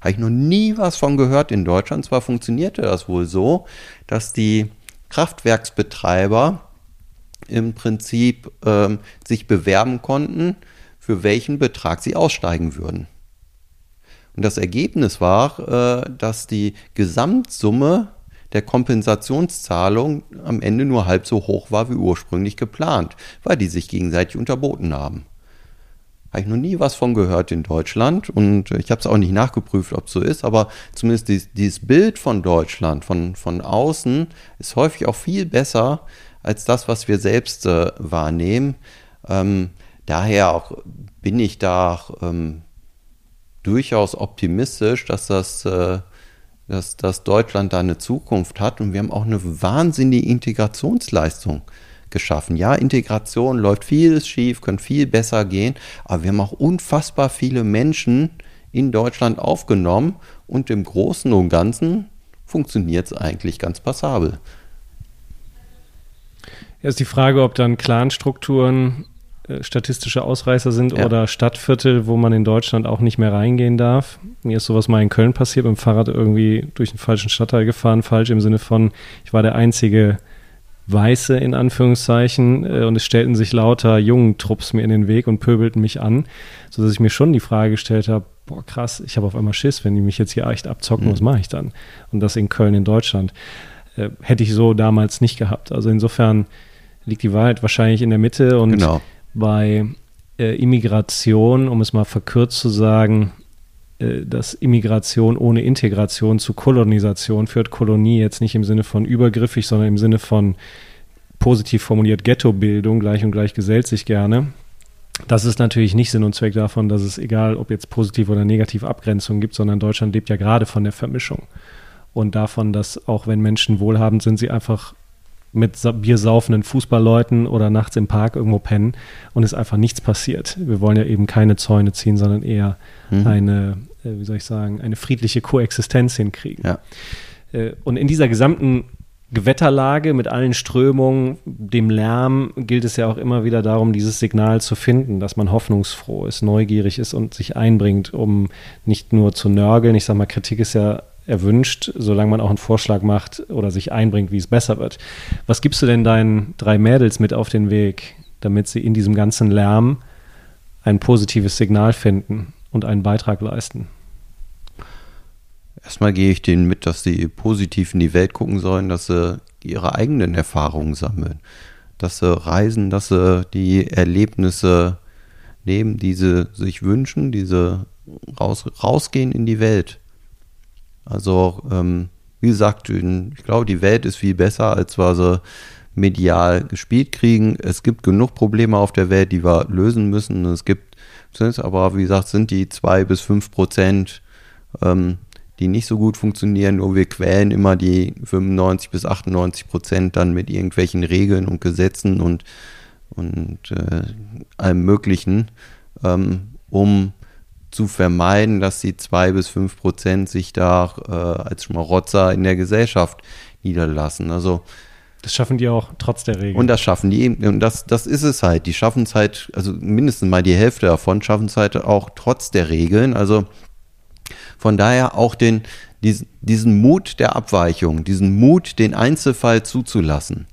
Habe ich noch nie was von gehört in Deutschland. Zwar funktionierte das wohl so, dass die Kraftwerksbetreiber im Prinzip ähm, sich bewerben konnten für welchen Betrag sie aussteigen würden. Und das Ergebnis war, äh, dass die Gesamtsumme der Kompensationszahlung am Ende nur halb so hoch war wie ursprünglich geplant, weil die sich gegenseitig unterboten haben. Habe ich noch nie was von gehört in Deutschland und ich habe es auch nicht nachgeprüft, ob es so ist, aber zumindest dieses, dieses Bild von Deutschland von, von außen ist häufig auch viel besser als das, was wir selbst äh, wahrnehmen. Ähm, daher auch bin ich da ähm, durchaus optimistisch, dass das äh, dass, dass Deutschland da eine Zukunft hat und wir haben auch eine wahnsinnige Integrationsleistung geschaffen. Ja, Integration läuft vieles schief, könnte viel besser gehen, aber wir haben auch unfassbar viele Menschen in Deutschland aufgenommen und im Großen und Ganzen funktioniert es eigentlich ganz passabel. Ja, ist die Frage, ob dann Clanstrukturen äh, statistische Ausreißer sind ja. oder Stadtviertel, wo man in Deutschland auch nicht mehr reingehen darf. Mir ist sowas mal in Köln passiert, mit dem Fahrrad irgendwie durch den falschen Stadtteil gefahren, falsch im Sinne von, ich war der einzige Weiße in Anführungszeichen äh, und es stellten sich lauter jungen Trupps mir in den Weg und pöbelten mich an, sodass ich mir schon die Frage gestellt habe, boah krass, ich habe auf einmal Schiss, wenn die mich jetzt hier echt abzocken, mhm. was mache ich dann? Und das in Köln in Deutschland. Äh, hätte ich so damals nicht gehabt. Also insofern liegt die Wahrheit wahrscheinlich in der Mitte und genau bei äh, Immigration, um es mal verkürzt zu sagen, äh, dass Immigration ohne Integration zu Kolonisation führt. Kolonie jetzt nicht im Sinne von übergriffig, sondern im Sinne von positiv formuliert Ghettobildung, gleich und gleich gesellt sich gerne. Das ist natürlich nicht Sinn und Zweck davon, dass es egal, ob jetzt positiv oder negativ Abgrenzung gibt, sondern Deutschland lebt ja gerade von der Vermischung und davon, dass auch wenn Menschen wohlhabend sind, sie einfach mit biersaufenden Fußballleuten oder nachts im Park irgendwo pennen und es einfach nichts passiert. Wir wollen ja eben keine Zäune ziehen, sondern eher mhm. eine, äh, wie soll ich sagen, eine friedliche Koexistenz hinkriegen. Ja. Äh, und in dieser gesamten Gewetterlage mit allen Strömungen, dem Lärm, gilt es ja auch immer wieder darum, dieses Signal zu finden, dass man hoffnungsfroh ist, neugierig ist und sich einbringt, um nicht nur zu nörgeln. Ich sage mal, Kritik ist ja erwünscht, solange man auch einen Vorschlag macht oder sich einbringt, wie es besser wird. Was gibst du denn deinen drei Mädels mit auf den Weg, damit sie in diesem ganzen Lärm ein positives Signal finden und einen Beitrag leisten? Erstmal gehe ich denen mit, dass sie positiv in die Welt gucken sollen, dass sie ihre eigenen Erfahrungen sammeln, dass sie reisen, dass sie die Erlebnisse nehmen, die sie sich wünschen, diese raus, rausgehen in die Welt also, ähm, wie gesagt, ich glaube, die Welt ist viel besser, als wir sie medial gespielt kriegen. Es gibt genug Probleme auf der Welt, die wir lösen müssen. Es gibt, aber wie gesagt, sind die zwei bis fünf Prozent, ähm, die nicht so gut funktionieren. Nur wir quälen immer die 95 bis 98 Prozent dann mit irgendwelchen Regeln und Gesetzen und, und äh, allem Möglichen, ähm, um zu vermeiden, dass die zwei bis fünf Prozent sich da äh, als Schmarotzer in der Gesellschaft niederlassen. Also das schaffen die auch trotz der Regeln. Und das schaffen die eben. Und das, das ist es halt. Die schaffen es halt, also mindestens mal die Hälfte davon schaffen es halt auch trotz der Regeln. Also von daher auch den, diesen, diesen Mut der Abweichung, diesen Mut, den Einzelfall zuzulassen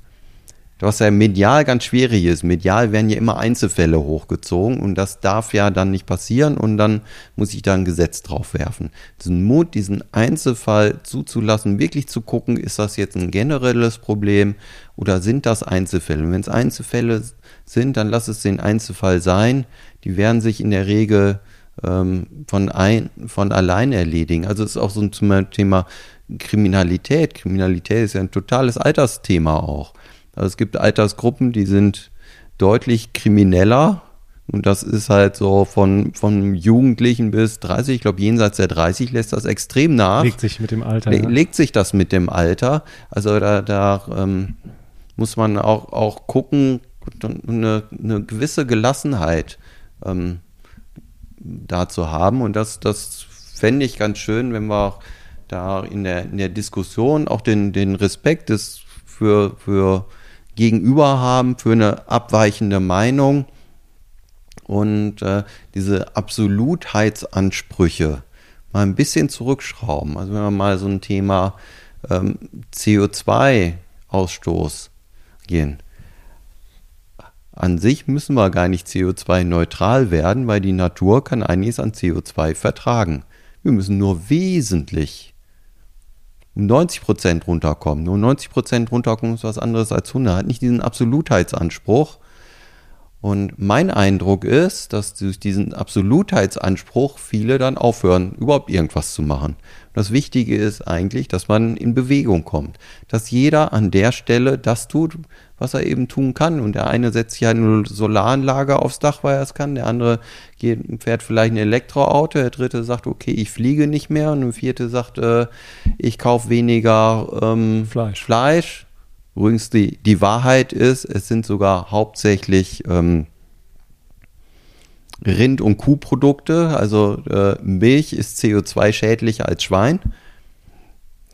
was ja medial ganz schwierig ist. Medial werden ja immer Einzelfälle hochgezogen und das darf ja dann nicht passieren und dann muss ich da ein Gesetz drauf werfen. Diesen Mut, diesen Einzelfall zuzulassen, wirklich zu gucken, ist das jetzt ein generelles Problem oder sind das Einzelfälle? Und wenn es Einzelfälle sind, dann lass es den Einzelfall sein. Die werden sich in der Regel ähm, von, ein, von allein erledigen. Also es ist auch so ein Thema Kriminalität. Kriminalität ist ja ein totales Altersthema auch. Also es gibt Altersgruppen, die sind deutlich krimineller. Und das ist halt so von, von Jugendlichen bis 30, ich glaube jenseits der 30 lässt das extrem nach. Legt sich mit dem Alter. Le. Legt sich das mit dem Alter. Also da, da ähm, muss man auch, auch gucken, eine, eine gewisse Gelassenheit ähm, da zu haben. Und das, das fände ich ganz schön, wenn wir auch da in der, in der Diskussion auch den, den Respekt des, für, für Gegenüber haben für eine abweichende Meinung und äh, diese Absolutheitsansprüche mal ein bisschen zurückschrauben. Also wenn wir mal so ein Thema ähm, CO2-Ausstoß gehen. an sich müssen wir gar nicht CO2-neutral werden, weil die Natur kann einiges an CO2 vertragen. Wir müssen nur wesentlich 90 Prozent runterkommen. Nur 90 Prozent runterkommen ist was anderes als 100. Hat nicht diesen Absolutheitsanspruch. Und mein Eindruck ist, dass durch diesen Absolutheitsanspruch viele dann aufhören, überhaupt irgendwas zu machen. Das Wichtige ist eigentlich, dass man in Bewegung kommt. Dass jeder an der Stelle das tut, was er eben tun kann. Und der eine setzt sich eine Solaranlage aufs Dach, weil er es kann. Der andere geht, fährt vielleicht ein Elektroauto. Der dritte sagt, okay, ich fliege nicht mehr. Und der vierte sagt, äh, ich kaufe weniger ähm, Fleisch. Fleisch. Übrigens, die, die Wahrheit ist, es sind sogar hauptsächlich ähm, Rind- und Kuhprodukte. Also äh, Milch ist CO2-schädlicher als Schwein.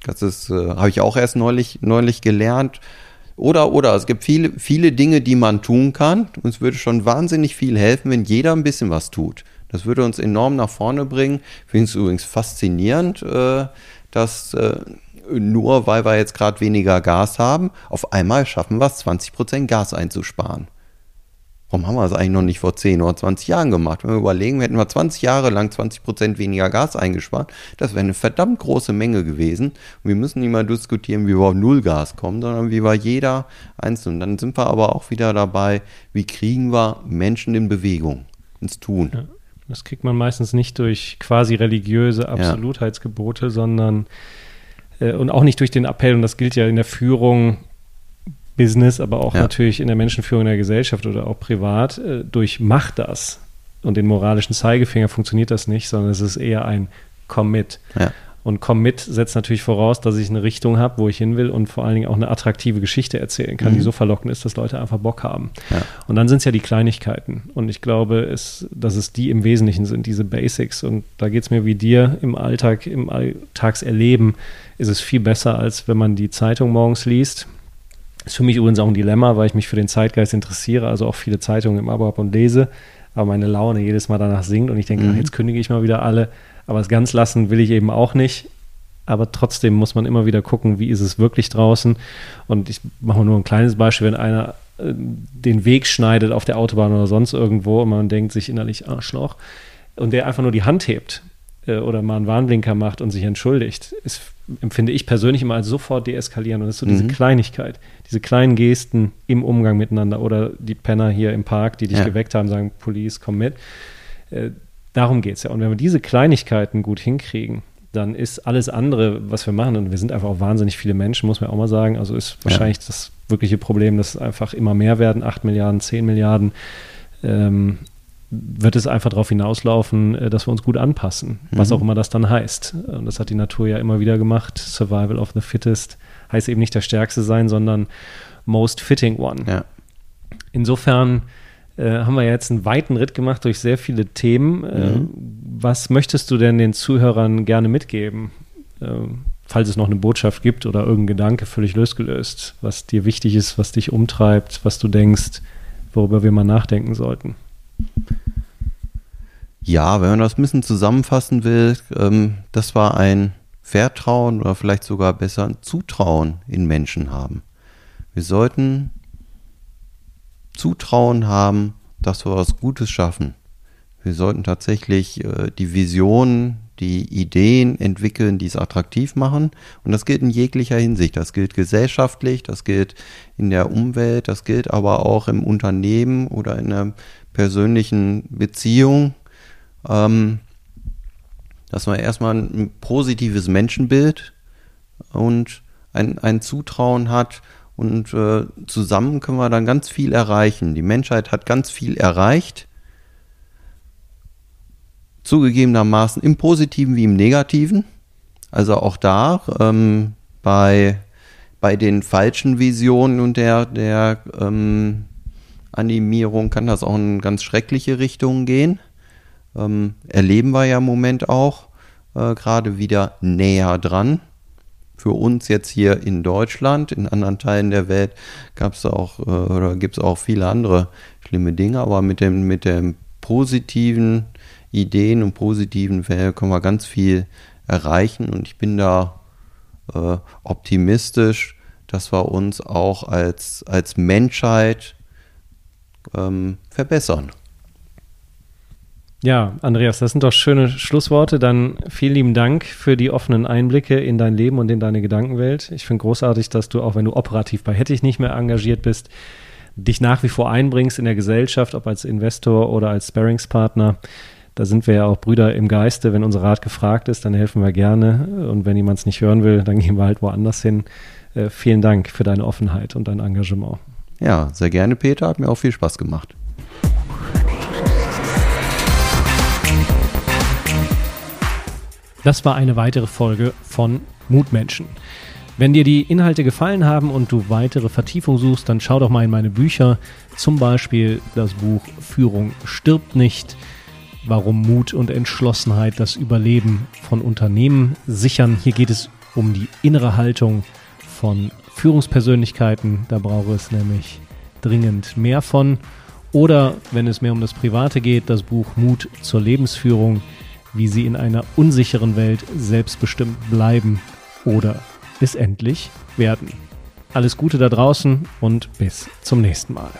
Das ist, äh, habe ich auch erst neulich, neulich gelernt. Oder, oder, es gibt viele, viele Dinge, die man tun kann. Und es würde schon wahnsinnig viel helfen, wenn jeder ein bisschen was tut. Das würde uns enorm nach vorne bringen. Ich finde es übrigens faszinierend, äh, dass äh, nur weil wir jetzt gerade weniger Gas haben, auf einmal schaffen wir es, 20% Gas einzusparen. Warum haben wir das eigentlich noch nicht vor 10 oder 20 Jahren gemacht? Wenn wir überlegen, hätten wir 20 Jahre lang 20% weniger Gas eingespart, das wäre eine verdammt große Menge gewesen. Und wir müssen nicht mal diskutieren, wie wir auf Null Gas kommen, sondern wie wir jeder einzeln. Dann sind wir aber auch wieder dabei, wie kriegen wir Menschen in Bewegung, ins Tun. Ja, das kriegt man meistens nicht durch quasi religiöse Absolutheitsgebote, ja. sondern äh, und auch nicht durch den Appell, und das gilt ja in der Führung Business, aber auch ja. natürlich in der Menschenführung in der Gesellschaft oder auch privat, äh, durch Mach das und den moralischen Zeigefinger funktioniert das nicht, sondern es ist eher ein Commit. Ja. Und Commit setzt natürlich voraus, dass ich eine Richtung habe, wo ich hin will und vor allen Dingen auch eine attraktive Geschichte erzählen kann, mhm. die so verlockend ist, dass Leute einfach Bock haben. Ja. Und dann sind es ja die Kleinigkeiten. Und ich glaube, es, dass es die im Wesentlichen sind, diese Basics. Und da geht es mir wie dir im Alltag, im Alltagserleben, ist es viel besser, als wenn man die Zeitung morgens liest. Ist für mich übrigens auch ein Dilemma, weil ich mich für den Zeitgeist interessiere, also auch viele Zeitungen im Abo habe und lese, aber meine Laune jedes Mal danach sinkt und ich denke, mhm. ach, jetzt kündige ich mal wieder alle. Aber es ganz lassen will ich eben auch nicht. Aber trotzdem muss man immer wieder gucken, wie ist es wirklich draußen. Und ich mache nur ein kleines Beispiel, wenn einer äh, den Weg schneidet auf der Autobahn oder sonst irgendwo und man denkt sich innerlich Arschloch und der einfach nur die Hand hebt äh, oder mal einen Warnblinker macht und sich entschuldigt, ist empfinde ich persönlich immer als sofort deeskalieren. Und das ist so diese mhm. Kleinigkeit, diese kleinen Gesten im Umgang miteinander oder die Penner hier im Park, die dich ja. geweckt haben, sagen, Police, komm mit. Äh, darum geht es ja. Und wenn wir diese Kleinigkeiten gut hinkriegen, dann ist alles andere, was wir machen, und wir sind einfach auch wahnsinnig viele Menschen, muss man auch mal sagen, also ist wahrscheinlich ja. das wirkliche Problem, dass einfach immer mehr werden, 8 Milliarden, 10 Milliarden. Ähm, wird es einfach darauf hinauslaufen, äh, dass wir uns gut anpassen, mhm. was auch immer das dann heißt. Und das hat die Natur ja immer wieder gemacht. Survival of the Fittest heißt eben nicht der Stärkste sein, sondern Most Fitting One. Ja. Insofern äh, haben wir jetzt einen weiten Ritt gemacht durch sehr viele Themen. Äh, mhm. was möchtest du denn den Zuhörern gerne mitgeben? Äh, falls es noch eine Botschaft gibt oder irgendein Gedanke völlig losgelöst, was dir wichtig ist, was dich umtreibt, was du denkst, worüber wir mal nachdenken sollten. Ja, wenn man das ein bisschen zusammenfassen will, ähm, das war ein Vertrauen oder vielleicht sogar besser ein Zutrauen in Menschen haben. Wir sollten Zutrauen haben, dass wir was Gutes schaffen. Wir sollten tatsächlich äh, die Visionen, die Ideen entwickeln, die es attraktiv machen. Und das gilt in jeglicher Hinsicht. Das gilt gesellschaftlich, das gilt in der Umwelt, das gilt aber auch im Unternehmen oder in der persönlichen Beziehung ähm, dass man erstmal ein positives Menschenbild und ein, ein Zutrauen hat und äh, zusammen können wir dann ganz viel erreichen. Die Menschheit hat ganz viel erreicht, zugegebenermaßen im positiven wie im negativen. Also auch da ähm, bei, bei den falschen Visionen und der, der ähm, Animierung kann das auch in ganz schreckliche Richtungen gehen ähm, erleben wir ja im Moment auch äh, gerade wieder näher dran. Für uns jetzt hier in Deutschland, in anderen Teilen der Welt gab es auch äh, oder gibt es auch viele andere schlimme Dinge, aber mit dem mit den positiven Ideen und positiven Fällen können wir ganz viel erreichen und ich bin da äh, optimistisch, dass wir uns auch als, als Menschheit ähm, verbessern. Ja, Andreas, das sind doch schöne Schlussworte. Dann vielen lieben Dank für die offenen Einblicke in dein Leben und in deine Gedankenwelt. Ich finde großartig, dass du, auch wenn du operativ bei Hettich nicht mehr engagiert bist, dich nach wie vor einbringst in der Gesellschaft, ob als Investor oder als Sparringspartner. Da sind wir ja auch Brüder im Geiste. Wenn unser Rat gefragt ist, dann helfen wir gerne. Und wenn jemand es nicht hören will, dann gehen wir halt woanders hin. Äh, vielen Dank für deine Offenheit und dein Engagement. Ja, sehr gerne, Peter. Hat mir auch viel Spaß gemacht. Das war eine weitere Folge von Mutmenschen. Wenn dir die Inhalte gefallen haben und du weitere Vertiefung suchst, dann schau doch mal in meine Bücher, zum Beispiel das Buch Führung stirbt nicht, warum Mut und Entschlossenheit das Überleben von Unternehmen sichern. Hier geht es um die innere Haltung von Führungspersönlichkeiten, da brauche es nämlich dringend mehr von. Oder wenn es mehr um das Private geht, das Buch Mut zur Lebensführung wie sie in einer unsicheren Welt selbstbestimmt bleiben oder es endlich werden. Alles Gute da draußen und bis zum nächsten Mal.